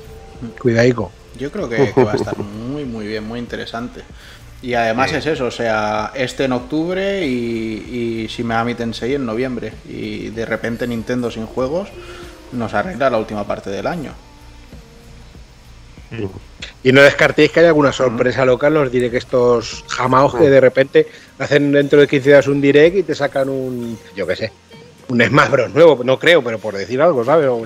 Cuidadico. Yo creo que va a estar muy, muy bien, muy interesante. Y además Sí. es eso, o sea, este en octubre y, y Shin Tensei en noviembre. Y de repente Nintendo sin juegos nos arregla la última parte del año. Y no descartéis que haya alguna sorpresa local, os diré que estos jamaos que de repente hacen dentro de 15 días un direct y te sacan un, yo qué sé, un Smash Bros nuevo, no creo, pero por decir algo, ¿sabes? O,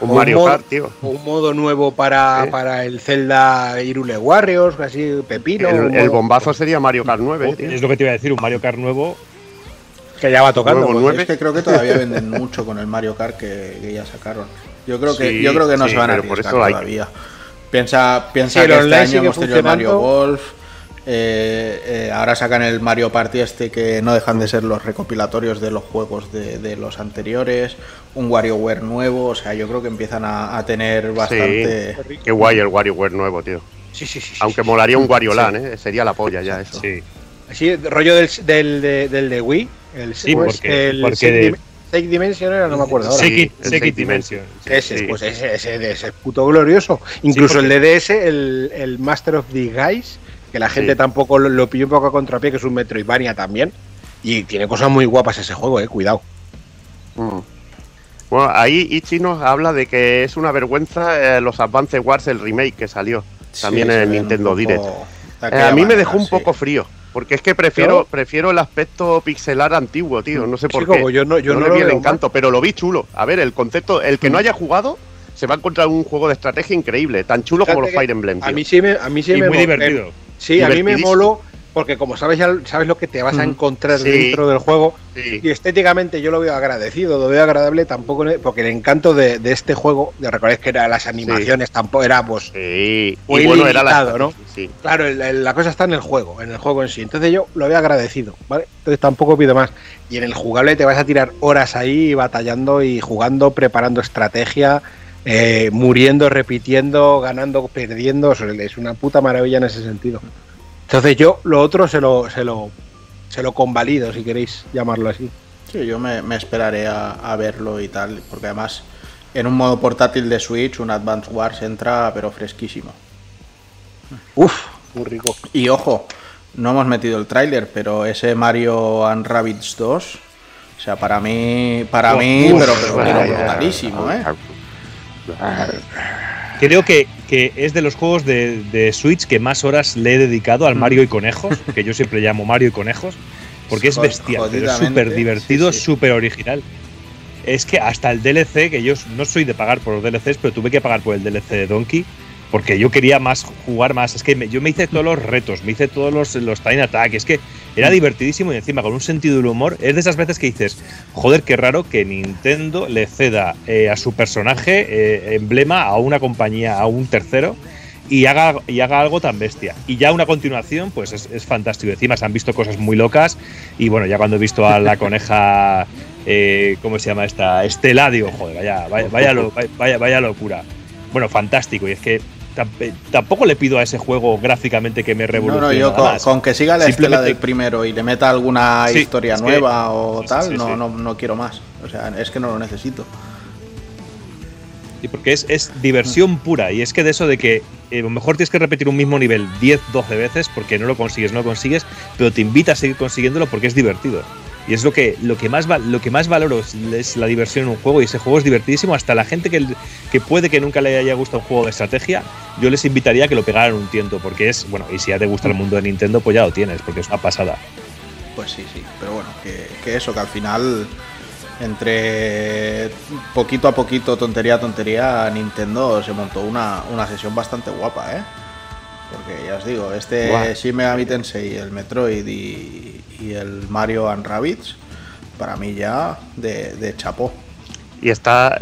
Un o Mario modo- Kart, tío. o un modo nuevo para, para el Zelda Irule Warriors, así pepino. El, bombazo sería Mario Kart 9, tío. Es lo que te iba a decir, un Mario Kart nuevo. que ya va tocando. Nuevo pues. nueve. Es que creo que todavía <laughs> venden mucho con el Mario Kart que, que ya sacaron. Yo creo que, Sí, yo creo que no sí, se van a por arriesgar hay todavía. Piensa, piensa Sí, que este online año hemos tenido el Mario. Golf, Eh, eh, ahora sacan el Mario Party este que no dejan de ser los recopilatorios de los juegos de, de los anteriores, un WarioWare nuevo, o sea, yo creo que empiezan a, a tener bastante... Sí, qué guay el WarioWare nuevo, tío. Sí, sí, sí. sí, Aunque sí. molaría un Wario Land, ¿eh? Sería la polla ya eso. Sí. Así, rollo del, del, de, del de Wii. El, Sí, ¿cómo es? porque- el porque Six de- Six Dimension era, no me acuerdo ahora. Sí. Sekit Sekit Dimension. sí. Ese, sí. pues ese, ese, ese es puto glorioso. Incluso porque- el DDS, el, el Master of the Guys, que la gente Sí. tampoco lo, lo pilló un poco a contrapié, que es un Metroidvania también. Y tiene cosas muy guapas ese juego, eh, cuidado. Mm. Bueno, ahí Ichi nos habla de que es una vergüenza eh, los Advance Wars, el remake que salió también Sí, en el Nintendo poco Direct. Eh, a mí me dejó un sí. poco frío, porque es que prefiero, ¿Yo? prefiero el aspecto pixelar antiguo, tío. No sé por Sí, qué. como yo no- yo no le lo vi el encanto, pero lo vi chulo. A ver, el concepto, el que no haya jugado se va a encontrar un juego de estrategia increíble, tan chulo como los Fire Emblem. A tío. mí sí me, a mí sí Y me muy divertido. Sí, a mí me moló porque como sabes ya sabes lo que te vas a Mm. encontrar Sí. dentro del juego Sí. y estéticamente yo lo veo agradecido, lo veo agradable tampoco porque el encanto de, de este juego, de recordar que era las animaciones tampoco era pues Muy bueno, era la ¿no? Sí. Claro, el- el- la cosa está en el juego, en el juego en sí. Entonces yo lo veo agradecido, ¿vale? Entonces tampoco pido más. Y en el jugable te vas a tirar horas ahí batallando y jugando, preparando estrategia, eh, muriendo, repitiendo, ganando, perdiendo. Es una puta maravilla en ese sentido. Entonces yo lo otro se lo, se lo, se lo convalido, si queréis llamarlo así. Sí, yo me, me esperaré a, a verlo y tal, porque además en un modo portátil de Switch un Advance Wars entra pero fresquísimo. Uf, muy rico. Y ojo, no hemos metido el tráiler, pero ese Mario and Rabbids 2, o sea, para mí, para mí, Uf, pero, pero, pero Vaya. brutalísimo, ¿eh? Creo que, que es de los juegos de, de Switch que más horas le he dedicado al Mario y Conejos, que yo siempre llamo Mario y Conejos, porque es bestial, pero es súper divertido, sí, sí. súper original. Es que hasta el DLC, que yo no soy de pagar por los DLCs, pero tuve que pagar por el DLC de Donkey, porque yo quería más jugar más. Es que me- yo me hice todos los retos, me hice todos los, los Time Attack, es que era divertidísimo y encima con un sentido del humor. Es de esas veces que dices, joder, qué raro que Nintendo le ceda eh, a su personaje eh, emblema a una compañía, a un tercero. Y haga, y haga algo tan bestia. Y ya una continuación, pues es, es fantástico. Encima se han visto cosas muy locas. Y bueno, ya cuando he visto a la <laughs> coneja, eh, ¿cómo se llama esta? Estela, digo, joder, vaya, vaya, vaya, vaya, vaya locura. Bueno, fantástico. Y es que tampoco le pido a ese juego gráficamente que me revolucione. no, yo con, que siga la estela del primero y le meta alguna Sí, historia que- nueva o sí, tal, sí, no. No, no quiero más. O sea, es que no lo necesito. Sí, porque es, es diversión pura. Y es que de eso de que eh, a lo mejor tienes que repetir un mismo nivel 10, 12 veces porque no lo consigues, no lo consigues, pero te invita a seguir consiguiéndolo porque es divertido. Y es lo que, lo que, más, lo que más valoro es, la diversión en un juego y ese juego es divertidísimo. Hasta la gente que, que puede que nunca le haya gustado un juego de estrategia, yo les invitaría a que lo pegaran un tiento porque es, bueno, y si ya te gusta el mundo de Nintendo, pues ya lo tienes, porque es una pasada. Pues sí, sí. Pero bueno, que, que eso, que al final, entre poquito a poquito, tontería a tontería, Nintendo se montó una, una sesión bastante guapa, ¿eh? Porque ya os digo, este Buah. Shin Megami Tensei, el Metroid y, y el Mario and Rabbids, para mí ya de, de chapó. Y está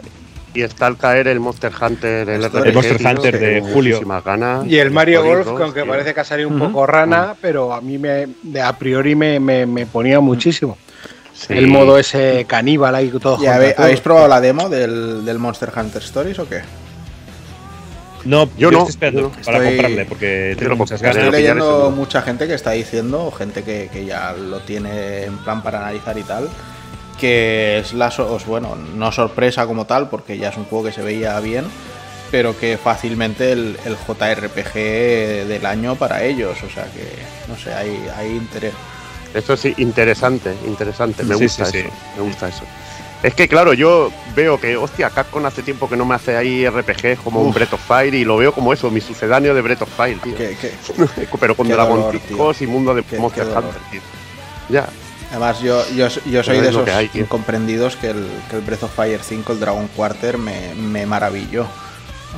y está al caer el Monster Hunter, el, Esto- RPG, El Monster tío, Hunter de julio. ganas. Y el Mario Golf, que aunque tío. parece que ha salido un poco rana, pero a mí me, de a priori me, me, me ponía muchísimo. Sí. El modo ese caníbal ahí todo ¿Y habe- todo. habéis probado la demo del, del Monster Hunter Stories o qué? No, Yo yo, no, estoy esperando yo para Estoy- comprarle porque tengo muchas ganas. Estoy leyendo mucha gente que está diciendo, gente que, que ya lo tiene en plan para analizar y tal, que es la, bueno, no sorpresa como tal, porque ya es un juego que se veía bien, pero que fácilmente el, el JRPG del año para ellos, o sea que, no sé, hay, hay interés. Eso sí, interesante, interesante. Me Sí, gusta sí, eso. sí. Me gusta eso. Es que claro, yo veo que, hostia, Capcom hace tiempo que no me hace ahí RPG como un. Breath of Fire y lo veo como eso, mi sucedáneo de Breath of Fire, tío. <laughs> Pero con dolor, dragoncicos y mundo de Qué- Monster. Hunter, tío. Ya. además, yo, yo, yo soy de esos que hay, incomprendidos que el, que el Breath of Fire 5, el Dragon Quarter, me, me maravilló.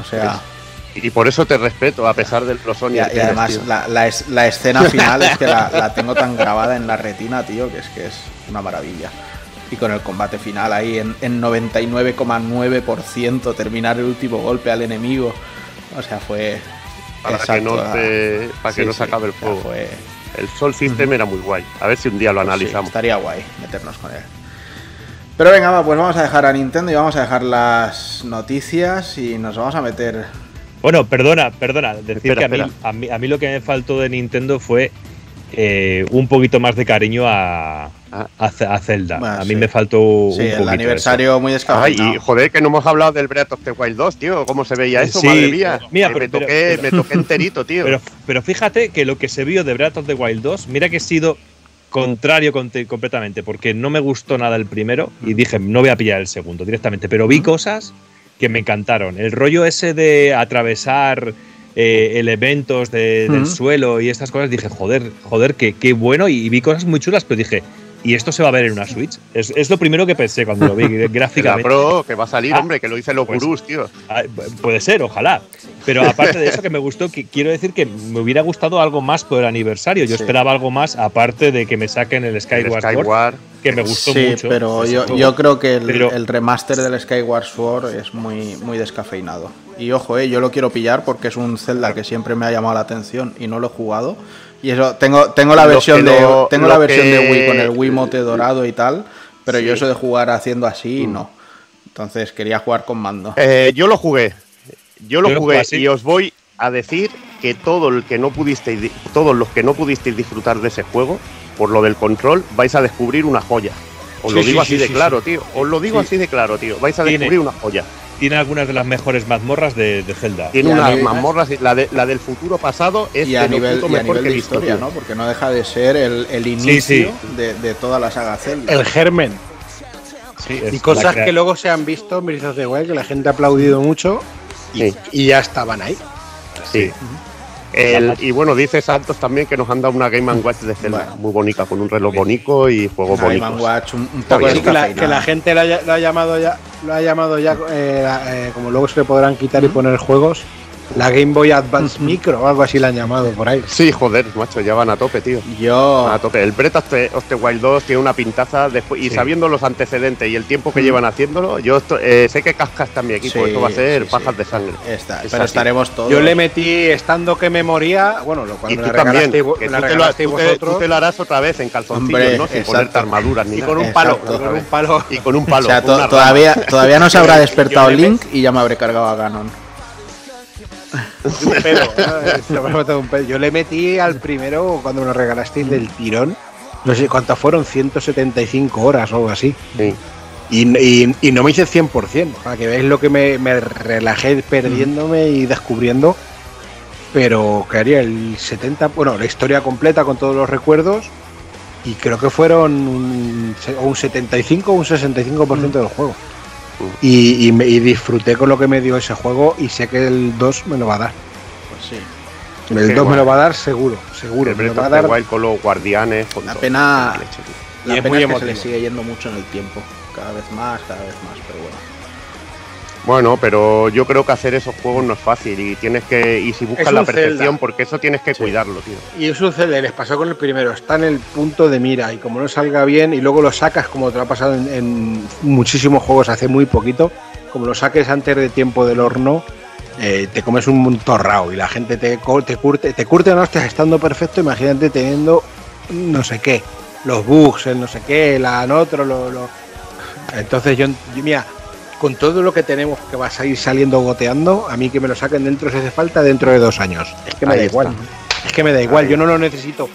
O sea... Y por eso te respeto, a pesar de los Sony. Y, y además la, la es- la escena <laughs> final es que la, la tengo tan grabada en la retina, tío, que es que es una maravilla. Y con el combate final ahí en, en 99,9% terminar el último golpe al enemigo. O sea, fue, para Exacto, que no se, para que Sí, no se sí, acabe el ya juego. fue- El Sol System era muy guay. A ver si un día lo pues sí, analizamos. estaría guay meternos con él. Pero venga, va, pues vamos a dejar a Nintendo y vamos a dejar las noticias y nos vamos a meter. Bueno, perdona, perdona. Decir Espera, que a mí, espera. a, mí, a mí lo que me faltó de Nintendo fue eh, un poquito más de cariño a, A, a Zelda. Bueno, a mí sí. me faltó un Sí, poquito el aniversario muy Ay, descafeinado. y joder, que no hemos hablado del Breath of the Wild 2, tío. ¿Cómo se veía eso? Sí, Madre mía. pero- me, toqué, pero- me toqué <laughs> enterito, tío. Pero, pero fíjate que lo que se vio de Breath of the Wild 2, mira que he sido contrario completamente, porque no me gustó nada el primero y dije, no voy a pillar el segundo directamente, pero vi cosas que me encantaron. El rollo ese de atravesar eh, elementos de- del suelo y estas cosas, dije, joder, joder, qué, qué bueno, y, vi cosas muy chulas, pero dije, ¿y esto se va a ver en una Switch? Es, es lo primero que pensé cuando lo vi <laughs> Que la gráficamente. Pro, que va a salir, Ah, hombre, que lo dice los pues- gurús, tío. Ah, Puede ser, ojalá. Pero aparte de eso que me gustó, que quiero decir que me hubiera gustado algo más por el aniversario. Yo Sí. esperaba algo más, aparte de que me saquen el El Skyward, Sword, Skyward. que me gustó sí, mucho. pero yo creo que el, Pero- el remaster del Skyward Sword es muy, muy descafeinado. Y ojo, eh, yo lo quiero pillar porque es un Zelda que siempre me ha llamado la atención y no lo he jugado. Y eso, tengo, tengo la versión, de, tengo lo la versión de Wii con el Wiimote dorado y tal, pero yo Sí. Mm. eso de jugar haciendo así, no. Entonces quería jugar con mando. Eh, yo lo jugué. Yo lo Yo jugué y os voy a decir que todo el que no pudisteis, todos los que no pudisteis disfrutar de ese juego, por lo del control, vais a descubrir una joya. Os lo digo sí, así sí, de sí, claro, tío. Os lo digo Sí. así de claro, tío. Vais a Tiene- descubrir una joya. Tiene algunas de las mejores mazmorras de, de Zelda. Tiene unas nivel- mazmorras. y La, de- la del futuro pasado es y a de lo nivel, puto y a mejor nivel que de historia, tío. ¿no? Porque no deja de ser el, el inicio sí. De, de toda la saga Zelda. El germen. Sí, Y cosas que luego se han visto of the Wild que la gente ha aplaudido mucho y, Sí. y ya estaban ahí. Sí. El- y bueno, dice Santos también que nos han dado una Game Watch de Zelda Bueno. muy bonita, con un reloj bonito y juegos bonitos. and Watch un, un Está poco bien. Sí, que, la, descafeinado. que la gente lo, ha llamado ya, lo ha llamado ya eh, eh, como luego se le podrán quitar y poner juegos, la Game Boy Advance Micro o algo así la han llamado por ahí. Sí, joder, macho, ya van a tope, tío. Yo, Van a tope. El Breath of the, of the Wild 2 tiene una pintaza después, y Sí. sabiendo los antecedentes y el tiempo que llevan haciéndolo, yo esto- eh, sé que Casca está en mi equipo, Sí, esto va a ser sí, pajas sí. de sangre. está, Es pero así. estaremos todos. Yo le metí estando que me moría, bueno, lo Y cuando tú la también, regalasteis, vo- que la tú te, lo, regalasteis tú te- vosotros tú te lo harás otra vez en calzoncillos, Hombre, ¿no? Sin exacto. ponerte armaduras ni y con un palo, Exacto. con un palo. Y con un o palo. sea, to- una rama. todavía, todavía no se habrá despertado Link y ya me habré cargado a Ganon. <laughs> un. Yo le metí al primero cuando me lo regalasteis del tirón. No sé cuántas fueron, 175 horas o algo así. Sí. Y, y- y no me hice 100%, para que veáis lo que me, me relajé perdiéndome y descubriendo. Pero que haría el 70, bueno, la historia completa con todos los recuerdos. Y creo que fueron un, un 75 o un 65% del juego. Y, y me- y disfruté con lo que me dio ese juego y sé que el 2 me lo va a dar. Pues sí. El Qué 2 me lo va a dar seguro, seguro. El Me lo va a dar Wild con los guardianes. Con La todo. pena, la es pena muy es que se le sigue yendo mucho en el tiempo. Cada vez más, cada vez más, pero bueno. Bueno, pero yo creo que hacer esos juegos no es fácil y tienes que y si buscas Es la un perfección Zelda. porque eso tienes que cuidarlo, tío. Y eso sucede, les pasó con el primero, está en el punto de mira y como no salga bien y luego lo sacas como te lo ha pasado en, en muchísimos juegos hace muy poquito, como lo saques antes de tiempo del horno, eh, te comes un torrao y la gente te, te curte, te curte no estés estando perfecto, imagínate teniendo no sé qué, los bugs, el no sé qué, el an otro, lo, lo- entonces yo, yo, mira, con todo lo que tenemos que va a ir saliendo goteando, a mí que me lo saquen dentro si hace falta dentro de dos años. Es que me Ahí da está. igual. Es que me da igual, Ahí. yo no lo necesito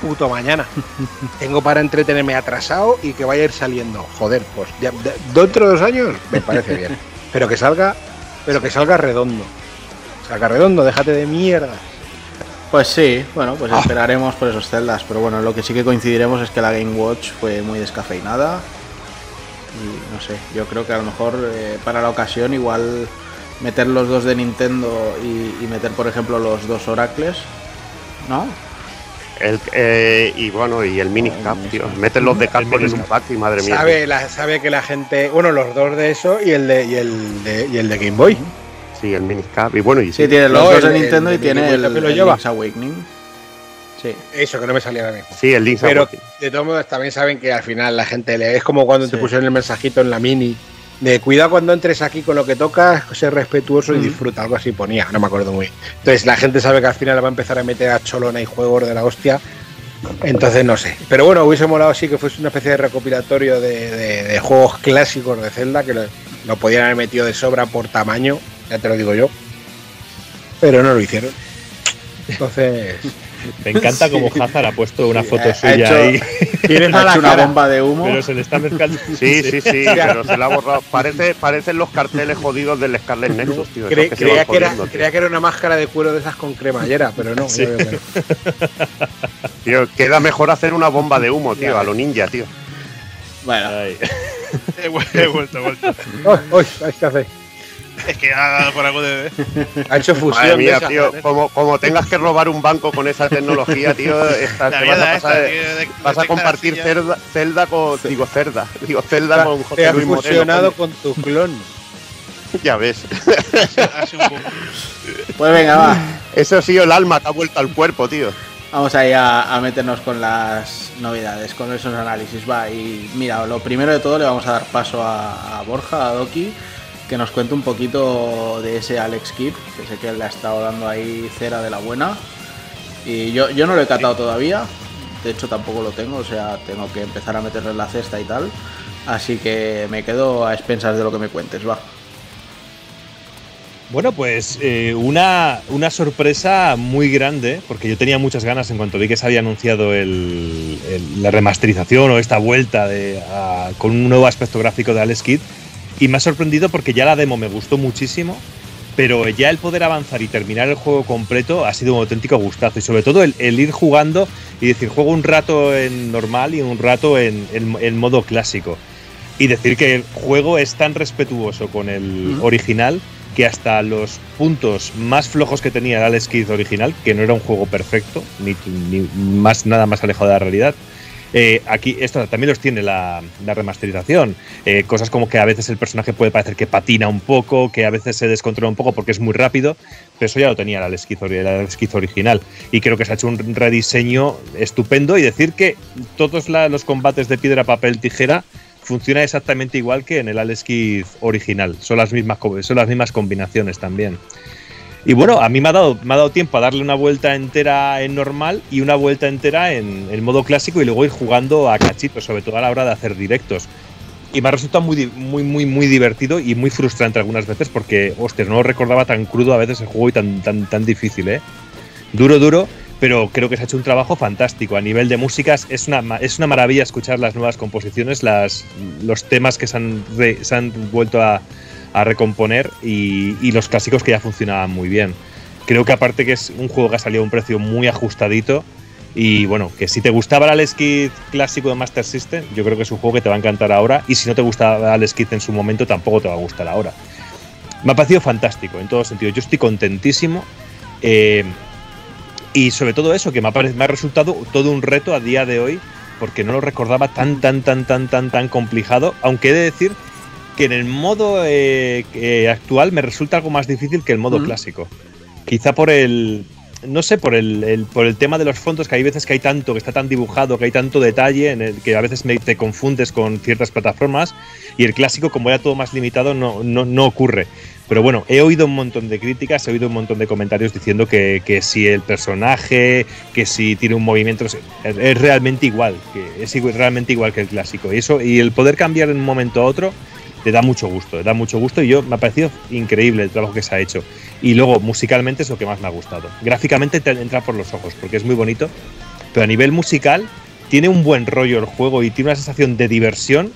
puto mañana. <laughs> Tengo para entretenerme atrasado y que vaya a ir saliendo. Joder, pues ya- de- dentro de dos años me parece bien. Pero que salga, pero que salga redondo. Salga redondo, déjate de mierda. Pues sí, bueno, pues Ah. esperaremos por esos celdas. Pero bueno, lo que sí que coincidiremos es que la Game Watch fue muy descafeinada. Y no sé, yo creo que a lo mejor eh, para la ocasión igual meter los dos de Nintendo y, y meter por ejemplo los dos Oracles, ¿no? El, eh, y bueno, y el minicap, tío. Meten los de Capcom en un pack y madre mía. Sabe, la, sabe que la gente. Bueno, los dos de eso y el de, y el de, y el de Game Boy. Sí, el minicap. Y bueno, y Sí, sí. tiene los No, dos el- de Nintendo el y tiene el, el Awakening. Sí. Eso que no me salía ahora mismo. Sí, el Link's Pero Awakening. de todos modos también saben que al final la gente le. Es como cuando te pusieron el mensajito en la mini de cuidado cuando entres aquí con lo que tocas, ser respetuoso y disfruta, algo así ponía, no me acuerdo muy bien. Entonces la gente sabe que al final va a empezar a meter a Cholona y juegos de la hostia. Entonces no sé. Pero bueno, hubiese molado sí que fuese una especie de recopilatorio de, de- de juegos clásicos de Zelda, que lo, lo podían haber metido de sobra por tamaño, ya te lo digo yo. Pero no lo hicieron. Entonces, Me encanta Sí. como Hazard ha puesto una Sí, foto ha suya hecho- ahí, tienes <laughs> Ha hecho una bomba de humo. pero se le está mezclando. <laughs> Sí, sí, sí, pero se la ha borrado. Parece, parecen los carteles jodidos del Scarlet Nexus, tío. Cre- que creía, que era, creía que era una máscara de cuero de esas con cremallera, pero no. Sí. no. <laughs> Tío, queda mejor hacer una bomba de humo, tío, a lo ninja, tío. Bueno. He vuel- he vuelto, he vuelto. Uy, uy, ¿sabes qué hace? Es que ha dado por algo de. <laughs> Ha hecho fusión. Madre mía, esas, tío, como, como tengas que robar un banco con esa tecnología, tío, <laughs> esta- te vas a pasar. esta, tío, de- Vas a compartir Zelda con. Digo, Zelda. Digo, Zelda con Te José has Luis Moreno. fusionado con tu clon. <laughs> Ya ves. Un poco. pues venga, va. Eso sí, el alma te ha vuelto al cuerpo, tío. Vamos ahí a, a meternos con las novedades, con esos análisis. Va, y mira, lo primero de todo le vamos a dar paso a, a Borja, a Doki, que nos cuente un poquito de ese Alex Kidd, que sé que le ha estado dando ahí cera de la buena. Y yo, yo no lo he catado todavía, de hecho tampoco lo tengo, o sea, tengo que empezar a meterle en la cesta y tal. Así que me quedo a expensas de lo que me cuentes, va. Bueno, pues eh, una, una sorpresa muy grande, porque yo tenía muchas ganas en cuanto vi que se había anunciado el- el- la remasterización o esta vuelta de, a- con un nuevo aspecto gráfico de Alex Kidd, y me ha sorprendido porque ya la demo me gustó muchísimo, pero ya el poder avanzar y terminar el juego completo ha sido un auténtico gustazo, y sobre todo el, el ir jugando y decir, juego un rato en normal y un rato en, en- en modo clásico. Y decir que el juego es tan respetuoso con el original que hasta los puntos más flojos que tenía el Alex Kidd original, que no era un juego perfecto, ni, ni más nada más alejado de la realidad, eh, aquí esto también los tiene la, la remasterización. Eh, cosas como que a veces el personaje puede parecer que patina un poco, que a veces se descontrola un poco porque es muy rápido, pero eso ya lo tenía Alex Kidd original. Y creo que se ha hecho un rediseño estupendo y decir que todos la- los combates de piedra, papel, tijera funciona exactamente igual que en el Alex original. Son las mismas, son las mismas combinaciones también. Y bueno, a mí me ha, dado, me ha dado tiempo a darle una vuelta entera en normal y una vuelta entera en, en modo clásico y luego ir jugando a cachitos, sobre todo a la hora de hacer directos. Y me ha resultado muy, muy, muy, muy divertido y muy frustrante algunas veces porque, hostia, no lo recordaba tan crudo a veces el juego y tan, tan, tan difícil, ¿eh? Duro, duro, pero creo que se ha hecho un trabajo fantástico. A nivel de músicas es una, es una maravilla escuchar las nuevas composiciones, las, los temas que se han, re- se han vuelto a, a recomponer y, los clásicos que ya funcionaban muy bien. Creo que aparte que es un juego que ha salido a un precio muy ajustadito y bueno, que si te gustaba el Alex Kidd clásico de Master System, yo creo que es un juego que te va a encantar ahora y si no te gustaba Alex Kidd en su momento, tampoco te va a gustar ahora. Me ha parecido fantástico en todo sentido. Yo estoy contentísimo. eh, y sobre todo eso, que me ha, me ha resultado todo un reto a día de hoy, porque no lo recordaba tan, tan, tan, tan, tan, tan complicado. Aunque he de decir que en el modo eh, que actual me resulta algo más difícil que el modo Ujú. clásico. Quizá por el. No sé, por el, el- por el tema de los fondos, que hay veces que hay tanto, que está tan dibujado, que hay tanto detalle, en el que a veces me- te confundes con ciertas plataformas, y el clásico, como era todo más limitado, no, no, no ocurre. Pero bueno, he oído un montón de críticas, he oído un montón de comentarios diciendo que, que si el personaje, que si tiene un movimiento, es, es realmente igual, que es realmente igual que el clásico. Y eso, y el poder cambiar de un momento a otro, te da mucho gusto, te da mucho gusto y yo me ha parecido increíble el trabajo que se ha hecho. Y luego, musicalmente es lo que más me ha gustado. Gráficamente te entra por los ojos, porque es muy bonito, pero a nivel musical tiene un buen rollo el juego y tiene una sensación de diversión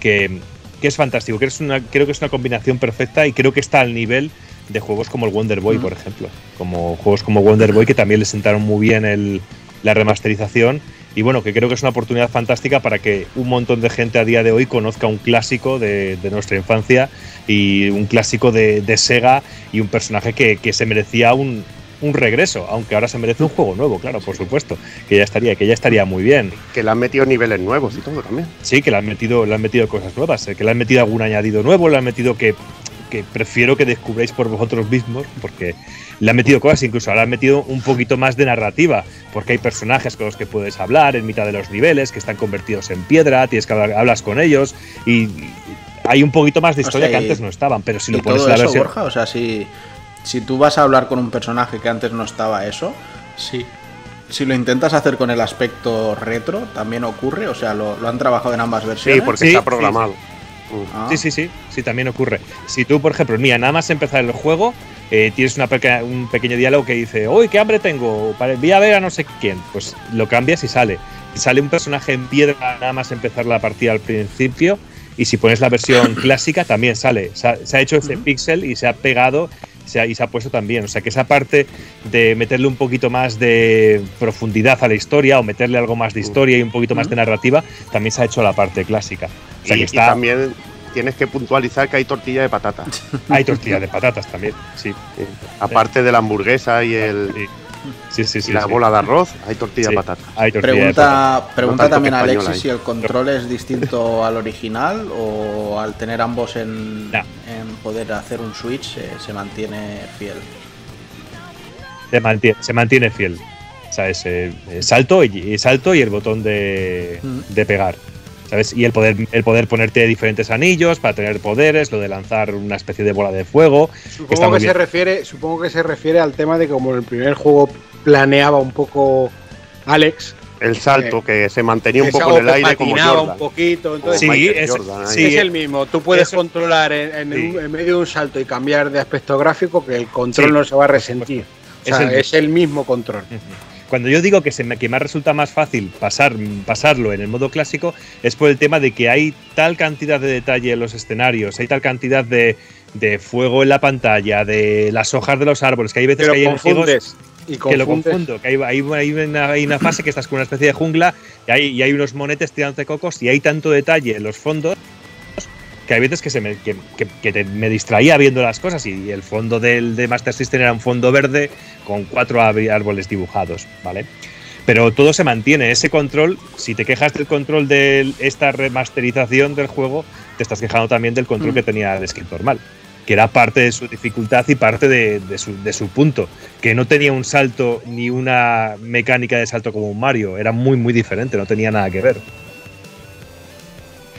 que, que es fantástico. Creo que es, una, creo que es una combinación perfecta y creo que está al nivel de juegos como el Wonder Boy, por ejemplo. Como juegos como Wonder Boy, que también le sentaron muy bien el- la remasterización. Y bueno, que creo que es una oportunidad fantástica para que un montón de gente a día de hoy conozca un clásico de, de nuestra infancia y un clásico de, de Sega y un personaje que, que se merecía un, un regreso, aunque ahora se merece un juego nuevo, claro, por supuesto, que ya estaría, que ya estaría muy bien. Que le han metido niveles nuevos y todo también. Sí, que le han metido, le han metido cosas nuevas, eh, que le han metido algún añadido nuevo, le han metido que, que prefiero que descubráis por vosotros mismos, porque le han metido cosas, incluso ahora han metido un poquito más de narrativa, porque hay personajes con los que puedes hablar en mitad de los niveles, que están convertidos en piedra, tienes que hablar, hablas con ellos y, hay un poquito más de historia que y- antes no estaban, pero si lo pones todo en la eso, versión. Borja, o sea, si, si tú vas a hablar con un personaje que antes no estaba eso, si, si lo intentas hacer con el aspecto retro, también ocurre, o sea, lo, lo han trabajado en ambas Sí, versiones. porque Sí, está sí, programado. Ah, Sí, sí, sí, sí, también ocurre. Si tú, por ejemplo, mira, nada más empezar el juego, eh, tienes una peque- un pequeño diálogo que dice, uy, qué hambre tengo, voy a ver a no sé quién. Pues lo cambias y sale. Sale un personaje en piedra nada más empezar la partida al principio. Y si pones la versión <coughs> clásica, también sale. Se ha, se ha hecho ese pixel y se ha pegado se ha- y se ha puesto también. O sea que esa parte de meterle un poquito más de profundidad a la historia o meterle algo más de historia y un poquito más de narrativa, también se ha hecho la parte clásica. O sea y, que y está. también tienes que puntualizar que hay tortilla de patata. <laughs> Hay tortilla de patatas también, sí. Sí. Aparte de la hamburguesa y, el, Sí, sí, sí. y sí, la sí. bola de arroz, hay tortilla Sí. de patata. Hay tortilla de patatas. Pregunta, pregunta tanto también a Alexis ahí. si el control es distinto al original o al tener ambos en, No. Poder hacer un switch eh, se mantiene fiel. Se mantiene, se mantiene fiel. ¿Sabes? Eh, salto, y, salto y el botón de, Mm. de pegar. ¿Sabes? Y el poder, el poder ponerte diferentes anillos para tener poderes, lo de lanzar una especie de bola de fuego. Supongo que, se refiere, supongo que se refiere al tema de que como en el primer juego planeaba un poco Alex, El salto que se mantenía un poco en el aire como Jordan. un poquito, entonces Sí, es- Jordan sí, es el mismo. Tú puedes eso- controlar en, en Sí. un- en medio de un salto y cambiar de aspecto gráfico que el control Sí, no se va a resentir. O Es el- es el mismo control. Cuando yo digo que, se me, que me resulta más fácil pasar, pasarlo en el modo clásico, es por el tema de que hay tal cantidad de detalle en los escenarios, hay tal cantidad de, de fuego en la pantalla, de las hojas de los árboles, que hay veces Pero que hay enemigos confundes. Y que lo confundo, que hay, hay, una, hay una fase que estás con una especie de jungla y hay, y hay unos monetes tirándote cocos y hay tanto detalle en los fondos que hay veces que, se me, que, que- que te- me distraía viendo las cosas y el fondo del de Master System era un fondo verde con cuatro árboles dibujados, ¿vale? Pero todo se mantiene, ese control, si te quejas del control de esta remasterización del juego, te estás quejando también del control Mm. que tenía el skin normal, que era parte de su dificultad y parte de, su, punto, que no tenía un salto ni una mecánica de salto como un Mario, era muy, muy diferente, no tenía nada que ver.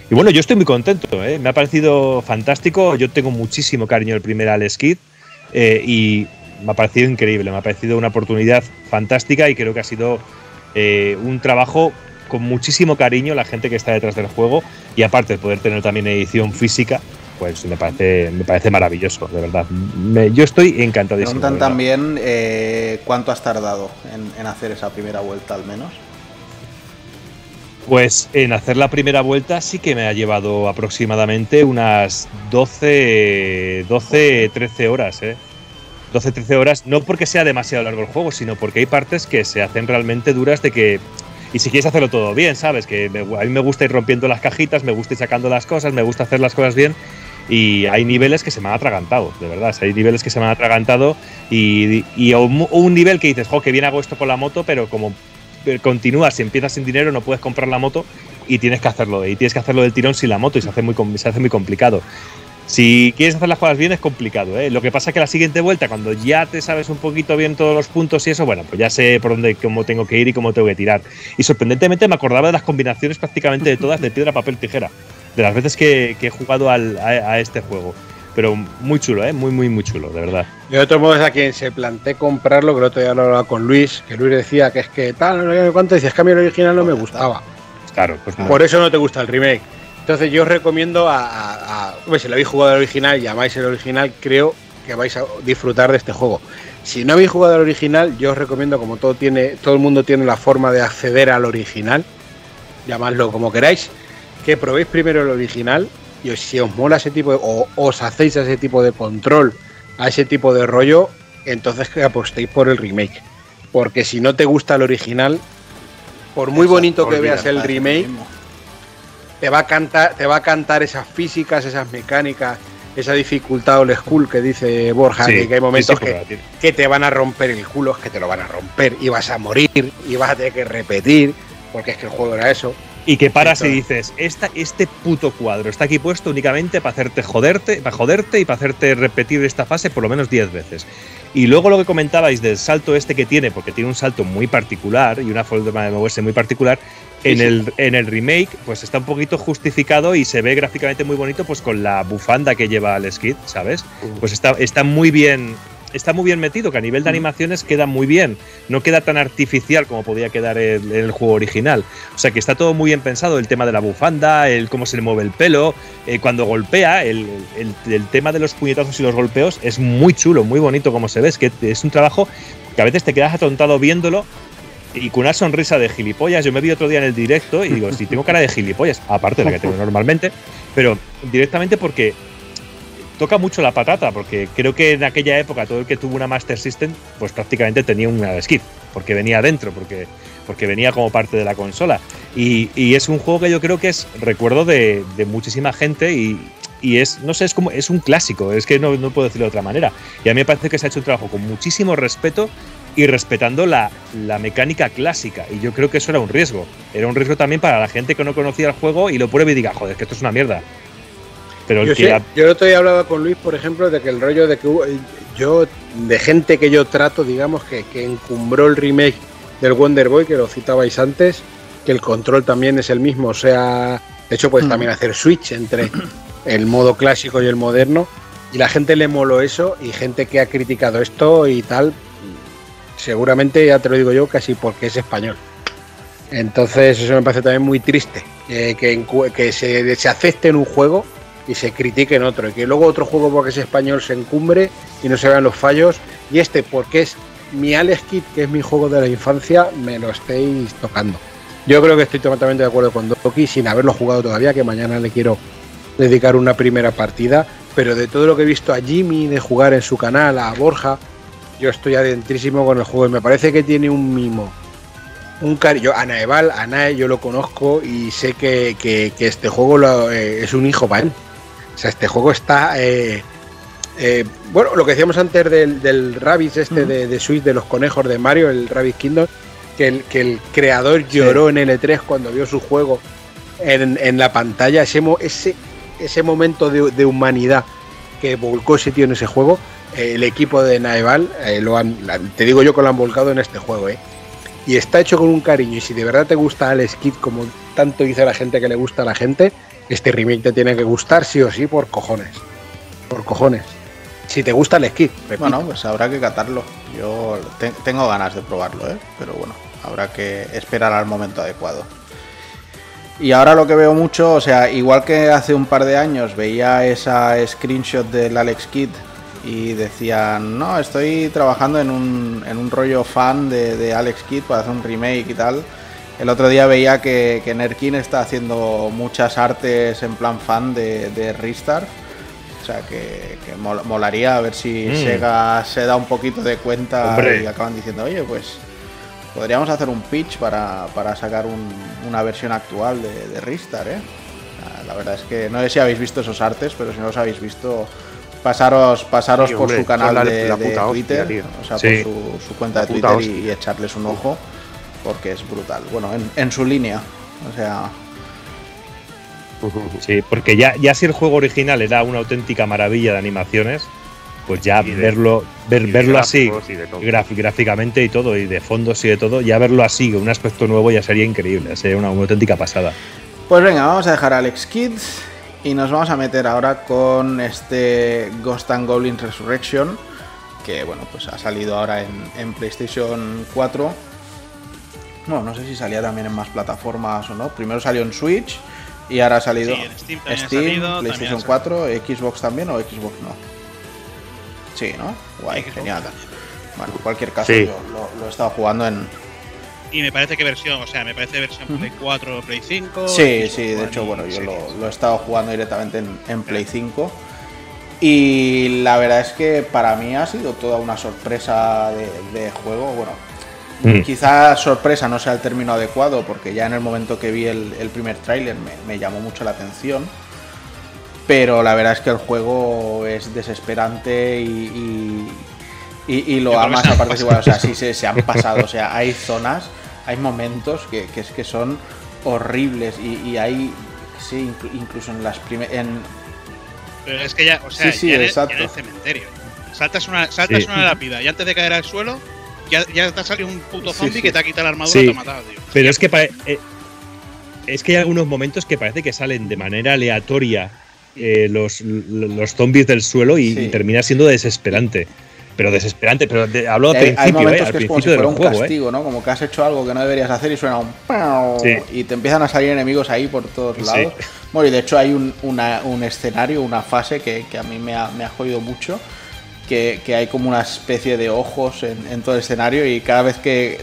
Y bueno, yo estoy muy contento, ¿eh? me ha parecido fantástico, yo tengo muchísimo cariño el primer Alex Kidd eh, y me ha parecido increíble, me ha parecido una oportunidad fantástica y creo que ha sido eh, un trabajo con muchísimo cariño la gente que está detrás del juego y aparte de poder tener también edición física, pues me parece, me parece maravilloso, de verdad. Me- yo estoy encantadísimo. Preguntan también eh, cuánto has tardado en, en hacer esa primera vuelta al menos. Pues en hacer la primera vuelta sí que me ha llevado aproximadamente unas 12, 12 13 horas, ¿eh? 12, 13 horas, no porque sea demasiado largo el juego, sino porque hay partes que se hacen realmente duras de que... Y si quieres hacerlo todo bien, ¿sabes? Que me- a mí me gusta ir rompiendo las cajitas, me gusta ir sacando las cosas, me gusta hacer las cosas bien. Y hay niveles que se me han atragantado, de verdad. hay niveles que se me han atragantado y, y un, un nivel que dices, jo, que bien hago esto con la moto, pero como eh, continúas y empiezas sin dinero, no puedes comprar la moto y tienes que hacerlo. Y tienes que hacerlo del tirón sin la moto y se hace muy, se hace muy complicado. Si quieres hacer las cosas bien es complicado, ¿eh? Lo que pasa es que la siguiente vuelta, cuando ya te sabes un poquito bien todos los puntos y eso, bueno, pues ya sé por dónde, cómo tengo que ir y cómo tengo que tirar. Y sorprendentemente me acordaba de las combinaciones prácticamente de todas de piedra, papel, tijera. De las veces que, que he jugado al- a, a este juego. Pero muy chulo, ¿eh? Muy, muy, muy chulo, de verdad. De otro modo, es a quien se planteé comprarlo, que el otro día lo hablaba con Luis, que Luis decía que es que tal, no sé cuánto, decías que a mí el original no me gustaba. Claro, pues Por eso no te gusta el remake. Entonces yo os recomiendo a, a- a- hombre, si lo habéis jugado al original y amáis el original, creo que vais a disfrutar de este juego. Si no habéis jugado al original, yo os recomiendo, como todo tiene, todo el mundo tiene la forma de acceder al original, llamadlo como queráis, que probéis primero el original y si os mola ese tipo de, o os hacéis a ese tipo de control, a ese tipo de rollo, entonces que apostéis por el remake. Porque si no te gusta el original, por muy Exacto, bonito que veas el remake, te va a cantar, te va a cantar esas físicas, esas mecánicas, esa dificultad old school que dice Borja, que, que hay momentos sí, sí, que, que te van a romper el culo, es que te lo van a romper y vas a morir y vas a tener que repetir, porque es que el juego era eso. Y que paras y dices, esta, este puto cuadro está aquí puesto únicamente para hacerte joderte, para joderte y para hacerte repetir esta fase por lo menos 10 veces. Y luego lo que comentabais del salto este que tiene, porque tiene un salto muy particular y una forma de moverse muy particular, En el, en el remake, pues está un poquito justificado y se ve gráficamente muy bonito, pues con la bufanda que lleva el Skid, ¿sabes? Pues está, está muy bien. Está muy bien metido, que a nivel de animaciones queda muy bien. No queda tan artificial como podía quedar en el, juego original. O sea que está todo muy bien pensado. El tema de la bufanda, el cómo se le mueve el pelo, eh, cuando golpea, el, el- el tema de los puñetazos y los golpeos es muy chulo, muy bonito como se ve. Es que es un trabajo que a veces te quedas atontado viéndolo y con una sonrisa de gilipollas. Yo me vi otro día en el directo y digo, si tengo cara de gilipollas, aparte de la que tengo <laughs> normalmente, pero directamente porque toca mucho la patata, porque creo que en aquella época todo el que tuvo una Master System, pues prácticamente tenía una skip, porque venía dentro, porque, porque venía como parte de la consola. Y, y es un juego que yo creo que es recuerdo de, de muchísima gente y, y es, no sé, es como, es un clásico, es que no, no puedo decirlo de otra manera. Y a mí me parece que se ha hecho un trabajo con muchísimo respeto y respetando la, la mecánica clásica. Y yo creo que eso era un riesgo. Era un riesgo también para la gente que no conocía el juego y lo pruebe y diga, joder, que esto es una mierda. Pero el Yo, que sé- yo el otro día hablaba con Luis, por ejemplo, de que el rollo de que hubo- yo, de gente que yo trato, digamos, que, que encumbró el remake del Wonder Boy, que lo citabais antes, que el control también es el mismo, o sea, de hecho puedes Mm. también hacer switch entre <coughs> el modo clásico y el moderno, y la gente le moló eso, y gente que ha criticado esto y tal, seguramente, ya te lo digo yo, casi porque es español. Entonces eso me parece también muy triste, eh, que, que se, se acepte en un juego y se critique en otro, y que luego otro juego porque es español se encumbre y no se vean los fallos, y este porque es mi Alex Kidd, que es mi juego de la infancia, me lo estéis tocando. Yo creo que estoy totalmente de acuerdo con Doki, sin haberlo jugado todavía, que mañana le quiero dedicar una primera partida, pero de todo lo que he visto a Jimmy de jugar en su canal, a Borja, yo estoy adentrísimo con el juego y me parece que tiene un mimo un cariño. A Naeval, a Nae yo lo conozco y sé que, que- este juego eh, es un hijo para él. O sea, este juego está. eh, eh, bueno, lo que decíamos antes del, del Rabbids este de, de Switch, de los conejos de Mario, el Rabbids Kingdom, que el, que el creador lloró en L3 cuando vio su juego en, en la pantalla, ese, ese, ese momento de, de humanidad que volcó ese tío en ese juego, eh, el equipo de Naeval, lo han, te digo yo que lo han volcado en este juego, ¿eh? y está hecho con un cariño. Y si de verdad te gusta Alex Kidd, como tanto dice la gente que le gusta a la gente, este remake te tiene que gustar sí o sí por cojones. Por cojones. Si te gusta Alex Kidd, repito. Bueno, pues habrá que catarlo. Yo te- tengo ganas de probarlo, ¿eh? Pero bueno, habrá que esperar al momento adecuado. Y ahora lo que veo mucho, o sea, igual que hace un par de años veía esa screenshot del Alex Kidd y decían, no, estoy trabajando en un, en un rollo fan de, de Alex Kidd para hacer un remake y tal. El otro día veía que, que Nerkin está haciendo muchas artes en plan fan de, de Ristar. O sea que, que mol- molaría a ver si Mm. Sega se da un poquito de cuenta Hombre. y acaban diciendo, oye, pues podríamos hacer un pitch para, para sacar un- una versión actual de, de Ristar, ¿eh? La verdad es que no sé si habéis visto esos artes, pero si no los habéis visto, pasaros, pasaros Sí, por su canal la- de, la de puta hostia, Twitter, o sea, Sí. por su, su cuenta La de Twitter y, y echarles un ojo, porque es brutal. Bueno, en, en su línea, o sea, Sí, porque ya, ya si el juego original era una auténtica maravilla de animaciones, pues ya Y de- verlo, ver, Y de verlo así, y de todo. graf- gráficamente y todo, y de fondos y de todo, ya verlo así, con un aspecto nuevo, ya sería increíble, sería una, una auténtica pasada. Pues venga, vamos a dejar a Alex Kids y nos vamos a meter ahora con este Ghost and Goblin Resurrection, que bueno, pues ha salido ahora en, en PlayStation 4. Bueno, no sé si salía también en más plataformas o no. Primero salió en Switch y ahora ha salido Sí, en Steam también ha Steam, salido, también PlayStation ha 4, Xbox también o Xbox no. Sí, ¿no? Guay, Xbox genial. también. Bueno, en cualquier caso, Sí. yo lo, lo he estado jugando en, Y me parece que versión, o sea, me parece versión Play 4 o Play 5. Sí, Xbox sí, de hecho, y bueno, yo lo, lo he estado jugando directamente en, en Play 5. Y la verdad es que para mí ha sido toda una sorpresa de, de juego. Bueno, Mm. quizás sorpresa no sea el término adecuado, porque ya en el momento que vi el, el primer tráiler me, me llamó mucho la atención. Pero la verdad es que el juego es desesperante y, y, y- y lo amas a partes iguales. O sea, sí se, se han <laughs> pasado. O sea, hay zonas, hay momentos que, que es que son horribles y, hay, sí, inclu- incluso en las primeras... Pero es que ya, o sea, Sí, sí, ya, en el, exacto. ya en el cementerio. Saltas una, saltas Sí. una lápida y antes de caer al suelo, ya, ya te ha salido un puto Sí, zombie sí. que te ha quitado la armadura Sí. y te ha matado, tío. Pero es que eh, es que hay algunos momentos que parece que salen de manera aleatoria eh, los, los zombies del suelo y, Sí. y termina siendo desesperante. Pero desesperante, pero de- hablo al hay, principio, eh, al que es como si principio del un juego, eh. castigo, ¿no? Como que has hecho algo que no deberías hacer y suena un ¡pau! Sí. y te empiezan a salir enemigos ahí por todos Sí. lados. Bueno, y de hecho hay un, una- un escenario, una fase que, que a mí me ha, me ha jodido mucho, que, que hay como una especie de ojos en, en todo el escenario y cada vez que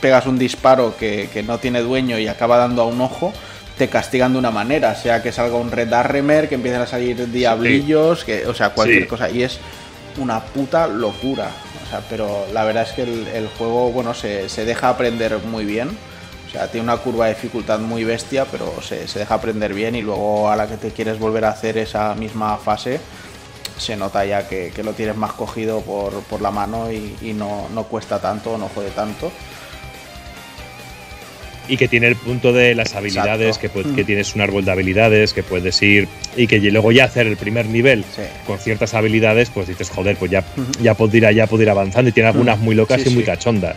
pegas un disparo que, que no tiene dueño y acaba dando a un ojo, te castigan de una manera, sea que salga un Red Arremer, que empiecen a salir diablillos, que, o sea, cualquier Sí. cosa. Y es una puta locura. O sea, pero la verdad es que el, el juego, bueno, se, se deja aprender muy bien. O sea, tiene una curva de dificultad muy bestia, pero se, se deja aprender bien y luego a la que te quieres volver a hacer esa misma fase, se nota ya que, que lo tienes más cogido por, por la mano y, y no, no cuesta tanto, no jode tanto. Y que tiene el punto de las habilidades, que, que Mm. tienes un árbol de habilidades, que puedes ir y que luego ya hacer el primer nivel Sí. con ciertas habilidades, pues dices, joder, pues ya, ya puedo ir, ya puedo ir avanzando y tiene algunas Mm. muy locas Sí, y muy sí. cachondas.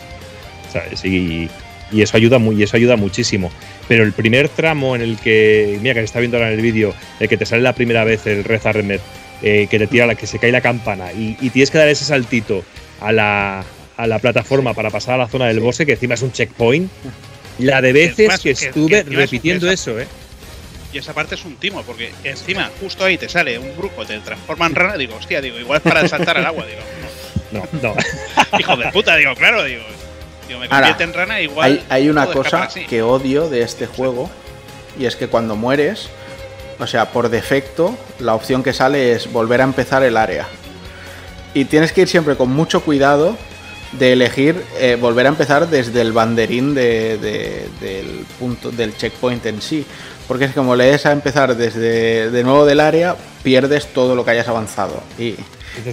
¿Sabes? Y, y eso ayuda muy, y eso ayuda muchísimo. Pero el primer tramo en el que, mira que se está viendo ahora en el vídeo, el que te sale la primera vez el Arremer, eh, que te tira la, que se cae la campana y, y tienes que dar ese saltito a la, a la plataforma para pasar a la zona del bosse, que encima es un checkpoint. La de veces que que- estuve que encima es- repitiendo esa- eso, ¿eh? Y esa parte es un timo, porque encima, justo ahí te sale un brujo, te transforma en rana, digo, hostia, digo, igual es para saltar al agua, digo, No, no. no, <laughs> hijo de puta, digo, claro, digo, digo me Ahora, convierte en rana, igual. Hay, hay una cosa que odio de este juego y es que cuando mueres, o sea, por defecto, la opción que sale es volver a empezar el área. Y tienes que ir siempre con mucho cuidado de elegir eh, volver a empezar desde el banderín de- de- del punto del checkpoint en sí. Porque es como le des a empezar desde de nuevo del área, pierdes todo lo que hayas avanzado. Y,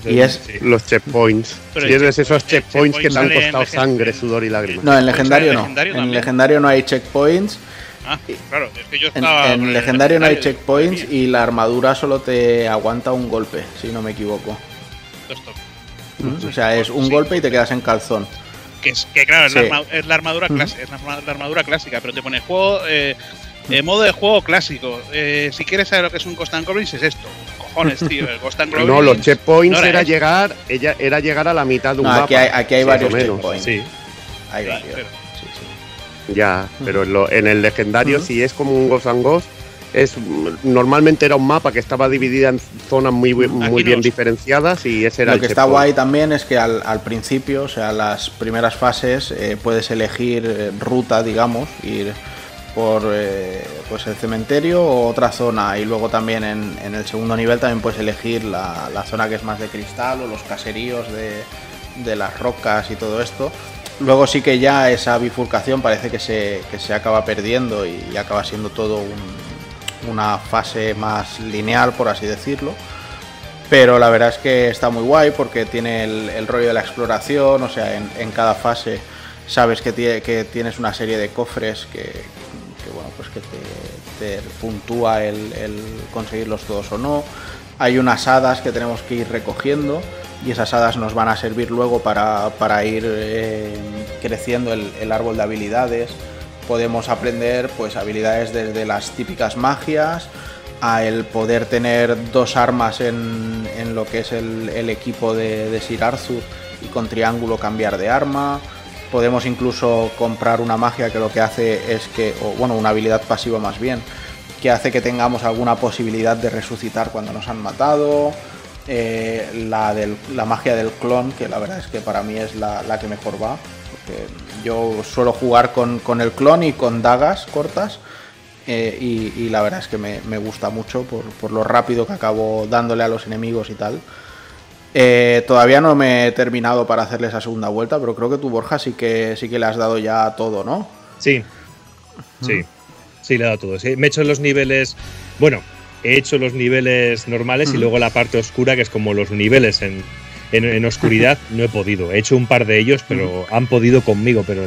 y es, Sí. Los checkpoints. Pero checkpoint- esos checkpoints que te han costado sangre, sudor y lágrimas. no, en legendario en no. legendario En legendario no hay checkpoints. Ah, claro, es que yo En, estaba. en legendario no hay checkpoints y la armadura solo te aguanta un golpe, si no me equivoco. esto. O sea, es un Sí. golpe y te quedas en calzón. Que, es, que claro, es, Sí. la, arma- es la armadura clásica, es la, arma- la armadura clásica, pero te pone juego, eh, eh, modo de juego clásico. Eh, si quieres saber lo que es un Ghost and Goblins, es esto. Cojones, tío, el <laughs> Goblins. No, los checkpoints no era llegar, ella, era llegar a la mitad de un No, mapa. aquí hay, aquí varios checkpoints. Sí. Hay Sí, varios. pero-. Ya, pero en, lo- en el legendario, Ujú. si es como un Ghost and Ghost, es, normalmente era un mapa que estaba dividida en zonas muy, bu- muy Aquí bien diferenciadas y ese era Lo el que está guay también es que al, al principio, o sea, las primeras fases, eh, puedes elegir eh, ruta, digamos, ir por eh, pues el cementerio o otra zona. Y luego también en, en el segundo nivel también puedes elegir la, la zona que es más de cristal o los caseríos de, de las rocas y todo esto. Luego sí que ya esa bifurcación parece que se, que se acaba perdiendo y, y acaba siendo todo un- una fase más lineal, por así decirlo. Pero la verdad es que está muy guay porque tiene el, el rollo de la exploración, o sea, en, en cada fase sabes que, tie- que tienes una serie de cofres que, que, bueno, pues que te, te puntúa el, el conseguirlos todos o no. Hay unas hadas que tenemos que ir recogiendo y esas hadas nos van a servir luego para, para ir eh, creciendo el, el árbol de habilidades. Podemos aprender pues habilidades desde las típicas magias a el poder tener dos armas en, en lo que es el, el equipo de, de Sir Arthur y con triángulo cambiar de arma. Podemos incluso comprar una magia que lo que hace es que, bueno, una habilidad pasiva más bien, que hace que tengamos alguna posibilidad de resucitar cuando nos han matado. Eh, la, del- la magia del clon, que la verdad es que para mí es la, la que mejor va. Porque yo suelo jugar con, con el clon y con dagas cortas. eh, y, y la verdad es que me, me gusta mucho por, por lo rápido que acabo dándole a los enemigos y tal. Eh, todavía no me he terminado para hacerle esa segunda vuelta, pero creo que tú, Borja, sí que, sí que le has dado ya todo, ¿no? Sí. Sí. Sí, le he dado todo. Sí, me he hecho los niveles. Bueno, he hecho los niveles normales y Ujú. luego la parte oscura, que es como los niveles en, en- en oscuridad, no he podido. He hecho un par de ellos, pero han podido conmigo, pero.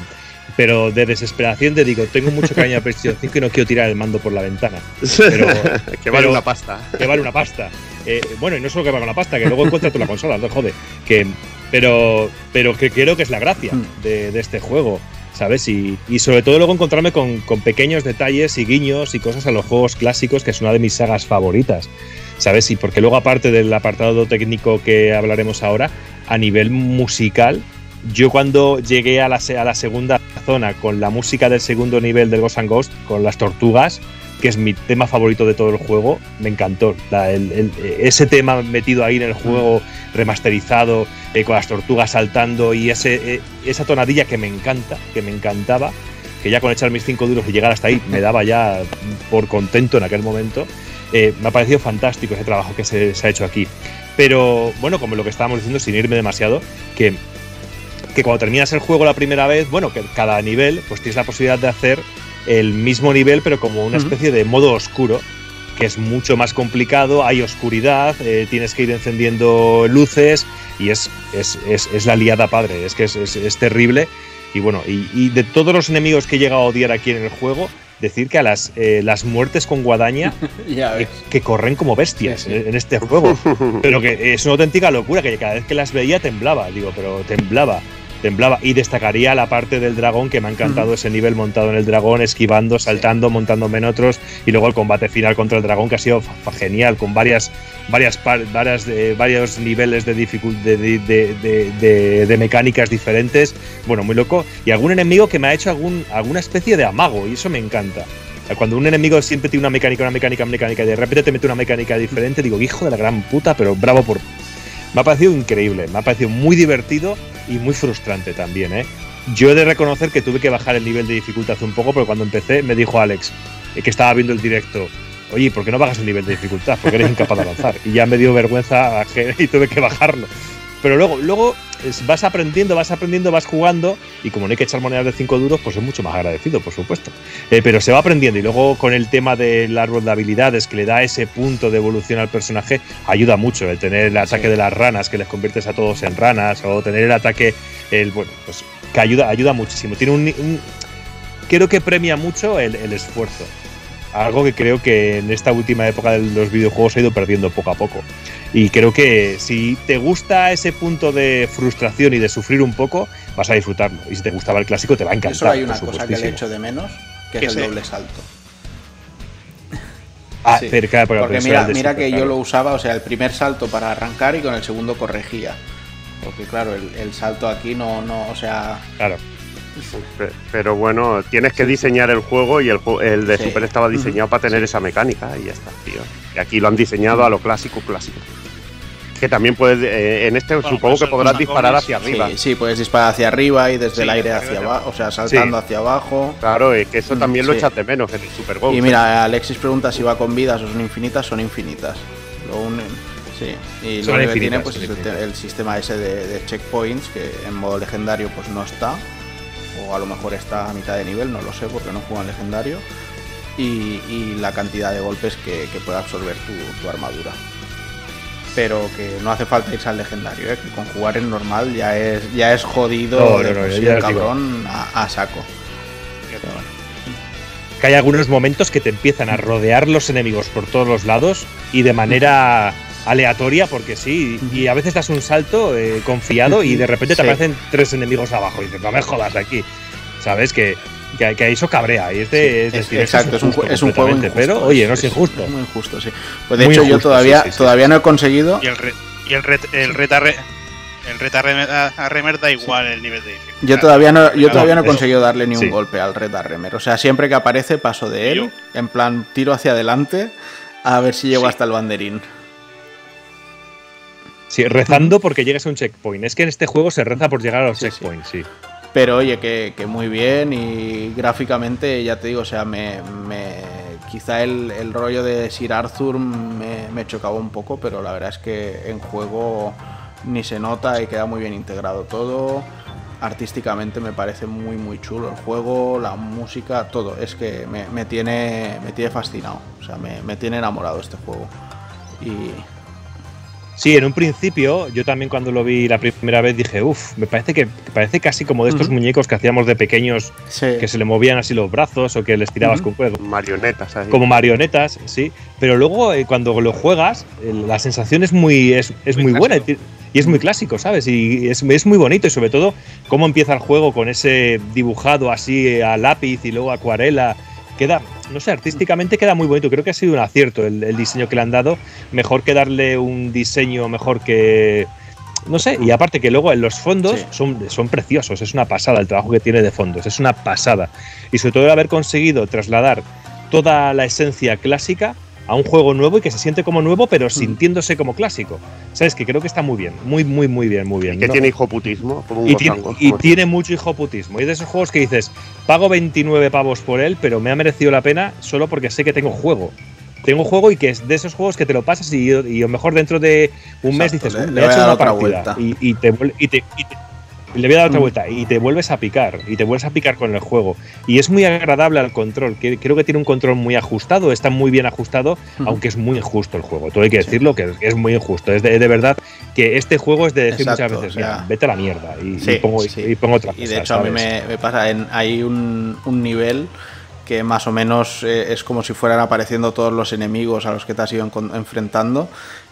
Pero de desesperación te digo, tengo mucho cariño a <laughs> PlayStation 5 y no quiero tirar el mando por la ventana. Pero, <laughs> que vale pero- una pasta. que vale una pasta. Eh, bueno, y no solo que vale una pasta, que luego encuentras tú la consola, no jode. Que, pero, pero que creo que es la gracia Mm. de, de este juego. ¿Sabes? Y, y sobre todo luego encontrarme con, con pequeños detalles y guiños y cosas a los juegos clásicos, que es una de mis sagas favoritas. ¿Sabes? Y porque luego, aparte del apartado técnico que hablaremos ahora, a nivel musical, yo cuando llegué a la, a la segunda zona con la música del segundo nivel del Ghost and Ghost, con las tortugas, que es mi tema favorito de todo el juego, me encantó. Ese tema metido ahí en el juego, remasterizado, eh, con las tortugas saltando y ese, eh, esa tonadilla que me encanta, que me encantaba, que ya con echar mis cinco duros y llegar hasta ahí me daba ya por contento en aquel momento. Eh, me ha parecido fantástico ese trabajo que se, se ha hecho aquí. Pero bueno, como lo que estábamos diciendo, sin irme demasiado, que, que cuando terminas el juego la primera vez, bueno, que cada nivel, pues tienes la posibilidad de hacer el mismo nivel, pero como una especie de modo oscuro, que es mucho más complicado, hay oscuridad, eh, tienes que ir encendiendo luces y es, es, es- es la liada padre, es que es, es- es terrible. Y bueno, y, y de todos los enemigos que he llegado a odiar aquí en el juego, decir que a las, eh, las muertes con guadaña <laughs> Ya que, corren como bestias Sí, sí. en en este juego. <laughs> pero que es una auténtica locura, que cada vez que las veía temblaba, digo, pero temblaba, temblaba. Y destacaría la parte del dragón, que me ha encantado ese nivel montado en el dragón, esquivando, saltando, montándome en otros, y luego el combate final contra el dragón, que ha sido genial, con varias, varias, varias eh, varios niveles de, dificul- de, de- de- de- de- de mecánicas diferentes. Bueno, muy loco. Y algún enemigo que me ha hecho algún, alguna especie de amago, y eso me encanta. Cuando un enemigo siempre tiene una mecánica, una mecánica, una mecánica, y de repente te mete una mecánica diferente, digo, hijo de la gran puta, pero bravo por. Me ha parecido increíble, me ha parecido muy divertido y muy frustrante también, ¿eh? Yo he de reconocer que tuve que bajar el nivel de dificultad un poco, porque cuando empecé me dijo Alex, eh, que estaba viendo el directo, oye, ¿por qué no bajas el nivel de dificultad? Porque eres incapaz de avanzar. Y ya me dio vergüenza <laughs> y tuve que bajarlo. Pero luego, luego es- vas aprendiendo, vas aprendiendo, vas jugando, y como no hay que echar monedas de 5 duros, pues es mucho más agradecido, por supuesto. Eh, pero se va aprendiendo y luego con el tema del árbol de habilidades que le da ese punto de evolución al personaje, ayuda mucho el tener el ataque Sí. de las ranas que les conviertes a todos en ranas o tener el ataque, el bueno, pues que ayuda, ayuda muchísimo. Tiene un, un- creo que premia mucho el, el esfuerzo. Algo que creo que en esta última época de los videojuegos ha ido perdiendo poco a poco. Y creo que si te gusta ese punto de frustración y de sufrir un poco, vas a disfrutarlo. Y si te gustaba el clásico, te va a encantar. Eso hay por una cosa que le echo de menos, que es el doble salto. Ah, Sí. claro, pero Porque mira, mira que yo claro. lo usaba, o sea, el primer salto para arrancar y con el segundo corregía. Porque claro, el, el salto aquí no, no, o sea, Claro. Pe- Pero bueno, tienes que diseñar el juego y el, el de Sí. Super estaba diseñado para tener esa mecánica y ya está, tío. Y aquí lo han diseñado a lo clásico, clásico. Que también puedes, eh, en este Bueno, supongo pues que podrás disparar hacia arriba. sí, sí, puedes disparar hacia arriba y desde Sí, el aire hacia abajo, o sea, saltando hacia abajo. Claro, es que eso también lo Sí. echas de menos en el Super Bowl. Y mira, Alexis pregunta si va con vidas o son infinitas, son infinitas. Lo unen. Sí, y lo que tiene pues es el, el sistema ese de, de checkpoints que en modo legendario pues no está. O a lo mejor está a mitad de nivel, no lo sé porque no juego en legendario. Y, y la cantidad de golpes que, que puede absorber tu, tu armadura. Pero que no hace falta irse al legendario, ¿eh? que con jugar en normal ya es, ya es jodido No, no, sí ya el cabrón a, a saco. Pero bueno. Que hay algunos momentos que te empiezan a rodear los enemigos por todos los lados y de manera aleatoria, porque sí, y a veces das un salto eh, confiado y de repente te Sí. aparecen tres enemigos abajo y dices, no me jodas aquí. ¿Sabes? Que, que, que eso cabrea. Y este es, Es- decir, exacto, es un, injusto ju- es un juego injusto. Pero, oye, no es es injusto. Muy injusto, sí. Pues de Muy hecho, yo todavía, sí, sí, sí. todavía no he conseguido. Y el, re- y el el red a, re- el red Remer, Remer da igual el nivel de dificultad. Yo todavía no, yo todavía no he conseguido darle ni un Sí. golpe al Red Arremer. O sea, siempre que aparece paso de él, en plan tiro hacia adelante, a ver si llego Sí. hasta el banderín. Sí, rezando porque llegues a un checkpoint. Es que en este juego se reza por llegar a los Sí, sí. checkpoints, sí. Pero oye, que, que muy bien y gráficamente, ya te digo, o sea, me, me- quizá el, el rollo de Sir Arthur me, me chocaba un poco, pero la verdad es que en juego ni se nota y queda muy bien integrado todo. Artísticamente me parece muy muy chulo el juego, la música, todo. Es que me, me tiene, me tiene fascinado, o sea, me, me tiene enamorado este juego. Y Sí, en un principio, yo también cuando lo vi la primera vez dije, uff, me parece que que parece casi como de estos muñecos que hacíamos de pequeños sí, que se le movían así los brazos o que les tirabas con cuerda. Marionetas, ahí. Como marionetas, sí. Pero luego eh, cuando lo juegas, eh, la sensación es muy, es, es Muy muy buena. Ti- y es muy clásico, ¿sabes? Y es, es muy bonito y sobre todo cómo empieza el juego con ese dibujado así a lápiz y luego acuarela. Queda, no sé, artísticamente queda muy bonito. Creo que ha sido un acierto el, el diseño que le han dado. Mejor que darle un diseño mejor que, no sé, y aparte que luego en los fondos Sí. son, son preciosos, es una pasada el trabajo que tiene de fondos, es una pasada. Y sobre todo el haber conseguido trasladar toda la esencia clásica a un juego nuevo y que se siente como nuevo, pero Mm. sintiéndose como clásico. ¿Sabes? Que creo que está muy bien, muy, muy, muy bien, muy bien. que ¿no? tiene hijoputismo. Como un y tiene, y tiene mucho hijoputismo. Y de esos juegos que dices, pago 29 pavos por él, pero me ha merecido la pena solo porque sé que tengo juego. Tengo juego y que es de esos juegos que te lo pasas y, y a lo mejor dentro de un mes Exacto, dices, le- "Uh, le me he hecho una otra partida. vuelta. Y, y te, y te- y te- y le voy a dar otra Mm. vuelta y te vuelves a picar y te vuelves a picar con el juego y es muy agradable al control que creo que tiene un control muy ajustado está muy bien ajustado aunque es muy injusto el juego todo hay que Sí. decirlo que es muy injusto es de, de verdad que este juego es de decir Exacto, muchas veces o sea, "Mira, vete a la mierda y, y Sí, pongo, y- sí. y pongo otra cosa Y de hecho a mí ¿sabes? me, me pasa, en, hay un, un nivel que más o menos eh, es como si fueran apareciendo todos los enemigos a los que te has ido enfrentando,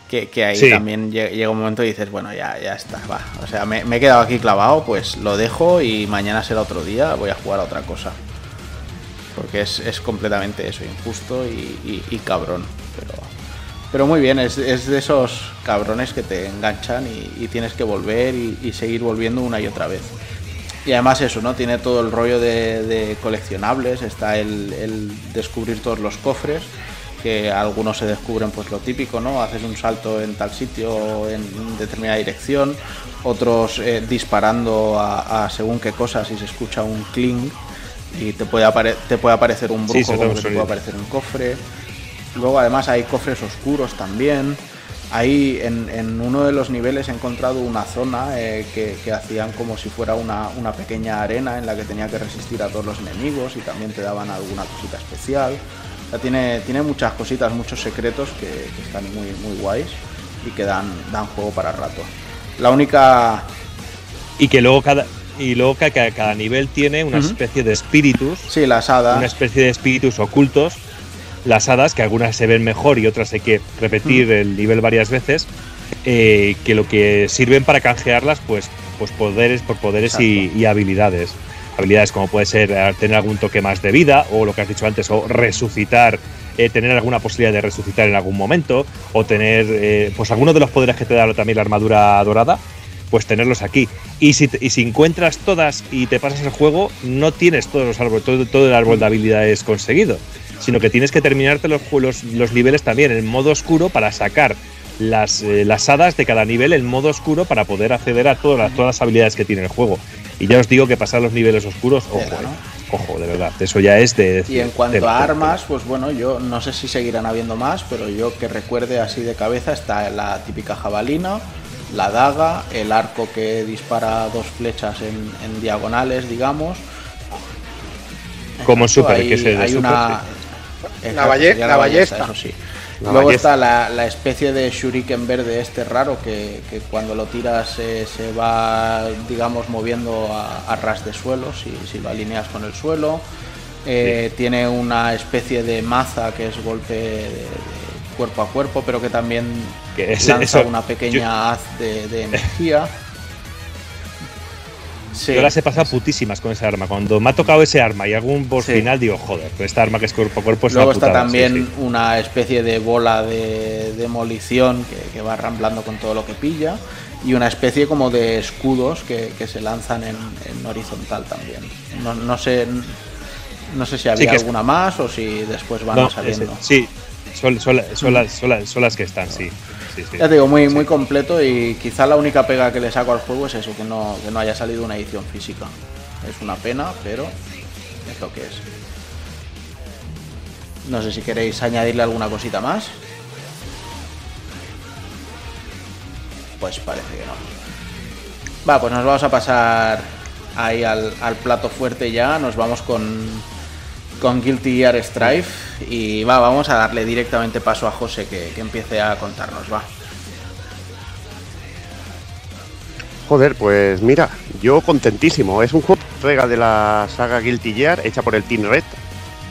que, que ahí Sí. también lle- llega un momento y dices, bueno, ya, ya está, va. O sea, me, me he quedado aquí clavado, pues lo dejo y mañana será otro día, voy a jugar a otra cosa. Porque es, es completamente eso, injusto y, y- y cabrón. Pero, pero muy bien, es, es de esos cabrones que te enganchan y, y tienes que volver y, y seguir volviendo una y otra vez. Y además eso, ¿no? Tiene todo el rollo de, de coleccionables, está el, el descubrir todos los cofres, que algunos se descubren pues lo típico, ¿no? Haces un salto en tal sitio o en determinada dirección, otros eh, disparando a, a según qué cosas y se escucha un cling y te puede, apare- te puede aparecer un Sí, brujo que te puede aparecer un cofre. Luego además hay cofres oscuros también. Ahí en, en uno de los niveles he encontrado una zona eh, que, que hacían como si fuera una, una pequeña arena en la que tenía que resistir a todos los enemigos y también te daban alguna cosita especial. O sea, tiene, tiene muchas cositas, muchos secretos que, que están muy, muy guays y que dan, dan juego para rato. La única... y que luego cada y luego que cada, cada nivel tiene una Ujú. especie de espíritus Sí, las hadas. una especie de espíritus ocultos las hadas que algunas se ven mejor y otras hay que repetir el nivel varias veces eh, que lo que sirven para canjearlas pues pues poderes por poderes y, y habilidades habilidades como puede ser eh, tener algún toque más de vida o lo que has dicho antes o resucitar eh, tener alguna posibilidad de resucitar en algún momento o tener eh, pues alguno de los poderes que te da también la armadura dorada pues tenerlos aquí. Y si, y si encuentras todas y te pasas el juego, no tienes todos los árboles, todo, todo el árbol de habilidades conseguido, sino que tienes que terminarte los, los, los niveles también en modo oscuro para sacar las, eh, las hadas de cada nivel en modo oscuro para poder acceder a todas las, todas las habilidades que tiene el juego. Y ya os digo que pasar los niveles oscuros, ojo, eh, ojo, de verdad, eso ya es de... Y en cuanto a armas, pues bueno, yo no sé si seguirán habiendo más, pero yo que recuerde así de cabeza está la típica jabalina, la daga, el arco que dispara dos flechas en, en diagonales, digamos. Como en Super, hay, que es el de hay Super, una La la ballesta. eso sí. La Luego ballesta. está la, la especie de shuriken verde este raro que, que cuando lo tiras eh, se va, digamos, moviendo a, a ras de suelo si, si lo alineas con el suelo. Eh, Tiene una especie de maza que es golpe de, de cuerpo a cuerpo, pero que también Que es- lanza eso- una pequeña haz de, de energía. <laughs> Sí, Yo las he pasado putísimas con esa arma. Cuando me ha tocado ese arma y algún boss Sí. final, digo, joder, pues esta arma que es cuerpo a cuerpo es Luego una está putada, también sí, sí. una especie de bola de demolición que, que va ramblando con todo lo que pilla y una especie como de escudos que, que se lanzan en, en horizontal también. No, no sé no sé si había es- alguna más o si después van No, saliendo. ese- sí, son, son, son las, son, las, son las que están, sí. sí, sí. Ya te digo, muy, muy completo y quizá la única pega que le saco al juego es eso, que no, que no haya salido una edición física. Es una pena, pero es lo que es. No sé si queréis añadirle alguna cosita más. Pues parece que no. Va, pues nos vamos a pasar ahí al, al plato fuerte ya. Nos vamos con, con Guilty Gear Strife. Y va, vamos a darle directamente paso a José que, que empiece a contarnos, va. Joder, pues mira, yo contentísimo. Es un juego entrega de la saga Guilty Gear, hecha por el Team Red,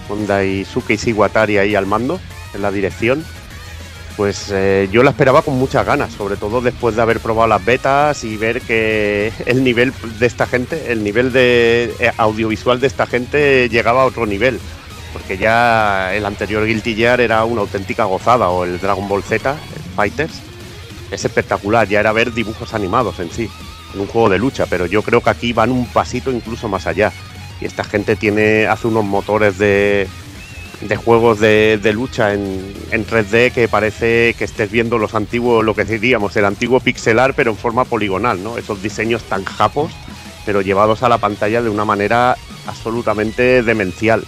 con Daisuke Iwatari ahí al mando, en la dirección. Pues eh, yo la esperaba con muchas ganas, sobre todo después de haber probado las betas y ver que <laughs> el nivel de esta gente, el nivel de eh, audiovisual de esta gente llegaba a otro nivel. Porque ya el anterior Guilty era una auténtica gozada, o el Dragon Ball Z, Fighters, es espectacular, ya era ver dibujos animados en sí, en un juego de lucha, pero yo creo que aquí van un pasito incluso más allá. Y esta gente tiene, hace unos motores de, de juegos de, de lucha en, en 3D que parece que estés viendo los antiguos, lo que diríamos, el antiguo pixelar, pero en forma poligonal, ¿no? Esos diseños tan japos, pero llevados a la pantalla de una manera absolutamente demencial.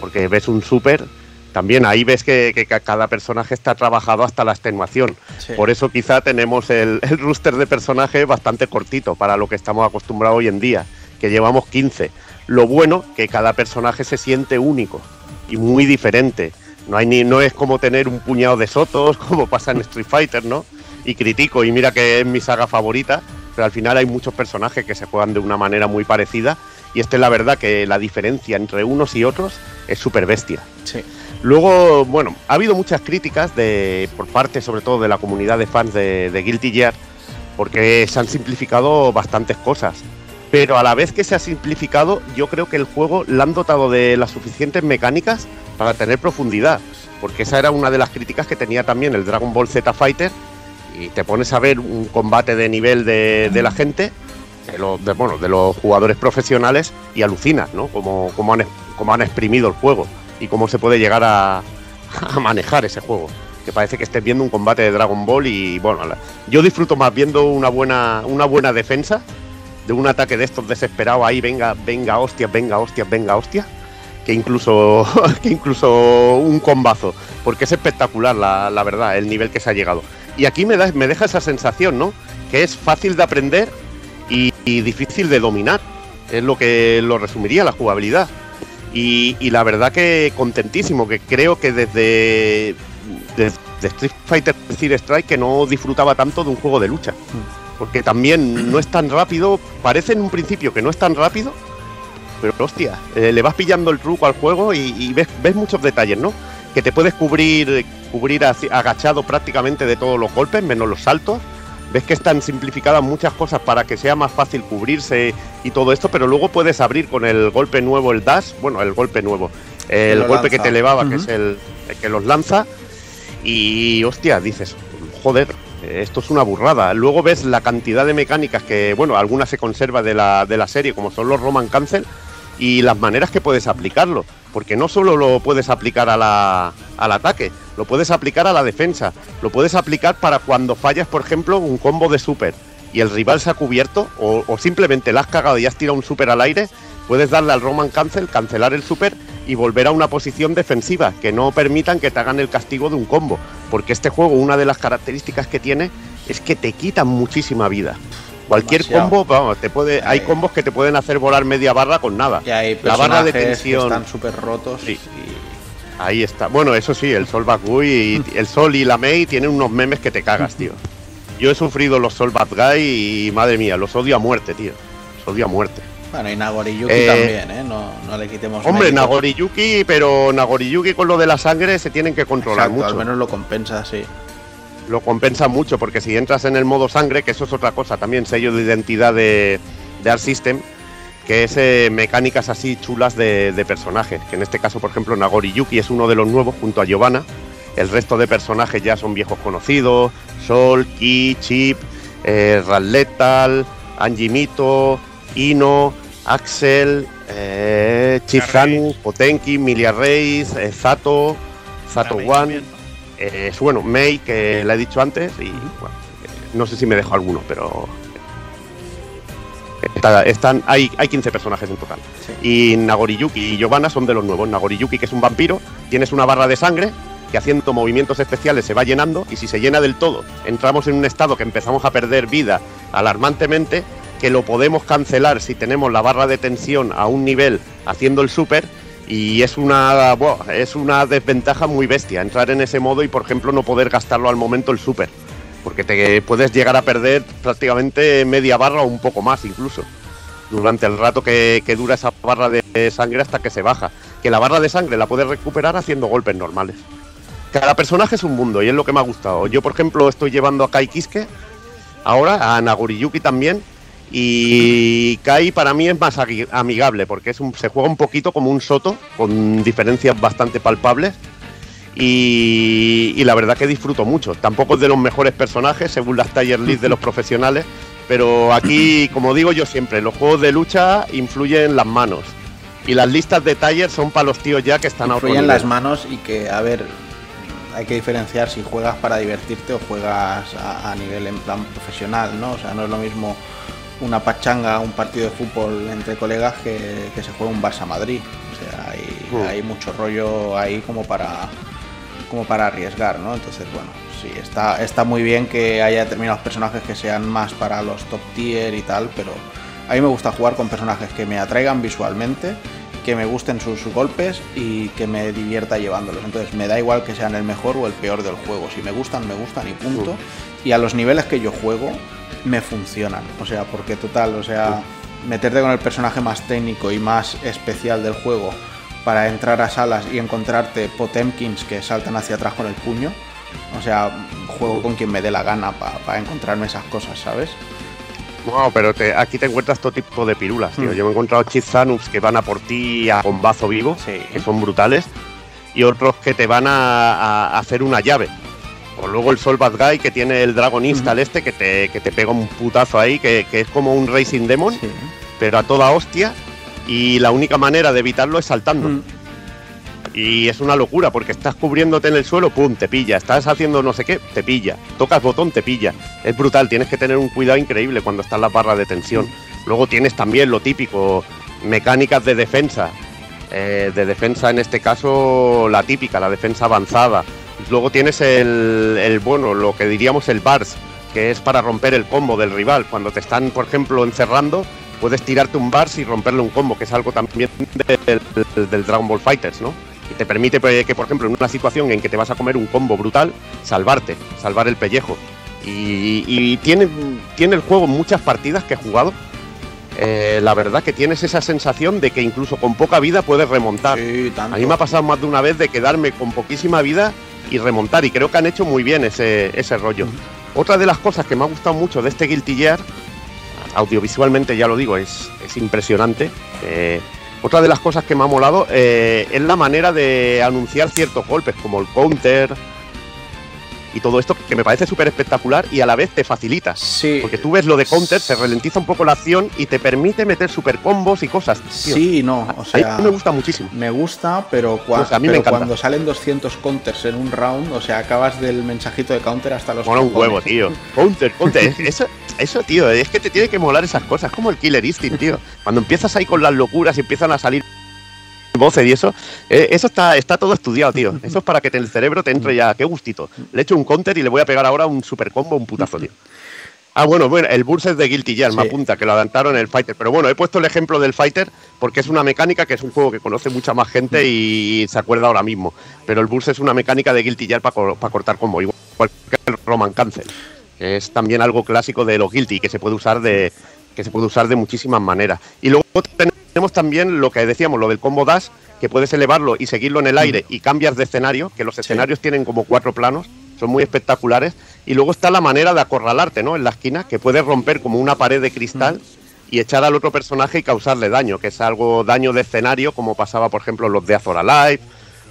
Porque ves un super, también ahí ves que, que ca- cada personaje está trabajado hasta la extenuación. Sí. Por eso quizá tenemos el, <laughs> el rooster de personajes bastante cortito para lo que estamos acostumbrados hoy en día, que llevamos 15. Lo bueno que cada personaje se siente único y muy diferente. No, hay ni, no es como tener un puñado de sotos, <laughs> como pasa en Street Fighter, ¿no? Y critico, y mira que es mi saga favorita, pero al final hay muchos personajes que se juegan de una manera muy parecida. Y esta es la verdad que la diferencia entre unos y otros es súper bestia. Sí. Luego, bueno, ha habido muchas críticas de, por parte sobre todo de la comunidad de fans de, de Guilty Gear, porque se han simplificado bastantes cosas. Pero a la vez que se ha simplificado, yo creo que el juego le han dotado de las suficientes mecánicas para tener profundidad. Porque esa era una de las críticas que tenía también el Dragon Ball Z Fighter. Y te pones a ver un combate de nivel de, la gente, de los, jugadores profesionales, y alucinas, ¿no? Como, han, exprimido el juego y cómo se puede llegar a, <laughs> a manejar ese juego. Que parece que estés viendo un combate de Dragon Ball y bueno, la- yo disfruto más viendo una buena, una buena defensa de un ataque de estos desesperados ahí, venga, venga, hostias, venga, hostias, venga, hostias, que incluso, <laughs> que incluso un combazo, porque es espectacular la, la verdad, el nivel que se ha llegado. Y aquí me, da, me deja esa sensación, ¿no? Que es fácil de aprender y, difícil de dominar. Es lo que lo resumiría la jugabilidad. Y, y la verdad que contentísimo, que creo que desde, Street Fighter Zero Strike que no disfrutaba tanto de un juego de lucha. Porque también no es tan rápido, parece en un principio que no es tan rápido, pero hostia, eh, le vas pillando el truco al juego y, y ves, ves muchos detalles, ¿no? Que te puedes cubrir, cubrir así- agachado prácticamente de todos los golpes, menos los saltos. Ves que están simplificadas muchas cosas para que sea más fácil cubrirse y todo esto, pero luego puedes abrir con el golpe nuevo, el dash, bueno, el golpe nuevo, el golpe que te elevaba, que es el, el que los lanza, y hostia, dices, joder, esto es una burrada. Luego ves la cantidad de mecánicas que, bueno, algunas se conserva de la, de la serie, como son los Roman Cancel, y las maneras que puedes aplicarlo. Porque no solo lo puedes aplicar a la- al ataque, lo puedes aplicar a la defensa, lo puedes aplicar para cuando fallas, por ejemplo, un combo de super y el rival se ha cubierto, o, o simplemente la has cagado y has tirado un super al aire, puedes darle al Roman Cancel, cancelar el super y volver a una posición defensiva, que no permitan que te hagan el castigo de un combo. Porque este juego, una de las características que tiene es que te quitan muchísima vida. Cualquier Demasiado. combo, vamos, te puede, hay combos que te pueden hacer volar media barra con nada. Y hay La barra de tensión. están súper rotos. Sí. y- Ahí está. Bueno, eso sí, el Sol Bad Guy y <laughs> el Sol y la Mei tienen unos memes que te cagas, tío. Yo he sufrido los Sol Bad Guy y madre mía, los odio a muerte, tío. Los odio a muerte. Bueno, y Nagoriyuki Eh, también, ¿eh? No, no le quitemos Hombre, mérito. Nagoriyuki, pero Nagoriyuki con lo de la sangre se tienen que controlar Exacto, mucho. al menos lo compensa, sí. Lo compensa mucho porque si entras en el modo sangre, que eso es otra cosa, también sello de identidad de, de Art System, que es eh, mecánicas así chulas de, de personajes. Que en este caso, por ejemplo, Nagoriyuki es uno de los nuevos junto a Giovanna. El resto de personajes ya son viejos conocidos: Sol, Ki, Chip, eh, Raletal, Anjimito, Ino, Axel, eh, Potenki, Milia Reis, eh, Zato, Zato One. Eh, bueno, Mei, que la he dicho antes, y bueno, eh, no sé si me dejo alguno, pero. está- están, hay, hay 15 personajes en total. Y Nagoriyuki y Giovanna son de los nuevos. Nagoriyuki, que es un vampiro, tienes una barra de sangre que haciendo movimientos especiales se va llenando, y si se llena del todo, entramos en un estado que empezamos a perder vida alarmantemente, que lo podemos cancelar si tenemos la barra de tensión a un nivel haciendo el super y es una es una desventaja muy bestia entrar en ese modo y por ejemplo no poder gastarlo al momento el super porque te puedes llegar a perder prácticamente media barra o un poco más incluso durante el rato que, que dura esa barra de sangre hasta que se baja que la barra de sangre la puedes recuperar haciendo golpes normales cada personaje es un mundo y es lo que me ha gustado. Yo, por ejemplo, estoy llevando a Kai Kiske, ahora a Nagoriyuki también, y Kai para mí es más amigable porque es un- se juega un poquito como un soto, con diferencias bastante palpables. Y, y la verdad que disfruto mucho. Tampoco es de los mejores personajes según las Tier List de los profesionales, pero aquí, como digo yo siempre, los juegos de lucha influyen las manos. Y las listas de Tier son para los tíos ya que están a otro Influyen las manos y que, a ver, hay que diferenciar si juegas para divertirte o juegas a, a nivel en plan profesional, ¿no? O sea, no es lo mismo una pachanga, un partido de fútbol entre colegas que, que se juega un Barça Madrid. O sea, hay, Mm. hay mucho rollo ahí como para como para arriesgar, ¿no? Entonces, bueno, sí, está, está muy bien que haya determinados personajes que sean más para los top tier y tal, pero a mí me gusta jugar con personajes que me atraigan visualmente, que me gusten sus golpes y que me divierta llevándolos. Entonces, me da igual que sean el mejor o el peor del juego. Si me gustan, me gustan y punto. Y a los niveles que yo juego, me funcionan. O sea, porque total, o sea, meterte con el personaje más técnico y más especial del juego para entrar a salas y encontrarte Potemkins que saltan hacia atrás con el puño. O sea, juego con quien me dé la gana para encontrarme esas cosas, ¿sabes? No, pero te- aquí te encuentras todo tipo de pirulas, tío. Mm. Yo me he encontrado Chizanups que van a por ti a bombazo vivo, Sí. que son brutales, y otros que te van a, a hacer una llave. O luego el Sol Bad Guy que tiene el Dragon Install este que te, que te pega un putazo ahí, que, que es como un Racing Demon, Sí. pero a toda hostia. Y la única manera de evitarlo es saltando. Mm. Y es una locura porque estás cubriéndote en el suelo, pum, te pilla. Estás haciendo no sé qué, te pilla. Tocas botón, te pilla. Es brutal, tienes que tener un cuidado increíble cuando estás en la barra de tensión. Luego tienes también lo típico, mecánicas de defensa. Eh, de defensa en este caso la típica, la defensa avanzada. Luego tienes el, el bueno, lo que diríamos el bars, que es para romper el combo del rival. Cuando te están, por ejemplo, encerrando, puedes tirarte un bars y romperle un combo, que es algo también del, del Dragon Ball Fighters, ¿no? Y te permite pues, que, por ejemplo, en una situación en que te vas a comer un combo brutal, salvarte, salvar el pellejo. Y, y tiene, tiene el juego muchas partidas que he jugado. eh, la verdad que tienes esa sensación de que incluso con poca vida puedes remontar. Sí. A mí me ha pasado más de una vez de quedarme con poquísima vida y remontar, y creo que han hecho muy bien ese, ese rollo. Otra de las cosas que me ha gustado mucho de este Guilty Gear, audiovisualmente ya lo digo, es, es impresionante. eh, otra de las cosas que me ha molado eh, es la manera de anunciar ciertos golpes, como el counter y todo esto, que me parece súper espectacular y a la vez te facilita. Sí. Porque tú ves lo de counter, se ralentiza un poco la acción y te permite meter super combos y cosas. tío. Sí y no. O A mí sea, me gusta muchísimo. Me gusta, pero, cua- Pues a mí me pero encanta. cuando salen 200 counters en un round, o sea, acabas del mensajito de counter hasta los Mola un huevo, tío. <laughs> Counter, counter. Eso, eso, tío, es que te tiene que molar esas cosas. como el Killer Instinct, tío. Cuando empiezas ahí con las locuras y empiezan a salir voces y eso, eh, eso está, está todo estudiado, tío. Eso es para que te- el cerebro te entre ya. Qué gustito. Le echo un counter y le voy a pegar ahora un super combo, un putazo, tío. Ah, bueno, bueno, el Burst es de Guilty Gear, me Sí. apunta, que lo adaptaron en el Fighter. Pero bueno, he puesto el ejemplo del Fighter porque es una mecánica que es un juego que conoce mucha más gente y se acuerda ahora mismo. Pero el Burst es una mecánica de Guilty Gear para cortar combo, igual que el Roman Cancel, que es también algo clásico de los Guilty que se puede usar de que se puede usar de muchísimas maneras. Y luego tenemos también lo que decíamos, lo del combo dash, que puedes elevarlo y seguirlo en el aire y cambias de escenario, que los escenarios tienen como cuatro planos, son muy espectaculares. Y luego está la manera de acorralarte, ¿no? En la esquina, que puedes romper como una pared de cristal y echar al otro personaje y causarle daño, que es algo daño de escenario, como pasaba, por ejemplo, en los de Azor Alive,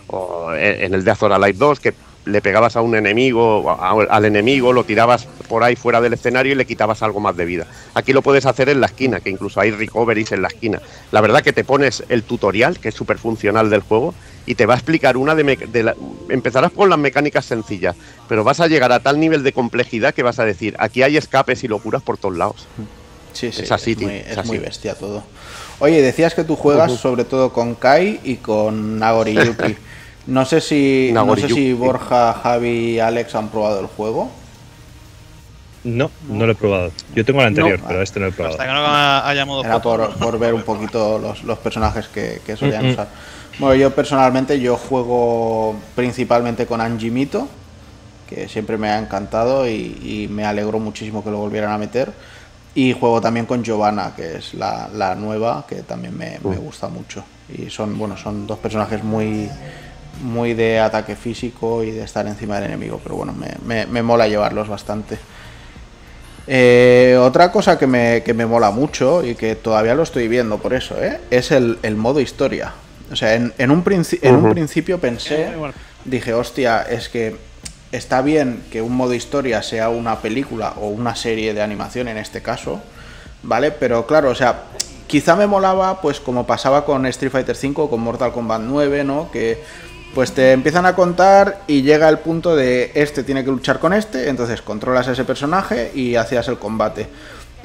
o en el de Azor Alive 2, que le pegabas a un enemigo, a- al enemigo, lo tirabas por ahí fuera del escenario y le quitabas algo más de vida. Aquí lo puedes hacer en la esquina, que incluso hay recoveries en la esquina. La verdad que te pones el tutorial, que es súper funcional del juego, y te va a explicar una de, de la- empezarás con las mecánicas sencillas, pero vas a llegar a tal nivel de complejidad que vas a decir, aquí hay escapes y locuras por todos lados. Sí, sí, Es así, es, tío, muy, es así. muy bestia todo. Oye, decías que tú juegas sobre todo con Kai y con Nagoriyuki. <laughs> No sé si, no sé si Borja, Javi y Alex han probado el juego. No, no lo he probado. Yo tengo el anterior, No. pero este no lo he probado. Hasta que no haya modo Era por, por ver un poquito los, los personajes que, que solían Mm, usar. Bueno, yo personalmente yo juego principalmente con Anjimito, que siempre me ha encantado y, y me alegró muchísimo que lo volvieran a meter. Y juego también con Giovanna, que es la, la nueva, que también me, me gusta mucho. Y son, bueno, son dos personajes muy muy de ataque físico y de estar encima del enemigo, pero bueno, me, me- me mola llevarlos bastante. Eh, otra cosa que me, que me mola mucho y que todavía lo estoy viendo por eso, ¿eh? es el, el modo historia. O sea, en, en un, princi- en un principio pensé, dije, hostia, es que está bien que un modo historia sea una película o una serie de animación en este caso, ¿vale? Pero claro, o sea, quizá me molaba, pues como pasaba con Street Fighter V o con Mortal Kombat 9, ¿no? Que pues te empiezan a contar y llega el punto de este tiene que luchar con este, entonces controlas a ese personaje y hacías el combate.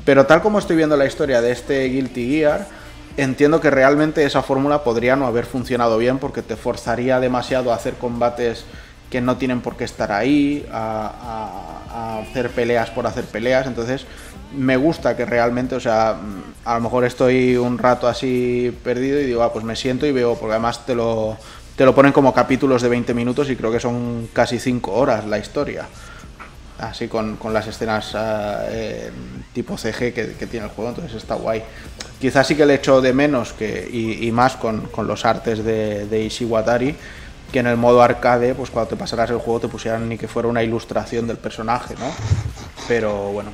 Pero tal como estoy viendo la historia de este Guilty Gear, entiendo que realmente esa fórmula podría no haber funcionado bien porque te forzaría demasiado a hacer combates que no tienen por qué estar ahí, a, a- a hacer peleas por hacer peleas. Entonces, me gusta que realmente, o sea, a lo mejor estoy un rato así perdido y digo, ah, pues me siento y veo, porque además te lo, te lo ponen como capítulos de 20 minutos y creo que son casi 5 horas la historia. Así con, con las escenas ah, eh, tipo CG que, tiene el juego, entonces está guay. Quizás sí que le echo de menos que, y, y más con, con los artes de, de Ishiwatari, que en el modo arcade, pues cuando te pasaras el juego te pusieran ni que fuera una ilustración del personaje, ¿no? Pero bueno,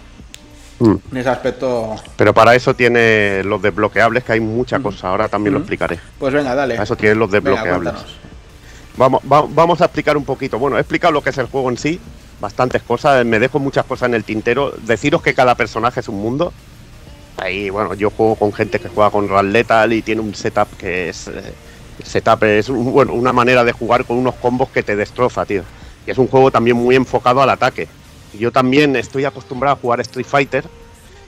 Mm. en ese aspecto, Pero para eso tiene los desbloqueables, que hay mucha cosa. Ahora también lo Mm. explicaré. pues venga, dale. Para eso tiene los Venga, desbloqueables. cuéntanos. Vamos, va- vamos a explicar un poquito. Bueno, he explicado lo que es el juego en sí, bastantes cosas, me dejo muchas cosas en el tintero. Deciros que cada personaje es un mundo. Ahí, bueno, yo juego con gente que juega con Lethal y tiene un setup que es. eh, setup es un- bueno, una manera de jugar con unos combos que te destroza, tío. Y es un juego también muy enfocado al ataque. Yo también estoy acostumbrado a jugar Street Fighter.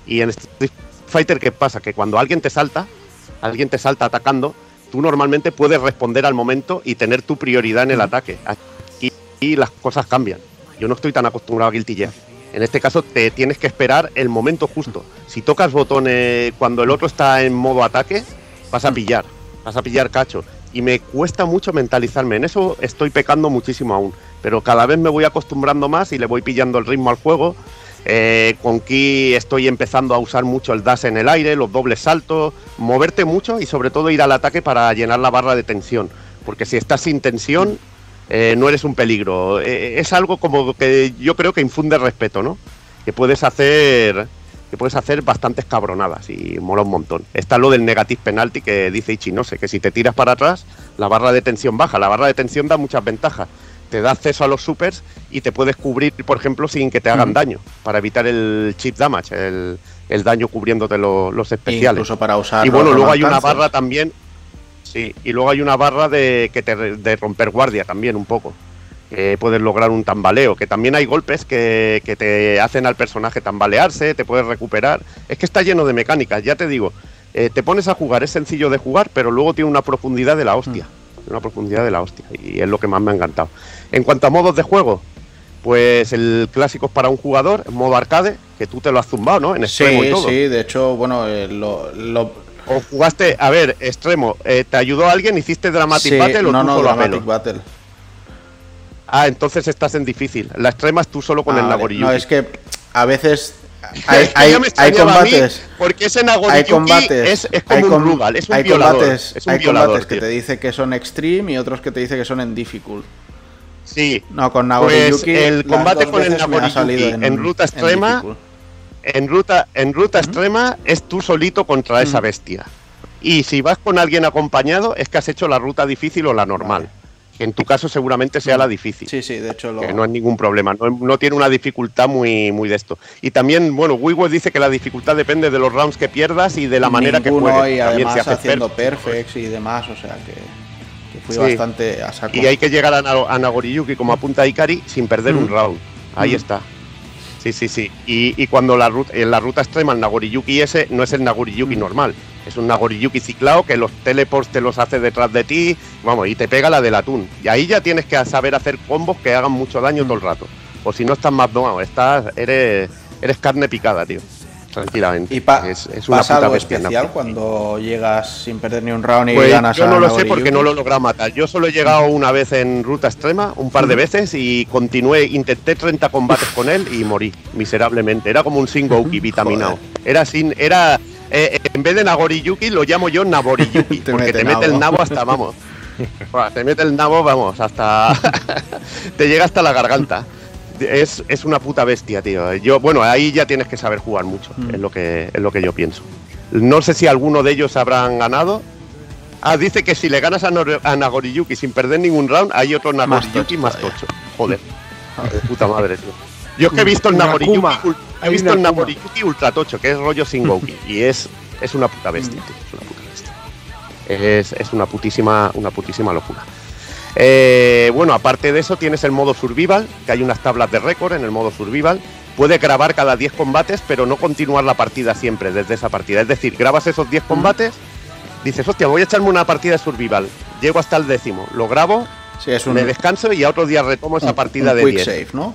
Y en Street Fighter, ¿qué pasa? Que cuando alguien te salta, alguien te salta atacando, tú normalmente puedes responder al momento y tener tu prioridad en el ataque. Aquí y las cosas cambian. Yo no estoy tan acostumbrado a Guilty Gear. En este caso te tienes que esperar el momento justo. Si tocas botones cuando el otro está en modo ataque, vas a pillar, vas a pillar cacho. Y me cuesta mucho mentalizarme. En eso estoy pecando muchísimo aún. Pero cada vez me voy acostumbrando más y le voy pillando el ritmo al juego. Eh, con Ki estoy empezando a usar mucho el dash en el aire, los dobles saltos, moverte mucho y sobre todo ir al ataque para llenar la barra de tensión. Porque si estás sin tensión, eh, no eres un peligro. Eh, es algo como que yo creo que infunde respeto, ¿no? Que puedes hacer que puedes hacer bastantes cabronadas y mola un montón. Está lo del negative penalty que dice Ichinose, que si te tiras para atrás, la barra de tensión baja. La barra de tensión da muchas ventajas. Te da acceso a los supers y te puedes cubrir, por ejemplo, sin que te hagan daño, para evitar el chip damage, el, el daño cubriéndote lo- los especiales. Incluso para usar. Y bueno, luego hay una barra también. Sí, y luego hay una barra de que te de romper guardia también un poco. Que puedes lograr un tambaleo. Que también hay golpes que, que te hacen al personaje tambalearse, te puedes recuperar. Es que está lleno de mecánicas, ya te digo. eh, te pones a jugar, es sencillo de jugar, pero luego tiene una profundidad de la hostia. Una profundidad de la hostia. Y es lo que más me ha encantado. En cuanto a modos de juego, pues el clásico es para un jugador, en modo arcade, que tú te lo has zumbado, ¿no? En extremo y Sí, todo. sí, de hecho, bueno, eh, lo, lo- O jugaste, a ver, extremo, eh, ¿te ayudó alguien? ¿Hiciste Dramatic sí, Battle o no, tú no, solo Dramatic? Battle. Ah, entonces estás en difícil. La extrema es tú solo con Ah, el vale. Nagoriyuki. No, es que a veces <laughs> hay, hay- hay combates. porque ese Hay combates, es, es hay como un com- Rugal, es un hay violador. combates, es un hay violador, combates que tío. te dice que son extreme y otros que te dice que son en difficult. Sí, No, con Pues el combate con el salido Nagoriyuki en ruta en extrema, en ruta, en ruta extrema es tú solito contra esa bestia. Y si vas con alguien acompañado, es que has hecho la ruta difícil o la normal. Vale. Que en tu caso seguramente sea la difícil. Sí, sí, de hecho lo... que no es ningún problema, no, no tiene una dificultad muy, muy de esto. Y también, bueno, Wiiweb dice que la dificultad depende de los rounds que pierdas y de la manera que juegues. y además haciendo perfect. perfects y demás, o sea que fui Sí. bastante a saco. Y hay que llegar a, Na- a Nagoriyuki como apunta Ikari sin perder un Mm. round. Ahí Mm. está. Sí, sí, sí. Y, y cuando la ruta, en la ruta extrema el Nagoriyuki ese no es el Nagoriyuki Mm. normal. Es un Nagoriyuki ciclado que los teleports te los hace detrás de ti, vamos, y te pega la del atún. Y ahí ya tienes que saber hacer combos que hagan mucho daño todo el rato. O si no estás más domado, estás, eres, eres carne picada, tío. Tranquilamente. ¿Y pa- es, es una pasa algo bestia, especial cuando llegas sin perder ni un round y Pues ganas yo a no lo sé porque no lo he logrado matar. Yo solo he llegado una vez en ruta extrema, un par de veces, y continué, intenté 30 combates con él y morí miserablemente. Era como un Singouki vitaminado. Era sin, era, eh, en vez de Nagoriyuki lo llamo yo Naboriyuki, <laughs> Te porque mete te mete el nabo hasta, vamos. <laughs> Te mete el nabo, vamos, hasta. <laughs> te llega hasta la garganta. Es, es una puta bestia, tío. Yo, bueno, ahí ya tienes que saber jugar mucho, Mm. es, lo que, es lo que yo pienso. No sé si alguno de ellos habrán ganado. Ah, dice que si le ganas a, Nor- a Nagoriyuki sin perder ningún round, hay otro Nagoriyuki más tocho. Joder. <laughs> Joder, puta madre, tío. Yo es que he visto el Nagoriyuki, he visto el. Nagoriyuki ultra tocho, que es rollo Singouki. <laughs> y es, es una puta Mm. bestia, tío. Es una puta bestia. Es, es una putísima, una putísima locura. Eh, bueno, aparte de eso, tienes el modo survival, que hay unas tablas de récord en el modo survival. Puedes grabar cada 10 combates, pero no continuar la partida siempre desde esa partida. Es decir, grabas esos 10 combates, dices, hostia, voy a echarme una partida de survival. Llego hasta el décimo, lo grabo, Sí, es un, me descanso y a otro día retomo esa partida un de quick 10. save, ¿no?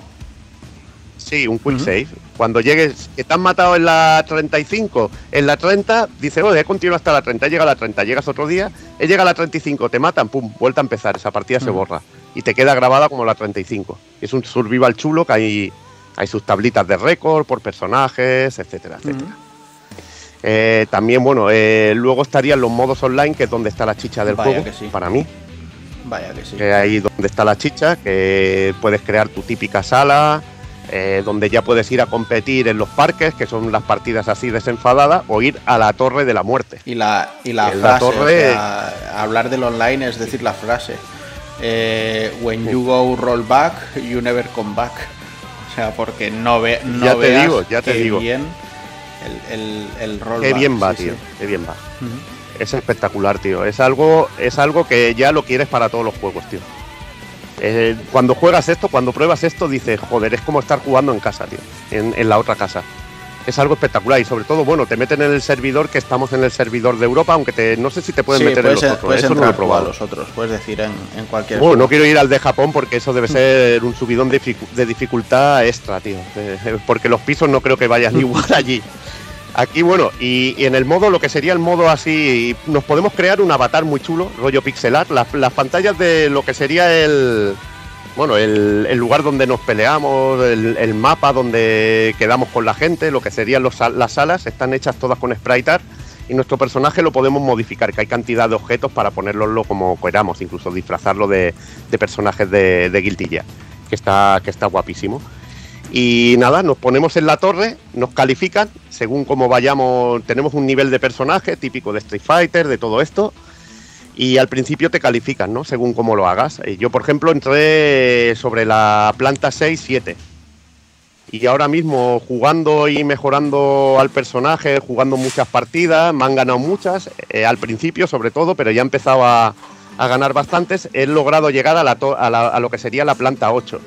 Sí, un quick save. Cuando llegues, que te han matado en la 35, en la 30, dice, oh, he continuado hasta la 30, llega a la 30, llegas otro día, he llegado a la 35, te matan, pum, vuelta a empezar, esa partida se borra y te queda grabada como la 35. Es un survival chulo que hay, hay sus tablitas de récord por personajes, etcétera, etcétera. Eh, también, bueno, eh, luego estarían los modos online, que es donde está la chicha del Vaya juego, que sí. para mí Vaya que sí. que ahí donde está la chicha, que puedes crear tu típica sala, eh, donde ya puedes ir a competir en los parques, que son las partidas así desenfadadas, o ir a la torre de la muerte. Y la, y la En la frase, torre- o sea, hablar del online es decir la frase. eh, when you go roll back, you never come back. O sea, porque no, ve, no Ya te digo, ya te qué digo. bien el, el, el roll Qué back, bien va, sí, tío, sí. qué bien va. Es espectacular, tío. Es algo, es algo que ya lo quieres para todos los juegos, tío. Eh, cuando juegas esto, cuando pruebas esto, dices, joder, es como estar jugando en casa, tío, en, en la otra casa. Es algo espectacular y sobre todo, bueno, te meten en el servidor, que estamos en el servidor de Europa, aunque te, no sé si te pueden Sí, meter puedes, en los otros, eso no lo he probado. los otros, puedes decir en, en cualquier Bueno, no quiero ir al de Japón porque eso debe ser un subidón de, dificu- de dificultad extra, tío. Eh, Porque los pisos no creo que vayan <laughs> igual allí. Aquí, bueno, y, en el modo, lo que sería el modo así, nos podemos crear un avatar muy chulo, rollo pixelar. Las, las pantallas de lo que sería el. Bueno, el, lugar donde nos peleamos, el, mapa donde quedamos con la gente, lo que serían las salas, están hechas todas con sprite art y nuestro personaje lo podemos modificar, que hay cantidad de objetos para ponerlo como queramos, incluso disfrazarlo de, personajes de, de que está, que está guapísimo. Y nada, nos ponemos en la torre, nos califican, según cómo vayamos, tenemos un nivel de personaje típico de Street Fighter, de todo esto, y al principio te califican, ¿no? Según cómo lo hagas. Eh, Yo, por ejemplo, entré sobre la planta 6-7. Y ahora mismo jugando y mejorando al personaje, jugando muchas partidas, me han ganado muchas, eh, al principio sobre todo, pero ya he empezado a, ganar bastantes. He logrado llegar a, la a, la- a lo que sería la planta 8.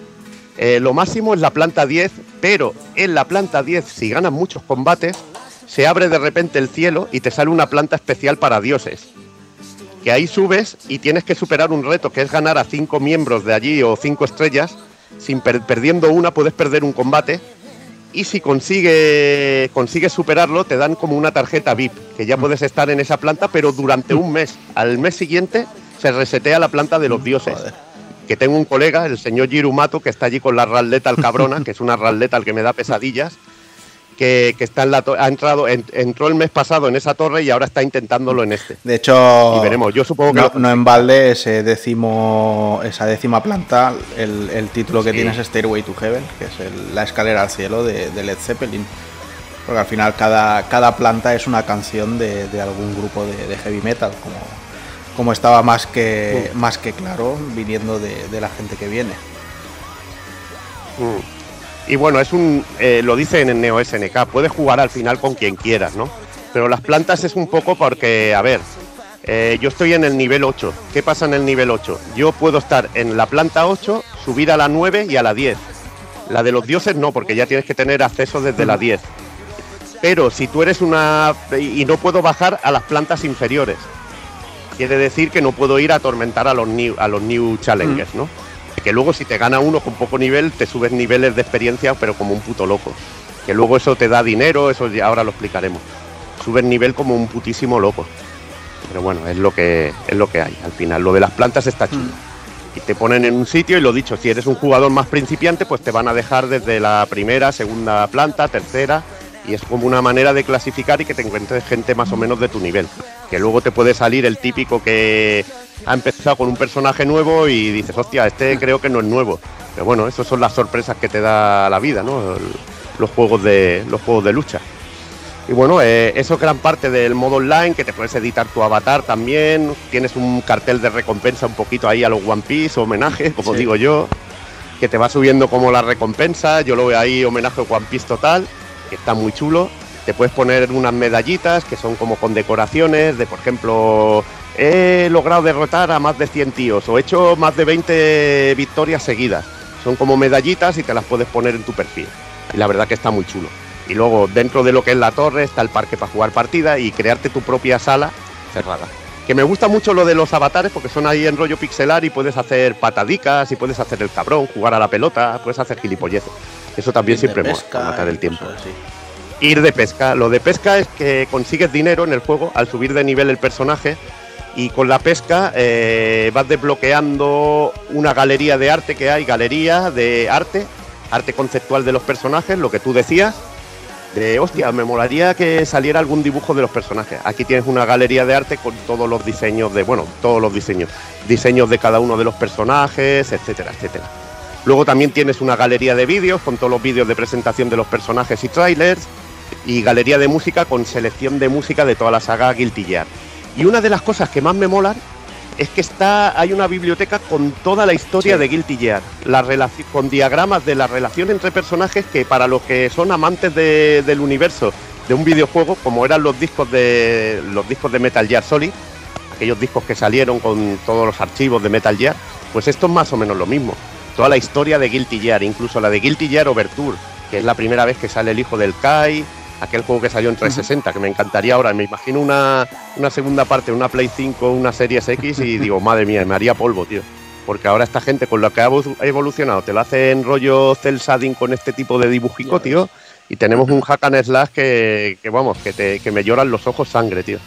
Eh, lo máximo es la planta 10, pero en la planta 10, si ganas muchos combates, se abre de repente el cielo y te sale una planta especial para dioses. Que ahí subes y tienes que superar un reto, que es ganar a cinco miembros de allí o cinco estrellas. Sin per- perdiendo una puedes perder un combate. Y si consigue, consigues superarlo, te dan como una tarjeta VIP, que ya puedes estar en esa planta, pero durante un mes. Al mes siguiente se resetea la planta de los dioses Joder. Que tengo un colega, el señor Girumato, que está allí con la Ralleta al cabrona, que es una Ralleta al que me da pesadillas, que, que está en la ha entrado, en- entró el mes pasado en esa torre y ahora está intentándolo en este. De hecho, Y veremos, yo supongo que no, lo- no en balde ese décimo, esa décima planta, el, el título que Sí. tiene es Stairway to Heaven, que es el- la escalera al cielo de, de Led Zeppelin. Porque al final cada, cada planta es una canción de, de algún grupo de, de heavy metal, como, como estaba más que, más que claro viniendo de, de la gente que viene. Mm. Y bueno, es un, eh, lo dice en el Neo SNK, puedes jugar al final con quien quieras, ¿no? Pero las plantas es un poco porque, a ver, eh, yo estoy en el nivel 8. ¿Qué pasa en el nivel 8? Yo puedo estar en la planta 8, subir a la 9 y a la 10. La de los dioses no, porque ya tienes que tener acceso desde la 10. Pero si tú eres una... y no puedo bajar a las plantas inferiores. Quiere decir que no puedo ir a atormentar a los new, a los new challengers, ¿no? Que luego si te gana uno con poco nivel, te subes niveles de experiencia, pero como un puto loco. Que luego eso te da dinero, eso ya ahora lo explicaremos. Subes nivel como un putísimo loco. Pero bueno, es lo que es lo que hay. Al final, lo de las plantas está chulo. Y te ponen en un sitio y lo dicho, si eres un jugador más principiante, pues te van a dejar desde la primera, segunda planta, tercera. Y es como una manera de clasificar y que te encuentres gente más o menos de tu nivel. Que luego te puede salir el típico que ha empezado con un personaje nuevo y dices, hostia, este creo que no es nuevo. Pero bueno, esas son las sorpresas que te da la vida, ¿no? Los juegos de, los juegos de lucha. Y bueno, eh, eso es gran parte del modo online, que te puedes editar tu avatar también. Tienes un cartel de recompensa un poquito ahí a los One Piece, homenaje, <laughs> como Sí. digo yo, que te va subiendo como la recompensa. Yo lo veo ahí, homenaje a One Piece total, que está muy chulo. Te puedes poner unas medallitas que son como con decoraciones, de por ejemplo, he logrado derrotar a más de 100 tíos o he hecho más de 20 victorias seguidas. Son como medallitas y te las puedes poner en tu perfil. Y la verdad que está muy chulo. Y luego dentro de lo que es la torre está el parque para jugar partida y crearte tu propia sala cerrada. Que me gusta mucho lo de los avatares porque son ahí en rollo pixelar y puedes hacer patadicas y puedes hacer el cabrón, jugar a la pelota, puedes hacer gilipolleces. Eso también siempre mola, pesca para matar el tiempo. así. Ir de pesca. Lo de pesca es que consigues dinero en el juego al subir de nivel el personaje y con la pesca eh, vas desbloqueando una galería de arte que hay, galería de arte, arte conceptual de los personajes, lo que tú decías. De hostia, me molaría que saliera algún dibujo de los personajes. Aquí tienes una galería de arte con todos los diseños de, bueno, todos los diseños, diseños de cada uno de los personajes, etcétera, etcétera. Luego también tienes una galería de vídeos con todos los vídeos de presentación de los personajes y trailers y galería de música con selección de música de toda la saga Guilty Gear. Y una de las cosas que más me molan es que está hay una biblioteca con toda la historia Sí. de Guilty Gear, la con diagramas de la relación entre personajes que para los que son amantes de- del universo de un videojuego, como eran los discos de los discos de Metal Gear Solid, aquellos discos que salieron con todos los archivos de Metal Gear, pues esto es más o menos lo mismo. Toda la historia de Guilty Gear, incluso la de Guilty Gear Overture, que es la primera vez que sale el hijo del Kai, aquel juego que salió en 360, que me encantaría ahora. Me imagino una, una segunda parte, una Play 5, una Series X y <laughs> digo, madre mía, me haría polvo, tío. Porque ahora esta gente con lo que ha evo- evolucionado te lo hace en rollo cel shading con este tipo de dibujico, tío. Y tenemos un hack and slash que, que, vamos, que, te, que me lloran los ojos sangre, tío.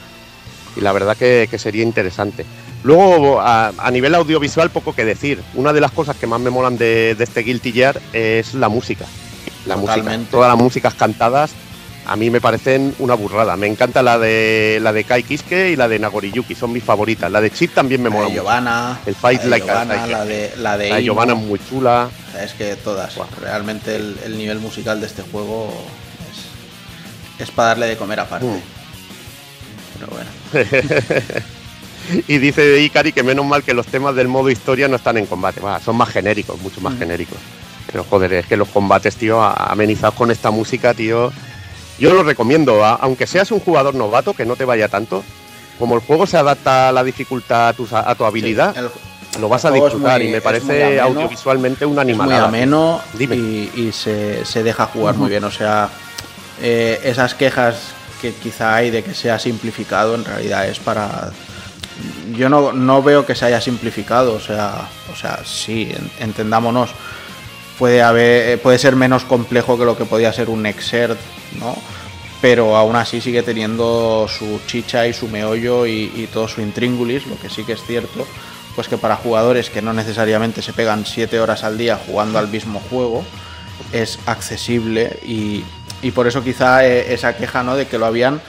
Y la verdad que, que sería interesante. Luego, a, a nivel audiovisual, poco que decir. Una de las cosas que más me molan de, de este Guilty Gear es la música. La música. Totalmente. Todas las músicas cantadas a mí me parecen una burrada. Me encanta la de la de Kai Kiske y la de Nagoriyuki, son mis favoritas. La de Chip también me La mola de mucho. Giovanna, El Fight la de Like a Giovanna, la de la de La de. Giovanna es muy chula. O sea, es que todas. Realmente el, el nivel musical de este juego es, es para darle de comer aparte. Mm. Pero bueno. <laughs> Y dice Ikari que menos mal que los temas del modo historia no están en combate. Son más genéricos, mucho más Mm. genéricos. Pero joder, es que los combates, tío, amenizados con esta música, tío. Yo lo recomiendo, a- aunque seas un jugador novato, que no te vaya tanto. Como el juego se adapta a la dificultad a tu, a tu habilidad, El- lo vas a disfrutar muy- y me parece ameno. audiovisualmente una es muy ameno Dime. y, y se, se deja jugar muy bien. O sea, eh, esas quejas que quizá hay de que sea simplificado, en realidad es para. Yo no, no veo que se haya simplificado, o sea, o sea, sí, en- entendámonos. Puede haber, eh, puede ser menos complejo que lo que podía ser un Exert, ¿no? Pero aún así sigue teniendo su chicha y su meollo y, y todo su intríngulis, lo que sí que es cierto, pues que para jugadores que no necesariamente se pegan 7 horas al día jugando al mismo juego, es accesible y, y por eso quizá eh, esa queja ¿no? de que lo habían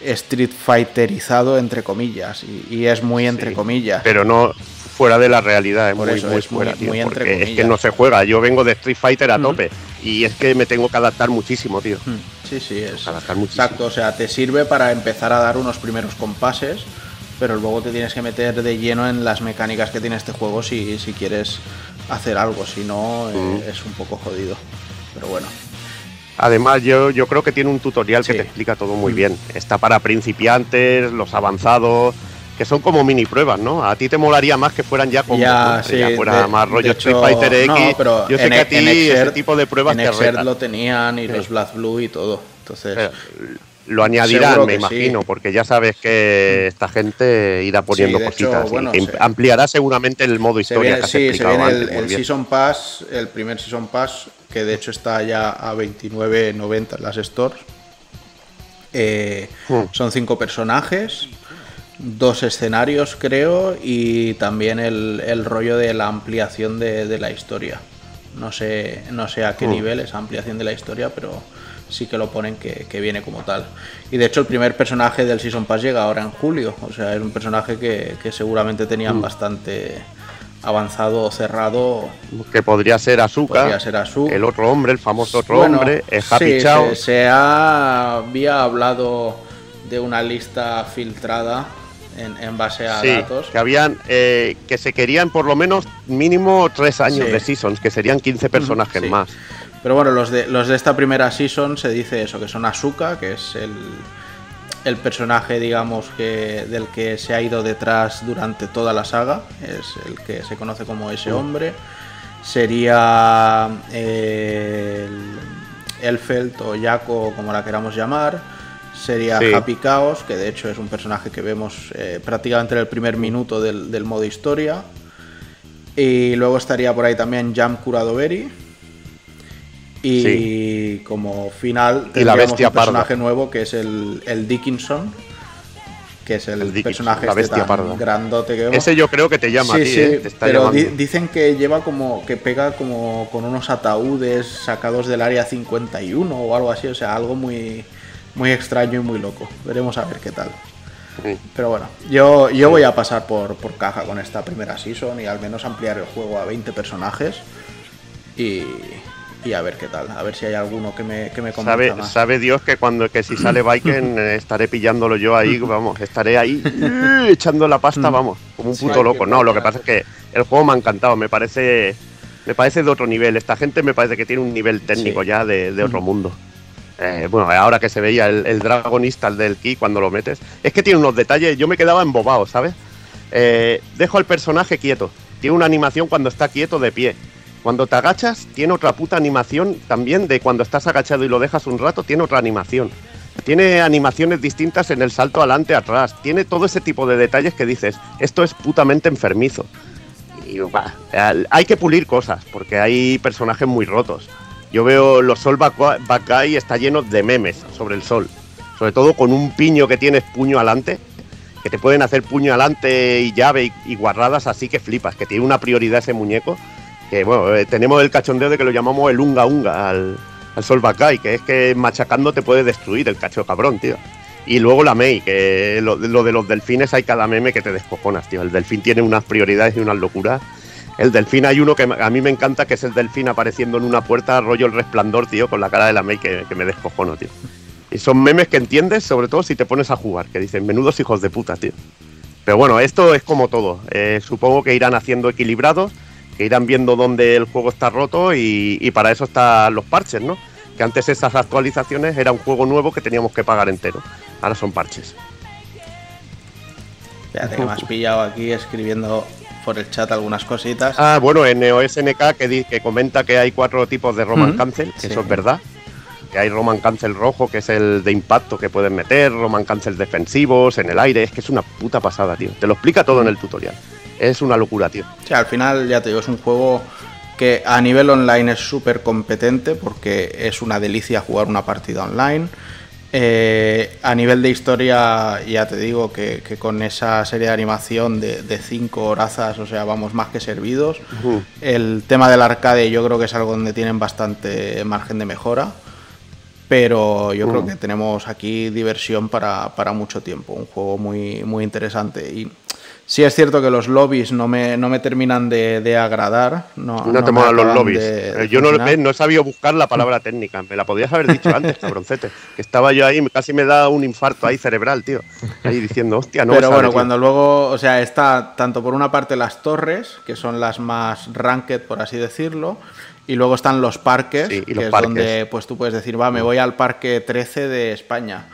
Street Fighterizado entre comillas y, y es muy entre Sí, comillas. Pero no fuera de la realidad, es Por muy, eso, muy es muy- fuera, tío, muy entre porque es que no se juega. Yo vengo de Street Fighter a tope y es que me tengo que adaptar muchísimo, tío. Mm, Sí, sí, es. Adaptar muchísimo. Exacto, o sea, te sirve para empezar a dar unos primeros compases, pero luego te tienes que meter de lleno en las mecánicas que tiene este juego si, si quieres hacer algo, si no, eh, Mm. es un poco jodido. Pero bueno, Además, yo, yo creo que tiene un tutorial que te explica todo muy Mm. bien. Está para principiantes, los avanzados, que son como mini pruebas, ¿no? A ti te molaría más que fueran ya como Ya, que ya sí, fuera de- más rollo Street Fighter X. no, pero yo sé en que a e- ti en ese Exert- tipo de pruebas en te Exert retan. lo tenían y Sí. los Black Blue y todo. Entonces, Eh, Lo añadirán, me sí. imagino, porque ya sabes que esta gente irá poniendo Sí, hecho, cositas. y bueno, se- ampliará seguramente el modo se historia viene, que has sí, se viene el, antes. Season Pass, el primer Season Pass, que de hecho está ya a 29.90 en las stores. Eh, Hmm. Son cinco personajes, dos escenarios creo, y también el, el rollo de la ampliación de, de la historia. No sé, no sé a qué Mm. nivel esa ampliación de la historia, pero sí que lo ponen que, que viene como tal. Y de hecho el primer personaje del Season Pass llega ahora en julio, o sea, es un personaje que, que seguramente tenían Mm. bastante avanzado o cerrado. Que podría ser Asuka, Podría ser Asuka. el otro hombre, el famoso otro Bueno, hombre, el Happy sí, Chao. Se, se ha- había hablado de una lista filtrada en, en base a Sí, datos. que habían, eh, que se querían por lo menos mínimo tres años Sí. de seasons, que serían 15 personajes sí. más. Pero bueno, los de, los de esta primera season se dice eso, que son Asuka, que es el, el personaje, digamos, que del que se ha ido detrás durante toda la saga. Es el que se conoce como ese hombre. Sería eh, el Elfeld o Jaco, como la queramos llamar. Sería Sí. Happy Chaos, que de hecho es un personaje que vemos eh, prácticamente en el primer minuto del, del modo historia. Y luego estaría por ahí también Jam Curadoveri. Y como final Y la tendríamos bestia un personaje parda. nuevo que es el, el Dickinson, que es el, personaje este tan parda. grandote que vemos. Ese yo creo que te llama a Sí, ti, eh, te está pero di- dicen que lleva como que pega como con unos ataúdes sacados del área 51 o algo así, o sea, algo muy muy extraño y muy loco. Veremos a ver qué tal. Sí. Pero bueno, yo, yo voy a pasar por, por caja con esta primera season y al menos ampliar el juego a 20 personajes y, y a ver qué tal, a ver si hay alguno que me, que me convenza Sabe, más. sabe Dios que cuando que si sale Viken eh, <laughs> estaré pillándolo yo ahí, vamos, estaré ahí <laughs> eh, echando la pasta, vamos, como un Sí, puto hay loco. No, lo que pasa es que el juego me ha encantado, me parece me parece de otro nivel. Esta gente me parece que tiene un nivel técnico Sí. ya de, de otro mundo. Eh, bueno, ahora que se veía el, Dragonista, el del Ki, cuando lo metes, es que tiene unos detalles, yo me quedaba embobado, ¿sabes? Eh, dejo al personaje quieto, tiene una animación cuando está quieto de pie. Cuando te agachas, tiene otra puta animación también de cuando estás agachado y lo dejas un rato, tiene otra animación. Tiene animaciones distintas en el salto adelante, atrás. Tiene todo ese tipo de detalles que dices, esto es putamente enfermizo. Y bah, hay que pulir cosas, porque hay personajes muy rotos. Yo veo los Sol Guy está lleno de memes sobre el sol. Sobre todo con un piño que tienes puño adelante, que te pueden hacer puño adelante y llave y, y guarradas así que flipas, que tiene una prioridad ese muñeco. Que bueno, eh, tenemos el cachondeo de que lo llamamos el unga unga al, al Sol Bakai, que es que machacando te puede destruir el cacho cabrón, tío. Y luego la Mei, que lo, lo de los delfines hay cada meme que te descojonas, tío. El delfín tiene unas prioridades y unas locuras. El delfín hay uno que a mí me encanta, que es el delfín apareciendo en una puerta, rollo el resplandor, tío, con la cara de la Mei, que, me descojono, tío. Y son memes que entiendes, sobre todo si te pones a jugar, que dicen, menudos hijos de puta, tío. Pero bueno, esto es como todo. Eh, supongo que irán haciendo equilibrados, que irán viendo dónde el juego está roto y, para eso están los parches, ¿no? Que antes esas actualizaciones era un juego nuevo que teníamos que pagar entero. Ahora son parches. Espérate que me has pillado aquí escribiendo por el chat algunas cositas. Ah, bueno, en NeoSNK que, di- que comenta que hay cuatro tipos de Roman. Cancel, que Sí. eso es verdad. Que hay Roman Cancel rojo, que es el de impacto que pueden meter, Roman Cancel defensivos, en el aire. Es que es una puta pasada, tío. Te lo explica todo en el tutorial. Es una locura, tío. Sí, al final, ya te digo, es un juego que a nivel online es súper competente porque es una delicia jugar una partida online. Eh, a nivel de historia, ya te digo que, que con esa serie de animación de, de cinco horazas, o sea, vamos más que servidos. El tema del arcade yo creo que es algo donde tienen bastante margen de mejora. Pero yo creo que tenemos aquí diversión para, para mucho tiempo. Un juego muy, muy interesante. Y sí es cierto que los lobbies no me, no me terminan de, de agradar. No, No, te molan los lobbies. de- de Eh, yo no, eh, no he sabido buscar la palabra técnica. Me la podías haber dicho antes, <laughs> cabroncete. Que estaba yo ahí, casi me da un infarto ahí cerebral, tío. Ahí diciendo, hostia, no. Pero bueno, cuando luego, o sea, está tanto por una parte las torres, que son las más ranked, por así decirlo, y luego están los parques, Sí, y que es donde pues tú puedes decir, va, me voy al parque 13 de España.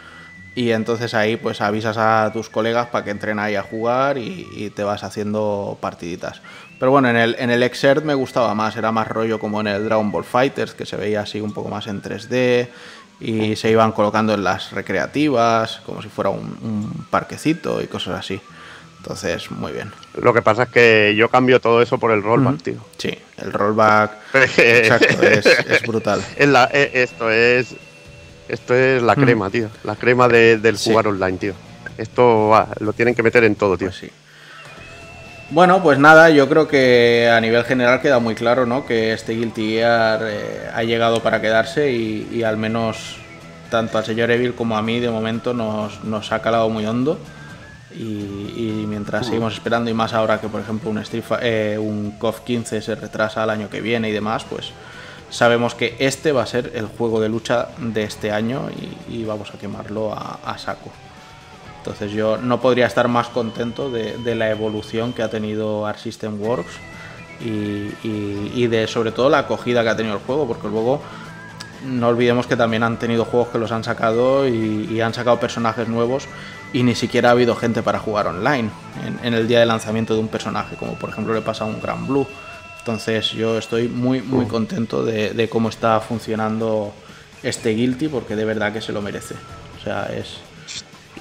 Y entonces ahí pues avisas a tus colegas para que entren ahí a jugar y, y te vas haciendo partiditas. Pero bueno, en el, en el Exert me gustaba más, era más rollo como en el Dragon Ball Fighters, que se veía así un poco más en 3D y se iban colocando en las recreativas, como si fuera un, un parquecito y cosas así. Entonces, muy bien. Lo que pasa es que yo cambio todo eso por el rollback, Ujú. tío. Sí, el rollback <laughs> exacto, es, es brutal. Es la- eh, esto es esto es la Mm. crema, tío. La crema de- del Sí. jugar online, tío. Esto va, lo tienen que meter en todo, tío. Pues sí. Bueno, pues nada, yo creo que a nivel general queda muy claro, ¿no? Que este Guilty Gear eh, ha llegado para quedarse y, y al menos tanto al señor Evil como a mí de momento nos, nos ha calado muy hondo. Y, y mientras seguimos esperando y más ahora que por ejemplo un, Street eh, un KOF 15 se retrasa al año que viene y demás, pues sabemos que este va a ser el juego de lucha de este año y, y vamos a quemarlo a, a saco. Entonces yo no podría estar más contento de, de la evolución que ha tenido Art System Works y, y- y de sobre todo la acogida que ha tenido el juego, porque luego no olvidemos que también han tenido juegos que los han sacado y, han sacado personajes nuevos y ni siquiera ha habido gente para jugar online en, en el día de lanzamiento de un personaje, como por ejemplo le pasa a un Gran Blue. Entonces yo estoy muy muy contento de, de cómo está funcionando este Guilty porque de verdad que se lo merece. O sea, es...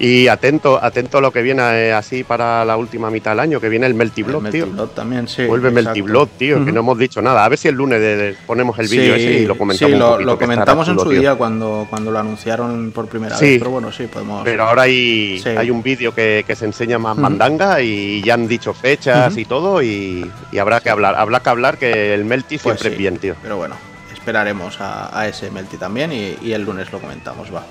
Y atento, atento a lo que viene eh, así para la última mitad del año, que viene el el tío. Melty Blood también, sí. Vuelve Blood, tío, que no hemos dicho nada. A ver si el lunes de- de- ponemos el vídeo Sí, ese y lo comentamos. sí, un lo, poquito, comentamos en su tío. día cuando, cuando lo anunciaron por primera Sí. vez, pero bueno, sí, podemos... Pero ahora hay, Sí. hay un vídeo que, que se enseña más mandanga y ya han dicho fechas y todo y, y habrá que hablar, habrá que hablar que el Melty Pues siempre sí, es bien, tío. Pero bueno, esperaremos a, a ese Melty también y, y el lunes lo comentamos, va.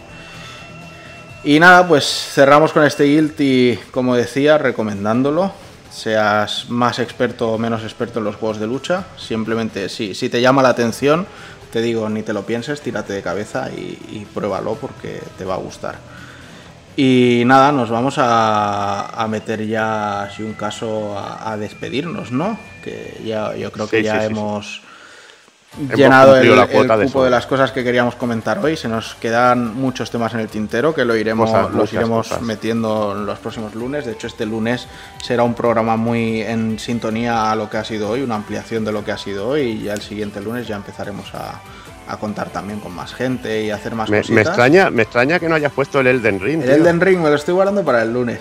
Y nada, pues cerramos con este Guilty, como decía, recomendándolo. Seas más experto o menos experto en los juegos de lucha, simplemente si, si te llama la atención, te digo, ni te lo pienses, tírate de cabeza y, y pruébalo porque te va a gustar. Y nada, nos vamos a, a meter ya, si un caso, a, a despedirnos, ¿no? Que ya yo creo que Sí, ya sí, sí. Llenado el, la el cuota de cupo de las cosas que queríamos comentar hoy. Se nos quedan muchos temas en el tintero que lo iremos, Cosas, los iremos cosas. metiendo en los próximos lunes. De hecho, este lunes será un programa muy en sintonía a lo que ha sido hoy, una ampliación de lo que ha sido hoy. Y ya el siguiente lunes ya empezaremos a, a contar también con más gente y hacer más Me, cositas. me extraña, me extraña que no hayas puesto el Elden Ring. El tío. Elden Ring me lo estoy guardando para el lunes.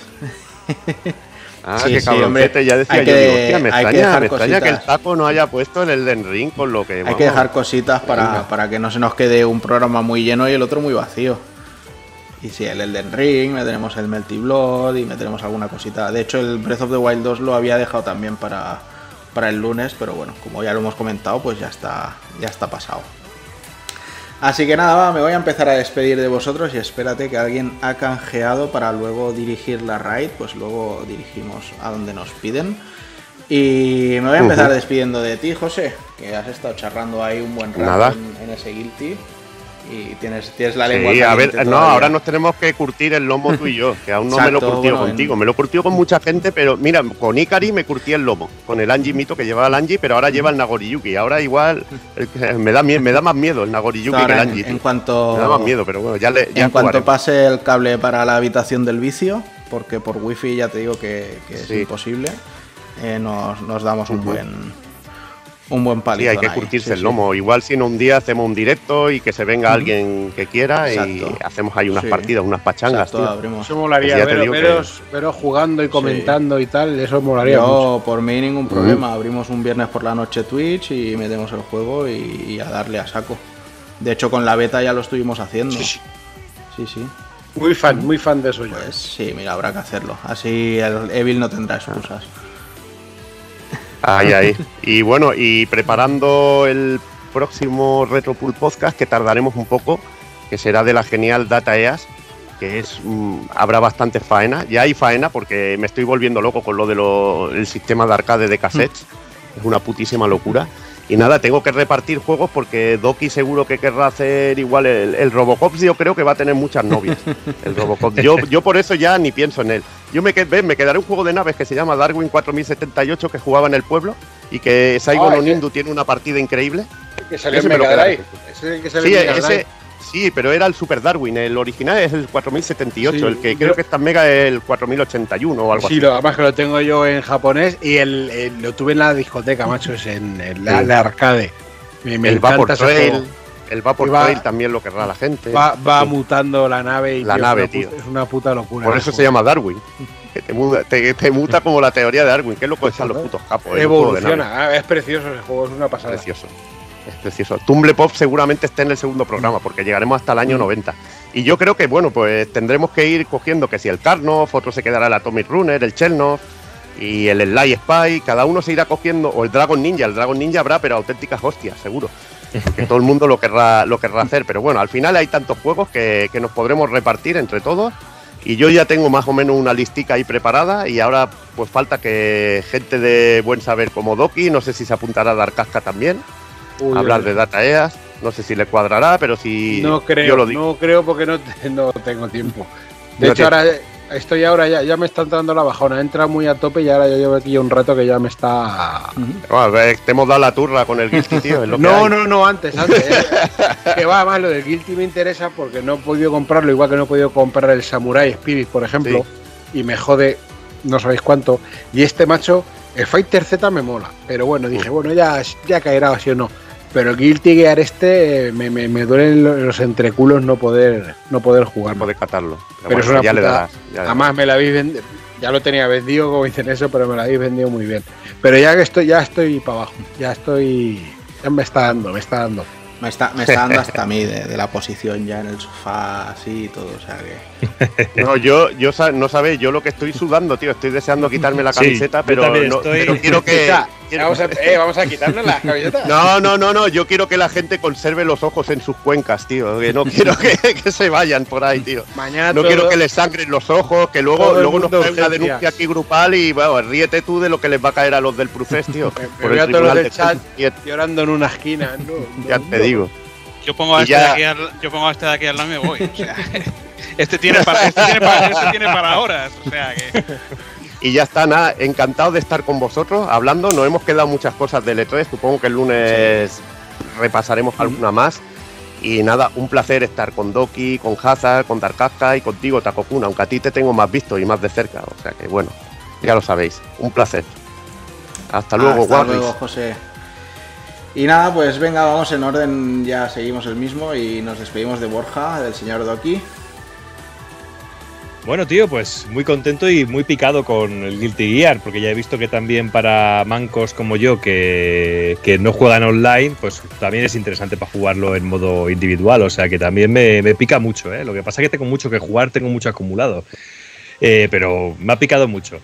<laughs> Ah, Sí, qué sí, cabroncete, ya decía Hay yo, que- digo, hostia, me hay que extraña, me que el taco no haya puesto el Elden Ring con lo que Hay vamos. que dejar cositas para, para que no se nos quede un programa muy lleno y el otro muy vacío. Y sí, el Elden Ring, meteremos el Melty Blood y meteremos alguna cosita. De hecho, el Breath of the Wild 2 lo había dejado también para, para el lunes, pero bueno, como ya lo hemos comentado, pues ya está, ya está pasado. Así que nada, va, me voy a empezar a despedir de vosotros y espérate que alguien ha canjeado para luego dirigir la raid, pues luego dirigimos a donde nos piden. Y me voy a empezar despidiendo de ti, José, que has estado charrando ahí un buen rato en ese guilty. Y tienes, tienes la lengua Sí, a ver, no, todavía. ahora nos tenemos que curtir el lomo tú y yo, que aún no me lo bueno, contigo. en- Me lo he curtido con mucha gente, pero mira, con Ikari me curtí el lomo, con el Anji Mito que llevaba el Anji, pero ahora lleva el Nagoriyuki. Ahora igual <laughs> me da, me da más miedo el Nagoriyuki que el en, Anji. en cuanto, Me da más miedo, pero bueno, ya le ya en cuanto jugaremos. pase el cable para la habitación del vicio, porque por wifi ya te digo que, que es imposible, eh, nos, nos damos un buen un buen Sí, palito. hay que ahí, curtirse sí, el sí. lomo. Igual si en un día hacemos un directo y que se venga alguien que quiera y hacemos ahí unas Sí. partidas, unas pachangas, Exacto. Eso molaría, Pues que- veros- veros jugando y comentando y tal, eso molaría mucho. Yo, por mí, ningún problema. Abrimos un viernes por la noche Twitch y metemos el juego y, y a darle a saco. De hecho, con la beta ya lo estuvimos haciendo. Sí, Sí, sí. sí. Muy fan, muy fan de eso yo. Pues sí, mira, habrá que hacerlo. Así el Evil no tendrá excusas. Ahí, ahí. <laughs> Y bueno, y preparando el próximo Retropool Podcast, que tardaremos un poco, que será de la genial Data EAS, que es mm, habrá bastante faena. Ya hay faena porque me estoy volviendo loco con lo del sistema de arcade de cassettes. Es una putísima locura. Y nada, tengo que repartir juegos porque Doki seguro que querrá hacer igual el, el Robocop. Yo creo que va a tener muchas novias. El Robocop. Yo, <laughs> yo por eso ya ni pienso en él. Yo me, qued- me quedaré un juego de naves que se llama Darwin 4078 que jugaba en el pueblo y que Saigon Ah, Onindu tiene una partida increíble. que salió ese en me lo Mega quedaré. Drive. Ese es el que salió Sí, en Mega ese. Sí, pero era el Super Darwin. El original es el 4078. Sí, el que yo- creo que está en Mega es el 4081 o algo Sí, así. lo, además que lo tengo yo en japonés y el, el- lo tuve en la discoteca, macho, es en, en la, Sí. la arcade. Me, me el Vapor Trail. El Vapor va- Trail también lo querrá la gente. Va, va Sí. mutando la nave y La tío, nave, es una tío. es una puta locura. Por eso se llama Darwin. Que te, muda, te, te muta como la teoría de Darwin. Qué loco están los putos capos. eh. Evoluciona, ah, es precioso ese juego, es una pasada. Precioso. Es precioso. Tumble Pop seguramente esté en el segundo programa, porque llegaremos hasta el año 90. Y yo creo que, bueno, pues tendremos que ir cogiendo que si el Karnov, otro se quedará el Atomic Runner, el Chelnov. y el Sly Spy, cada uno se irá cogiendo, o el Dragon Ninja, el Dragon Ninja habrá, pero auténticas hostias, seguro. Que todo el mundo lo querrá, lo querrá hacer, pero bueno, al final hay tantos juegos que, que nos podremos repartir entre todos. Y yo ya tengo más o menos una listica ahí preparada y ahora pues falta que gente de buen saber como Doki, no sé si se apuntará a dar casca también, Uy, hablar uy, de Data EAS, no sé si le cuadrará, pero si No yo creo, lo digo. no creo porque no, te- no tengo tiempo. De No hecho, ahora estoy ahora ya, ya me está entrando la bajona, he entrado muy a tope y ahora ya llevo aquí un rato que ya me está. Bueno, a ver, te hemos dado la turra con el Guilty, tío. lo No, no, no, antes, antes. eh. <laughs> que va más, lo del Guilty me interesa porque no he podido comprarlo, igual que no he podido comprar el Samurai Spirit, por ejemplo, y me jode no sabéis cuánto. Y este macho, el Fighter Z me mola, pero bueno, dije, bueno, ya, ya caerá así o no. Pero el Guilty Gear este eh, me, me, me duelen lo- los entreculos no poder, no poder jugar. Puedes catarlo. Pero, Pero es una ya le ya le Además me la habéis vendido, ya lo tenía vendido como dicen eso, pero me la habéis vendido muy bien. Pero ya que estoy, ya estoy para abajo, ya estoy, ya me está dando, me está dando. Me está, me está dando hasta a mí de, de la posición ya en el sofá, así y todo. O sea que. <laughs> No, yo, yo no sabes, yo lo que estoy sudando, tío. Estoy deseando quitarme la camiseta, pero, no- estoy- pero quiero que. Quiero- vamos, a, eh, vamos a quitarnos las camisetas. No, no, no, no. Yo quiero que la gente conserve los ojos en sus cuencas, tío. Que no <laughs> quiero que, que se vayan por ahí, tío. Mañana No todo- quiero que les sangren los ojos, que luego, luego nos cae una denuncia aquí grupal y, bueno, ríete tú de lo que les va a caer a los del Prufest, tío. <laughs> Me- me Por voy el a todos los tribunal del de chat llorando en una esquina. No, no, <laughs> Ya no. te digo. Yo pongo a este ya- de aquí al, yo pongo a este de aquí al lado y me voy. O sea, este tiene para, este tiene para, este tiene para horas. O sea que. Y ya está, nada, encantado de estar con vosotros hablando. Nos hemos quedado muchas cosas del E3. Supongo que el lunes repasaremos alguna más. Y nada, un placer estar con Doki, con Hazard, con Darkazka y contigo, Takokun, aunque a ti te tengo más visto y más de cerca. O sea que bueno, ya lo sabéis. Un placer. Hasta luego, Hasta luego, José. Y nada, pues venga, vamos en orden, ya seguimos el mismo y nos despedimos de Borja, del señor Doki. Bueno, tío, pues muy contento y muy picado con el Guilty Gear, porque ya he visto que también para mancos como yo, que, que no juegan online, pues también es interesante para jugarlo en modo individual, o sea que también me, me pica mucho, ¿eh? Lo que pasa es que tengo mucho que jugar, tengo mucho acumulado, Eh, pero me ha picado mucho.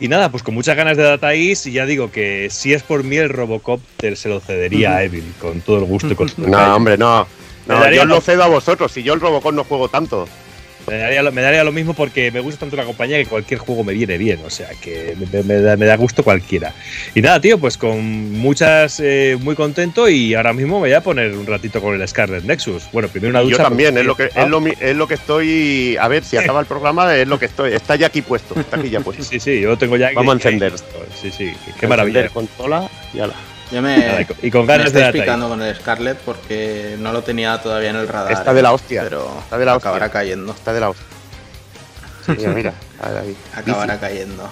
Y nada, pues con muchas ganas de Data East, y ya digo que si es por mí el Robocop, te- se lo cedería a Evil, con todo el gusto y con <laughs> todo el No, hombre, no. No, yo lo cedo a vosotros. Si yo el Robocop no juego tanto. Me daría, lo, me daría lo mismo porque me gusta tanto la compañía que cualquier juego me viene bien, o sea que me, me da, me da gusto cualquiera. Y nada, tío, pues con muchas, eh, muy contento y ahora mismo me voy a poner un ratito con el Scarlet Nexus. Bueno, primero una ducha. yo también, es lo, que, es, lo, es lo que estoy. A ver, si <laughs> acaba el programa, es lo que estoy. Está ya aquí puesto. Está aquí ya puesto. sí, sí, yo tengo ya. Vamos a encender. Sí, sí, qué maravilla. Encender Consola y ala. Yo me, Nada, y con- me ganas Data East. picando con el Scarlet porque no lo tenía todavía en el radar. Está de la hostia. Pero Está de la hostia. acabará cayendo. Está de la hostia. Mira, mira. ahí. Acabará cayendo.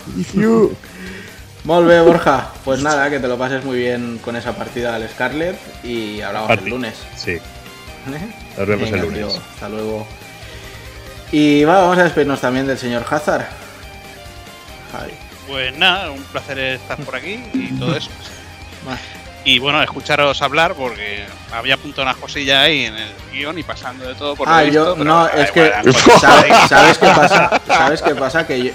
Molt bé, Borja. Pues nada, que te lo pases muy bien con esa partida al Scarlet y hablamos el lunes. Sí, nos vemos Venga, el lunes. tío, hasta luego. Y va, vamos a despedirnos también del señor Hazard. Javi. Pues nada, un placer estar por aquí y todo eso. Vale. Y bueno, escucharos hablar porque había apuntado una cosilla ahí en el guion y pasando de todo por Ah, yo, no, es que, ¿sabes, <laughs> ¿sabes qué pasa? ¿Sabes qué pasa? Que yo,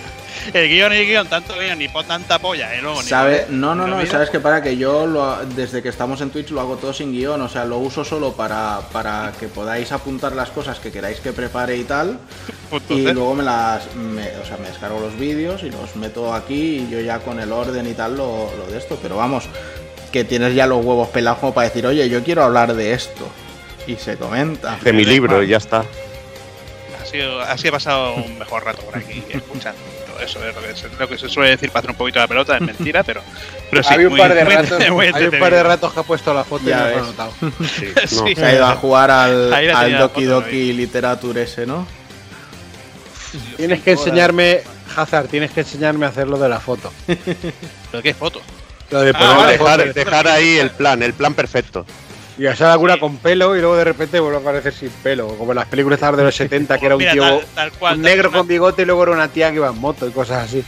El guion y el guion, tanto guion, ni por tanta polla, y luego sabe, no, no, no. ¿sabes qué pasa? Que yo lo- desde que estamos en Twitch lo hago todo sin guion, o sea, lo uso solo para, para que podáis apuntar las cosas que queráis que prepare y tal, <laughs> y luego me las, me- o sea, me descargo los vídeos y los meto aquí y yo ya con el orden y tal lo, lo de esto, pero vamos, que tienes ya los huevos pelados como para decir, oye, yo quiero hablar de esto, y se comenta. De mi libro y ya está. así, así he pasado un mejor rato por aquí <laughs> escuchando todo eso. Es lo que, se- lo que se suele decir para hacer un poquito la pelota, es mentira, pero, pero sí. hay un muy- par de muy- ratos, <laughs> muy hay un par de ratos que ha puesto la foto Ya y no lo he notado. <laughs> Sí. Se ha ido a jugar al, al Doki foto, Doki Literature ese, ¿no? Tienes que enseñarme, Hazard, tienes que enseñarme a hacer lo de la foto. ¿Pero qué foto? Lo de Ah, vale, la Dejar, dejar ahí el plan, el plan perfecto. y hacer alguna con pelo y luego de repente vuelve a aparecer sin pelo. Como en las películas de los 70 que era un Mira, tío tal, tal cual. un negro con bigote y luego era una tía que iba en moto y cosas así.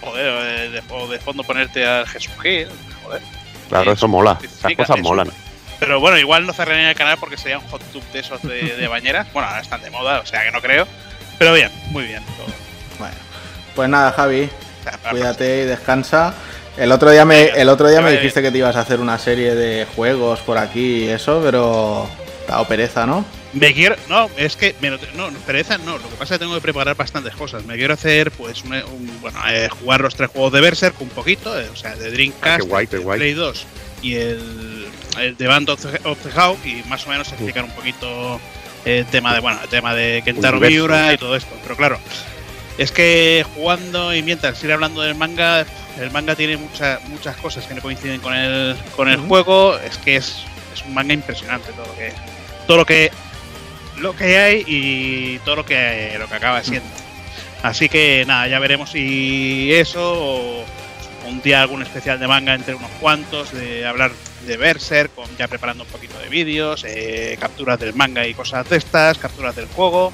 Joder, o de, de- o de fondo ponerte al Jesús Gil. Joder. Claro, eso mola. Esas cosas eso. molan. Pero bueno, igual no cerraría el canal porque sería un hot tub de esos de, de bañeras. Bueno, ahora están de moda, o sea que no creo. Pero bien, muy bien. todo. Bueno, pues nada, Javi, la Cuídate y descansa. El otro día me, el otro día me dijiste que te ibas a hacer una serie de juegos por aquí y eso, pero te ha dado pereza, ¿no? Me quiero. No, es que. me no, pereza no. Lo que pasa es que tengo que preparar bastantes cosas. Me quiero hacer, pues, un, un- bueno, eh, jugar los tres juegos de Berserk un poquito. eh, o sea, de Dreamcast, Ah, guay, de guay. Play 2 y el, el de Band of the, of the Hawk. Y más o menos explicar un poquito el tema de, bueno, el tema de Kentaro. Miura y todo esto. Pero claro, es que jugando y mientras ir hablando del manga, el manga tiene muchas muchas cosas que no coinciden con el, con el juego. Es que es, es un manga impresionante todo lo que todo lo que lo que hay y todo lo que lo que acaba siendo. Así que nada, ya veremos si eso o un día algún especial de manga entre unos cuantos, de hablar de Berserk, con ya preparando un poquito de vídeos, eh, capturas del manga y cosas de estas, capturas del juego.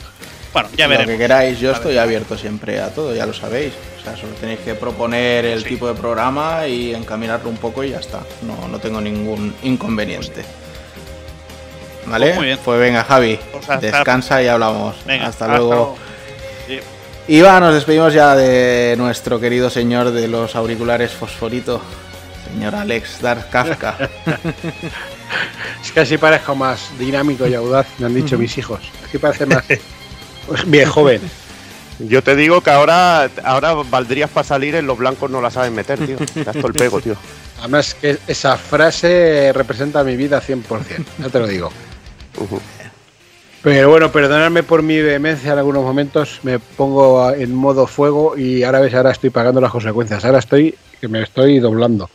Bueno, ya Lo veremos. que queráis, yo A estoy ver. abierto siempre a todo, ya lo sabéis. O sea, solo tenéis que proponer el Sí. tipo de programa y encaminarlo un poco y ya está. No, no tengo ningún inconveniente. ¿Vale? Pues muy bien. Pues venga, Javi, Pues hasta- descansa y hablamos. Venga, hasta, luego. Sí. Iba, nos despedimos ya de nuestro querido señor de los auriculares fosforito, señor Alex Dark Kafka. <laughs> Es que así parezco más dinámico y audaz, me han dicho mis hijos. Así parece más <laughs> <laughs> bien joven. Yo te digo que ahora, ahora valdrías para salir en los blancos no la saben meter, tío. Todo el pego, tío. Además que esa frase representa mi vida 100%, ya te lo digo. Pero bueno, perdonadme por mi vehemencia en algunos momentos, me pongo en modo fuego y ahora ves, ahora estoy pagando las consecuencias, ahora estoy que me estoy doblando.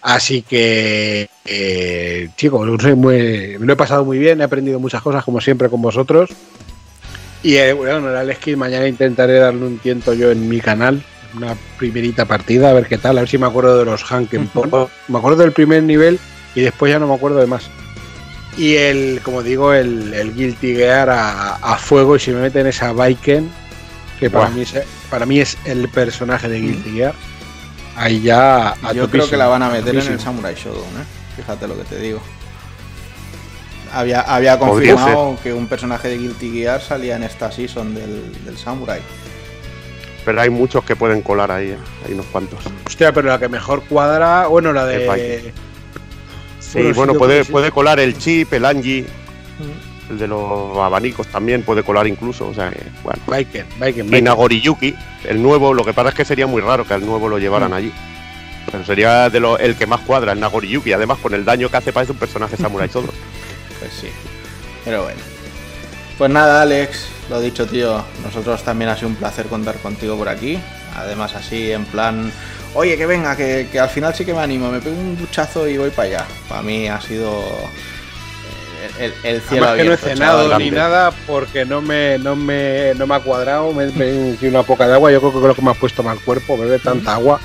Así que, eh, chicos, soy muy- me lo he pasado muy bien, he aprendido muchas cosas como siempre con vosotros. Y eh, bueno, el Alex Kidd mañana intentaré darle un tiento yo en mi canal, una primerita partida, a ver qué tal, a ver si me acuerdo de los Hanken. Me acuerdo del primer nivel y después ya no me acuerdo de más. Y el, como digo, el, el Guilty Gear a, a fuego y si me meten esa Viken, que para mí, es, para mí es el personaje de Guilty Gear, ahí ya a Yo creo que la van a meter en el Samurai Shodown, ¿eh? Fíjate lo que te digo. Había, había confirmado que un personaje de Guilty Gear salía en esta season del, del Samurai. Pero hay muchos que pueden colar ahí, ¿eh? hay unos cuantos. Hostia, pero la que mejor cuadra, bueno, la de... Sí, Bueno, puede, puede colar el chip, el Angie, el de los abanicos también puede colar incluso. O sea, que, bueno. Viken, Viken, Y Viken. Nagoriyuki, el nuevo, lo que pasa es que sería muy raro que al nuevo lo Mm. llevaran allí. Pero sería de lo, el que más cuadra, el Nagoriyuki. Además, con el daño que hace, parece un personaje samurai <laughs> todo. Pues sí. Pero bueno. Pues nada, Alex, lo dicho, tío. Nosotros también ha sido un placer contar contigo por aquí. Además, así en plan. Oye, que venga, que, que al final sí que me animo. Me pego un duchazo y voy para allá. Para mí ha sido. eh, El, el cielo Además que no he abierto, cenado chaval. ni nada porque no me, no me, no me ha cuadrado, me he una poca de agua, yo creo que es lo que me ha puesto mal cuerpo, beber tanta agua.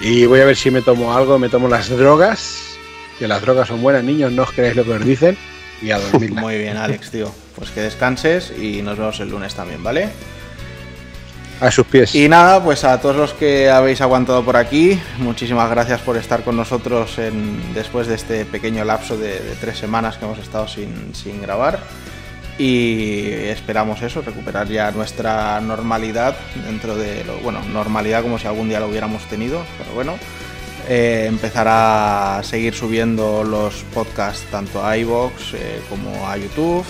Y voy a ver si me tomo algo, me tomo las drogas, que las drogas son buenas, niños, no os creáis lo que os dicen, y a dormir. Muy bien, Alex, tío. Pues que descanses y nos vemos el lunes también, ¿vale? A sus pies. Y nada, pues a todos los que habéis aguantado por aquí, muchísimas gracias por estar con nosotros en, después de este pequeño lapso de, de tres semanas que hemos estado sin, sin grabar. Y esperamos eso, recuperar ya nuestra normalidad dentro de lo, bueno, normalidad como si algún día lo hubiéramos tenido, pero bueno, eh, empezar a seguir subiendo los podcasts tanto a iVoox eh, como a YouTube.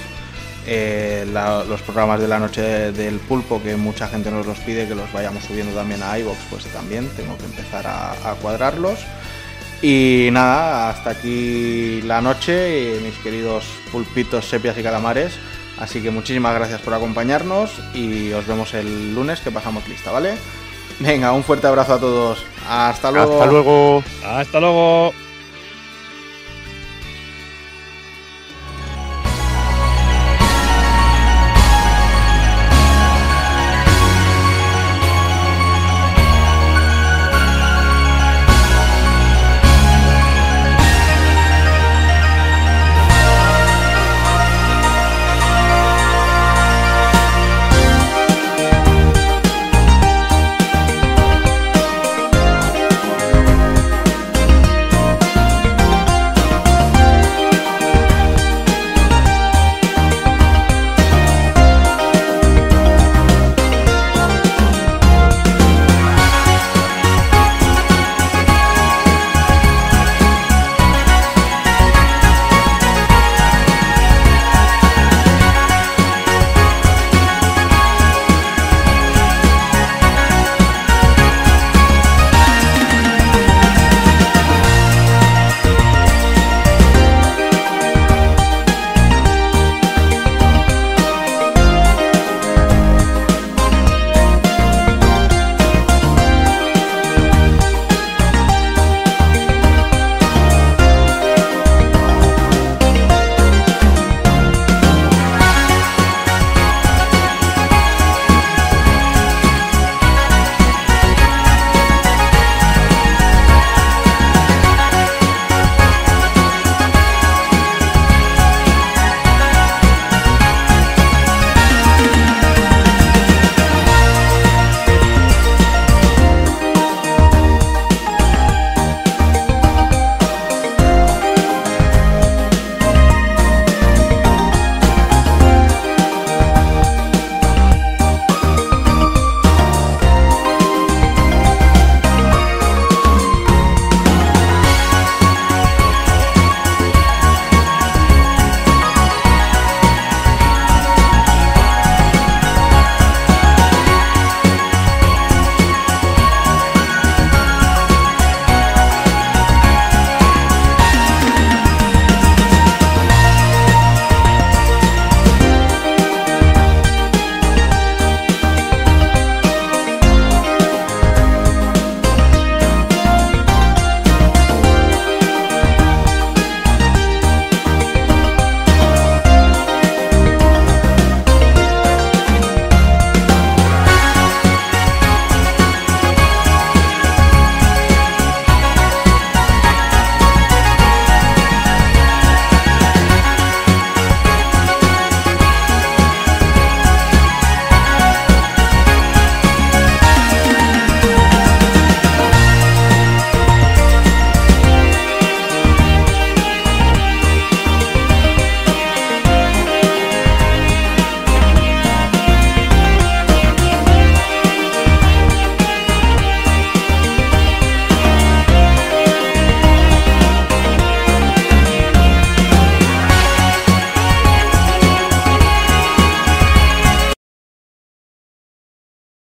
Eh, los programas de la noche del pulpo que mucha gente nos los pide que los vayamos subiendo también a iVoox pues también tengo que empezar a, cuadrarlos. Y nada hasta aquí la noche mis queridos pulpitos sepias y calamares. Así que muchísimas gracias por acompañarnos y os vemos el lunes que pasamos lista vale venga un fuerte abrazo a todos hasta luego Hasta luego. Hasta luego.